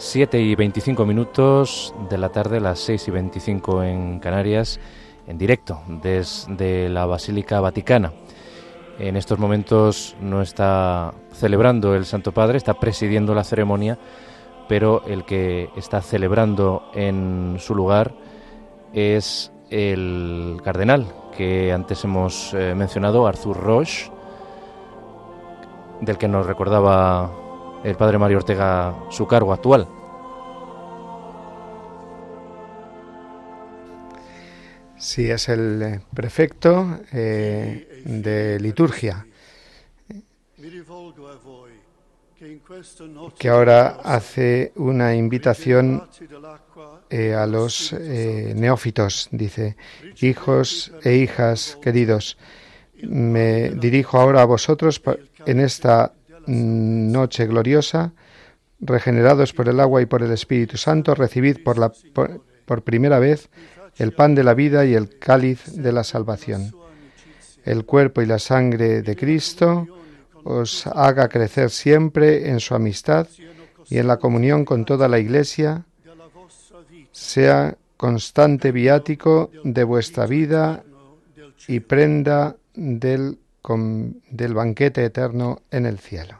7 y 25 minutos de la tarde, las 6 y 25 en Canarias, en directo desde la Basílica Vaticana. En estos momentos no está celebrando el Santo Padre, está presidiendo la ceremonia pero el que está celebrando en su lugar es el cardenal que antes hemos eh, mencionado, Arthur Roche, del que nos recordaba el padre Mario Ortega su cargo actual. Sí, es el eh, prefecto eh, de liturgia que ahora hace una invitación eh, a los neófitos. Dice, hijos e hijas queridos, me dirijo ahora a vosotros en esta noche gloriosa, regenerados por el agua y por el Espíritu Santo, recibid por, la, por primera vez el pan de la vida y el cáliz de la salvación, el cuerpo y la sangre de Cristo, os haga crecer siempre en su amistad y en la comunión con toda la Iglesia, sea constante viático de vuestra vida y prenda del, del banquete eterno en el cielo.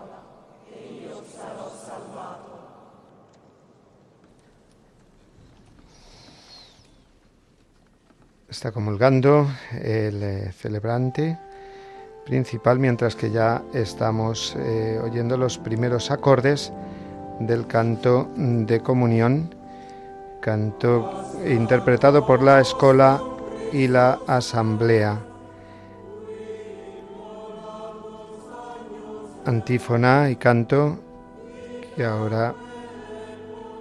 Está comulgando el eh, celebrante principal mientras que ya estamos eh, oyendo los primeros acordes del canto de comunión, canto interpretado por la escola y la asamblea. Antífona y canto que ahora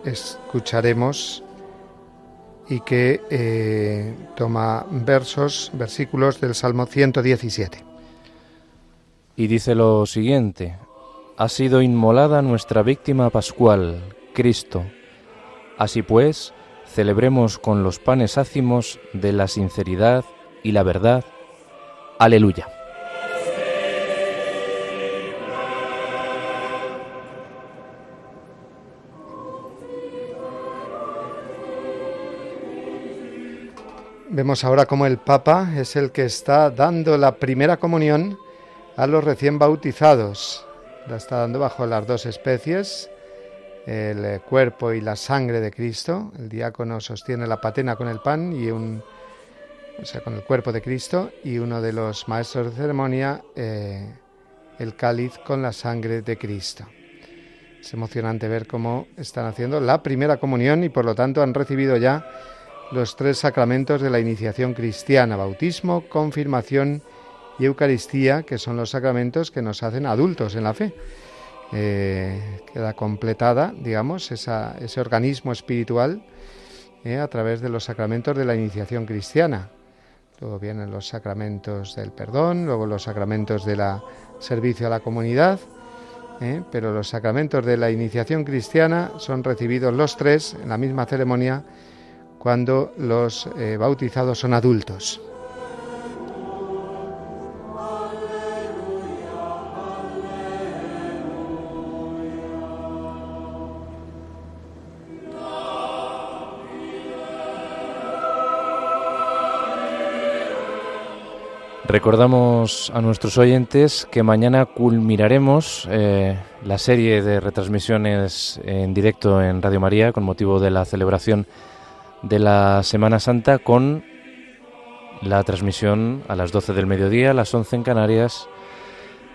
escucharemos y que eh, toma versos, versículos del Salmo 117. Y dice lo siguiente, ha sido inmolada nuestra víctima pascual, Cristo. Así pues, celebremos con los panes ácimos de la sinceridad y la verdad. Aleluya. Vemos ahora cómo el Papa es el que está dando la primera comunión a los recién bautizados. La está dando bajo las dos especies, el cuerpo y la sangre de Cristo. El diácono sostiene la patena con el pan y un, o sea, con el cuerpo de Cristo y uno de los maestros de ceremonia eh, el cáliz con la sangre de Cristo. Es emocionante ver cómo están haciendo la primera comunión y por lo tanto han recibido ya los tres sacramentos de la iniciación cristiana, bautismo, confirmación y Eucaristía, que son los sacramentos que nos hacen adultos en la fe. Eh, queda completada, digamos, ese organismo espiritual eh, a través de los sacramentos de la iniciación cristiana. Luego vienen los sacramentos del perdón, luego los sacramentos del servicio a la comunidad, eh, pero los sacramentos de la iniciación cristiana son recibidos los tres en la misma ceremonia cuando los eh, bautizados son adultos. Recordamos a nuestros oyentes que mañana culminaremos eh, la serie de retransmisiones en directo en Radio María con motivo de la celebración de la Semana Santa con la transmisión a las 12 del mediodía, a las 11 en Canarias,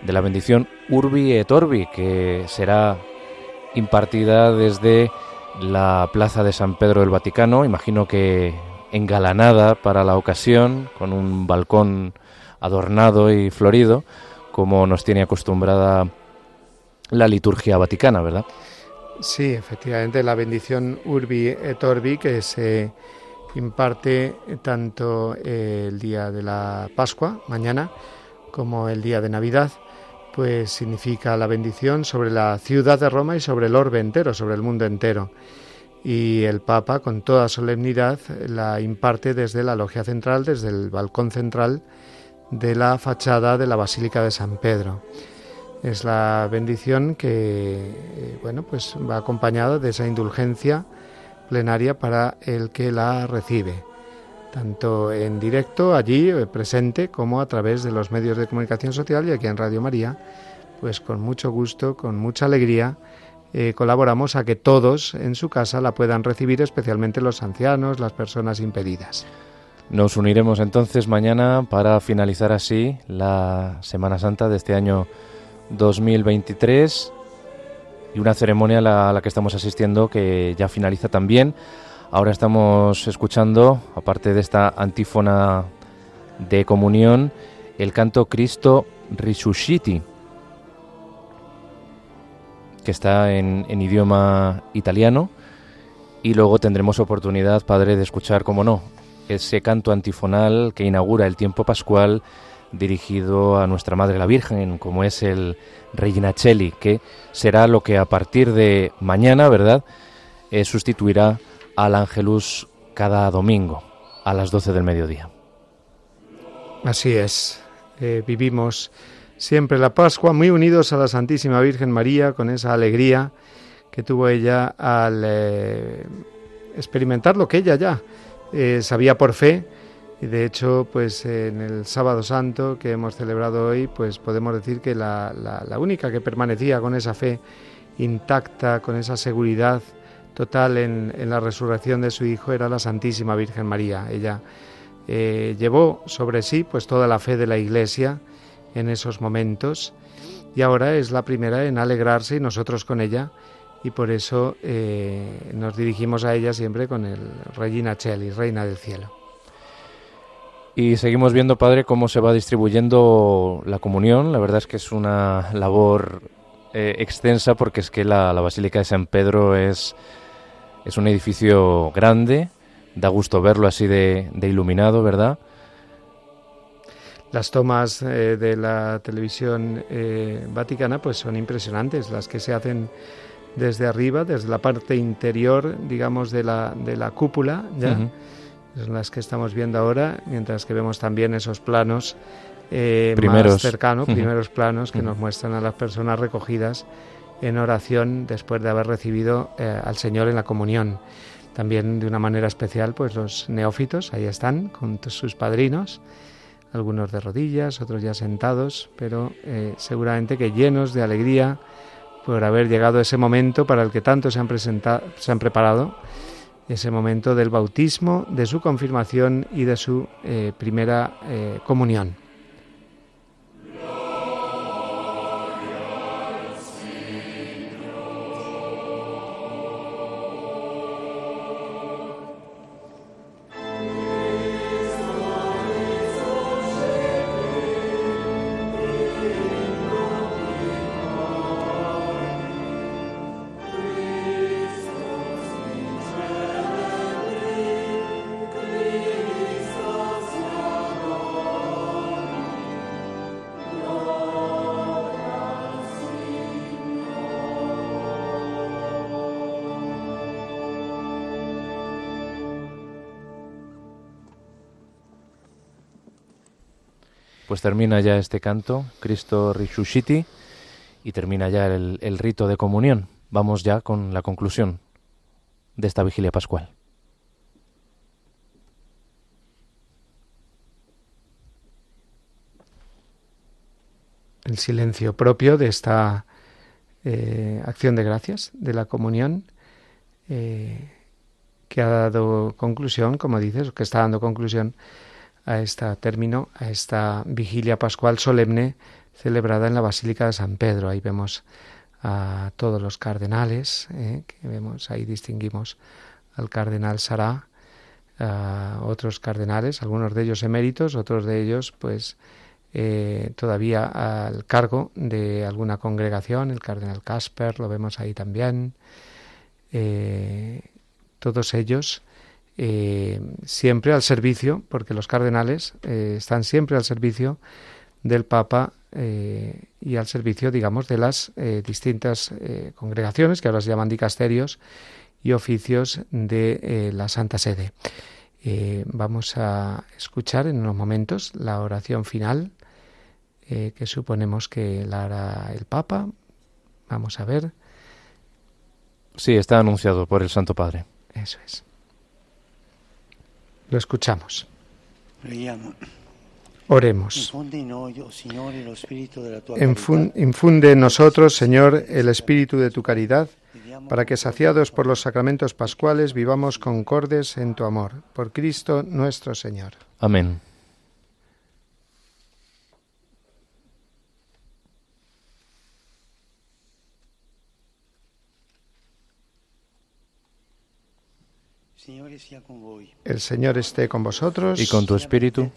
de la bendición Urbi et Orbi, que será impartida desde la Plaza de San Pedro del Vaticano, imagino que engalanada para la ocasión, con un balcón adornado y florido, como nos tiene acostumbrada la liturgia vaticana, ¿verdad? Sí, efectivamente, la bendición Urbi et Orbi que se imparte tanto el día de la Pascua, mañana, como el día de Navidad, pues significa la bendición sobre la ciudad de Roma y sobre el orbe entero, sobre el mundo entero. Y el Papa, con toda solemnidad, la imparte desde la logia central, desde el balcón central de la fachada de la Basílica de San Pedro. Es la bendición que eh, bueno, pues va acompañada de esa indulgencia plenaria para el que la recibe, tanto en directo allí eh, presente como a través de los medios de comunicación social y aquí en Radio María, pues con mucho gusto, con mucha alegría eh, colaboramos a que todos en su casa la puedan recibir, especialmente los ancianos, las personas impedidas. Nos uniremos entonces mañana para finalizar así la Semana Santa de este año 2023 y una ceremonia a la, que estamos asistiendo que ya finaliza también. Ahora estamos escuchando, aparte de esta antífona de comunión, el canto Cristo Risusciti, que está en, en idioma italiano. Y luego tendremos oportunidad, Padre, de escuchar, como no, ese canto antifonal que inaugura el tiempo pascual dirigido a nuestra Madre la Virgen, como es el Regina Cheli, que será lo que a partir de mañana, ¿verdad?, eh, sustituirá al Ángelus cada domingo a las 12 del mediodía. Así es, eh, vivimos siempre la Pascua muy unidos a la Santísima Virgen María, con esa alegría que tuvo ella al eh, experimentar lo que ella ya sabía por fe y de hecho pues en el sábado santo que hemos celebrado hoy pues podemos decir que la, la, única que permanecía con esa fe intacta, con esa seguridad total en, la resurrección de su hijo era la Santísima Virgen María. Ella eh, llevó sobre sí pues toda la fe de la Iglesia en esos momentos y ahora es la primera en alegrarse y nosotros con ella y por eso eh, nos dirigimos a ella siempre con el Regina Cheli, Reina del Cielo. Y seguimos viendo, Padre, cómo se va distribuyendo la comunión. La verdad es que es una labor eh, extensa porque es que la, Basílica de San Pedro es, es un edificio grande, da gusto verlo así de, iluminado, ¿verdad? Las tomas eh, de la televisión vaticana pues son impresionantes, las que se hacen desde arriba, desde la parte interior, digamos, de la, de la cúpula, ya, son las que estamos viendo ahora, mientras que vemos también esos planos eh, primeros. más cercanos, primeros planos que nos muestran a las personas recogidas en oración después de haber recibido eh, al Señor en la comunión. También de una manera especial, pues los neófitos, ahí están, con sus padrinos, algunos de rodillas, otros ya sentados, pero eh, seguramente que llenos de alegría, por haber llegado a ese momento para el que tanto se han, presentado, se han preparado, ese momento del bautismo, de su confirmación y de su eh, primera eh, comunión. Pues termina ya este canto, Cristo Rishushiti, y termina ya el, el rito de comunión. Vamos ya con la conclusión de esta vigilia pascual. el silencio propio de esta eh, acción de gracias, de la comunión, eh, que ha dado conclusión, como dices, que está dando conclusión a este término, a esta vigilia pascual solemne celebrada en la Basílica de San Pedro. Ahí vemos a todos los cardenales, eh, que vemos, ahí distinguimos al cardenal Sará, a otros cardenales, algunos de ellos eméritos, otros de ellos, pues, eh, todavía al cargo de alguna congregación, el cardenal Casper, lo vemos ahí también, eh, todos ellos siempre al servicio, porque los cardenales están siempre al servicio del Papa eh, y al servicio, digamos, de las eh, distintas eh, congregaciones, que ahora se llaman dicasterios, y oficios de la Santa Sede. vamos a escuchar en unos momentos la oración final que suponemos que la hará el Papa. Vamos a ver. Sí, está anunciado por el Santo Padre. Eso es. Lo escuchamos. Oremos. Infunde en nosotros, Señor, el espíritu de tu caridad, para que, saciados por los sacramentos pascuales, vivamos concordes en tu amor. Por Cristo nuestro Señor. Amén. El Señor esté con vosotros. Y con tu espíritu.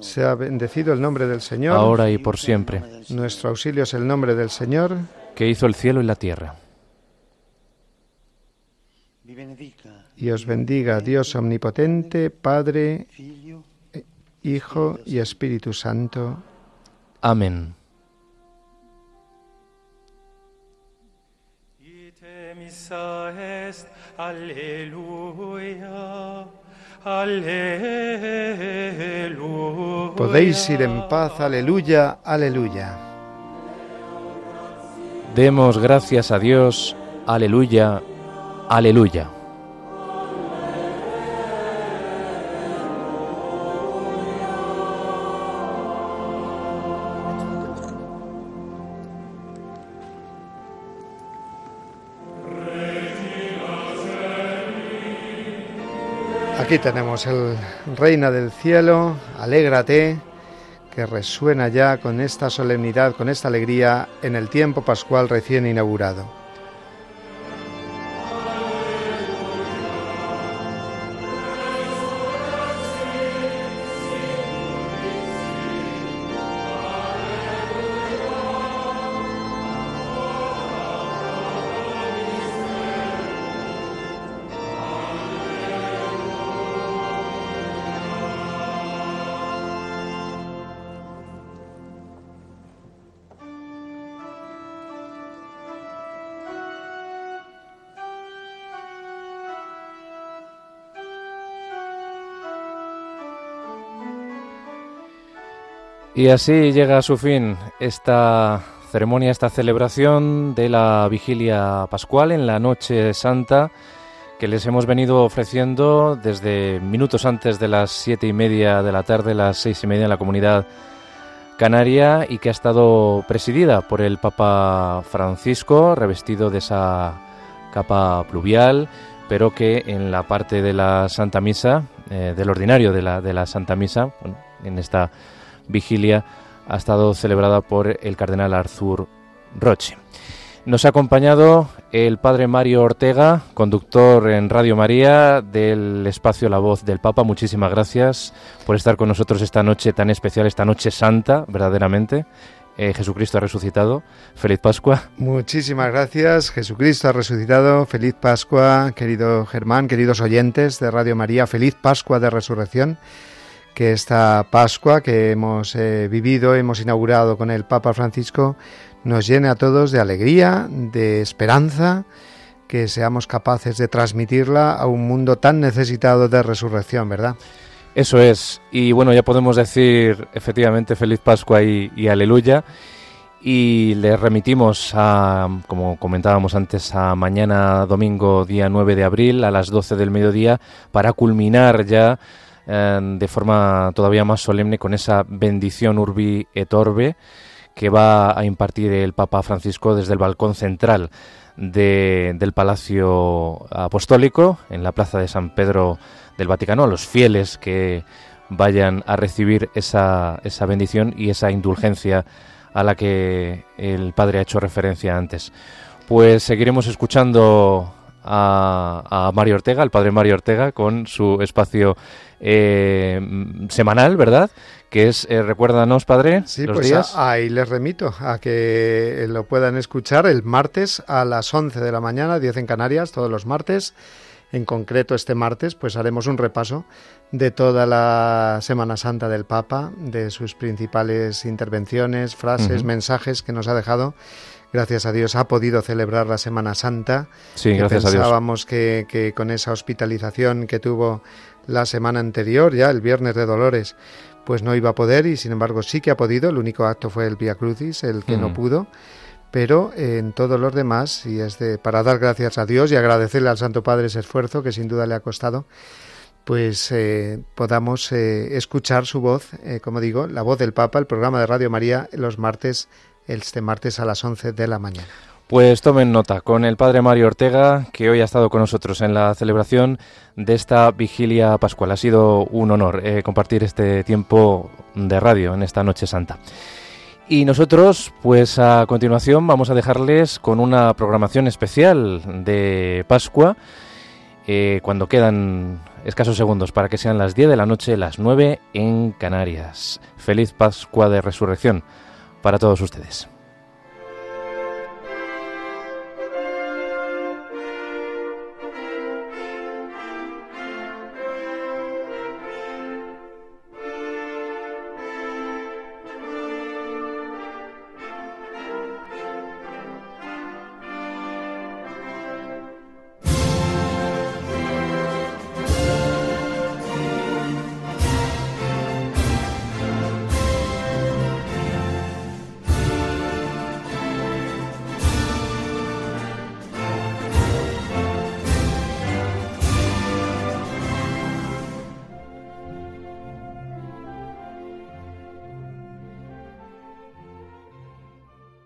Sea bendecido el nombre del Señor. Ahora y por siempre. Nuestro auxilio es el nombre del Señor. Que hizo el cielo y la tierra. Y os bendiga Dios omnipotente, Padre, Hijo y Espíritu Santo. Amén. Aleluya, Podéis ir en paz, aleluya, aleluya. Demos gracias a Dios, aleluya, aleluya. Aquí tenemos el Reina del Cielo, alégrate, que resuena ya con esta solemnidad, con esta alegría en el tiempo pascual recién inaugurado. Y así llega a su fin esta ceremonia, esta celebración de la vigilia pascual en la noche santa que les hemos venido ofreciendo desde minutos antes de las siete y media de la tarde, las seis y media en la comunidad canaria y que ha estado presidida por el Papa Francisco, revestido de esa capa pluvial, pero que en la parte de la Santa Misa, eh, del ordinario de la, de la Santa Misa, en esta vigilia ha estado celebrada por el cardenal Arthur Roche. Nos ha acompañado el padre Mario Ortega, conductor en Radio María del espacio La Voz del Papa. Muchísimas gracias por estar con nosotros esta noche tan especial, esta noche santa, verdaderamente. Eh, Jesucristo ha resucitado. Feliz Pascua. Muchísimas gracias. Jesucristo ha resucitado. Feliz Pascua, querido Germán, queridos oyentes de Radio María. Feliz Pascua de Resurrección que esta Pascua que hemos eh, vivido, hemos inaugurado con el Papa Francisco, nos llene a todos de alegría, de esperanza, que seamos capaces de transmitirla a un mundo tan necesitado de resurrección, ¿verdad? Eso es. Y bueno, ya podemos decir efectivamente feliz Pascua y, y aleluya. Y le remitimos a, como comentábamos antes, a mañana domingo, día 9 de abril, a las 12 del mediodía, para culminar ya de forma todavía más solemne con esa bendición urbi et orbe que va a impartir el Papa Francisco desde el balcón central del Palacio Apostólico en la Plaza de San Pedro del Vaticano a los fieles que vayan a recibir esa, esa bendición y esa indulgencia a la que el Padre ha hecho referencia antes. Pues seguiremos escuchando a, Mario Ortega, el Padre Mario Ortega, con su espacio eh, semanal, ¿verdad? que es, eh, recuérdanos, padre, sí, pues ahí les remito a que lo puedan escuchar el martes a las 11 de la mañana, 10 en Canarias, todos los martes. En concreto, este martes, pues haremos un repaso de toda la Semana Santa del Papa, de sus principales intervenciones, frases, mensajes que nos ha dejado. Gracias a Dios ha podido celebrar la Semana Santa. Sí, gracias pensábamos a Dios. Que, que con esa hospitalización que tuvo la semana anterior, ya el viernes de Dolores, pues no iba a poder y sin embargo sí que ha podido. El único acto fue el Via Crucis, el que no mm. pudo. Pero en todos los demás, y es de, para dar gracias a Dios y agradecerle al Santo Padre ese esfuerzo que sin duda le ha costado, pues eh, podamos eh, escuchar su voz, eh, como digo, la voz del Papa, el programa de Radio María, los martes, este martes a las 11 de la mañana. Pues tomen nota con el padre Mario Ortega, que hoy ha estado con nosotros en la celebración de esta vigilia pascual. Ha sido un honor eh, compartir este tiempo de radio en esta Noche Santa. Y nosotros, pues a continuación, vamos a dejarles con una programación especial de Pascua, eh, cuando quedan escasos segundos para que sean las 10 de la noche, las 9 en Canarias. Feliz Pascua de Resurrección para todos ustedes.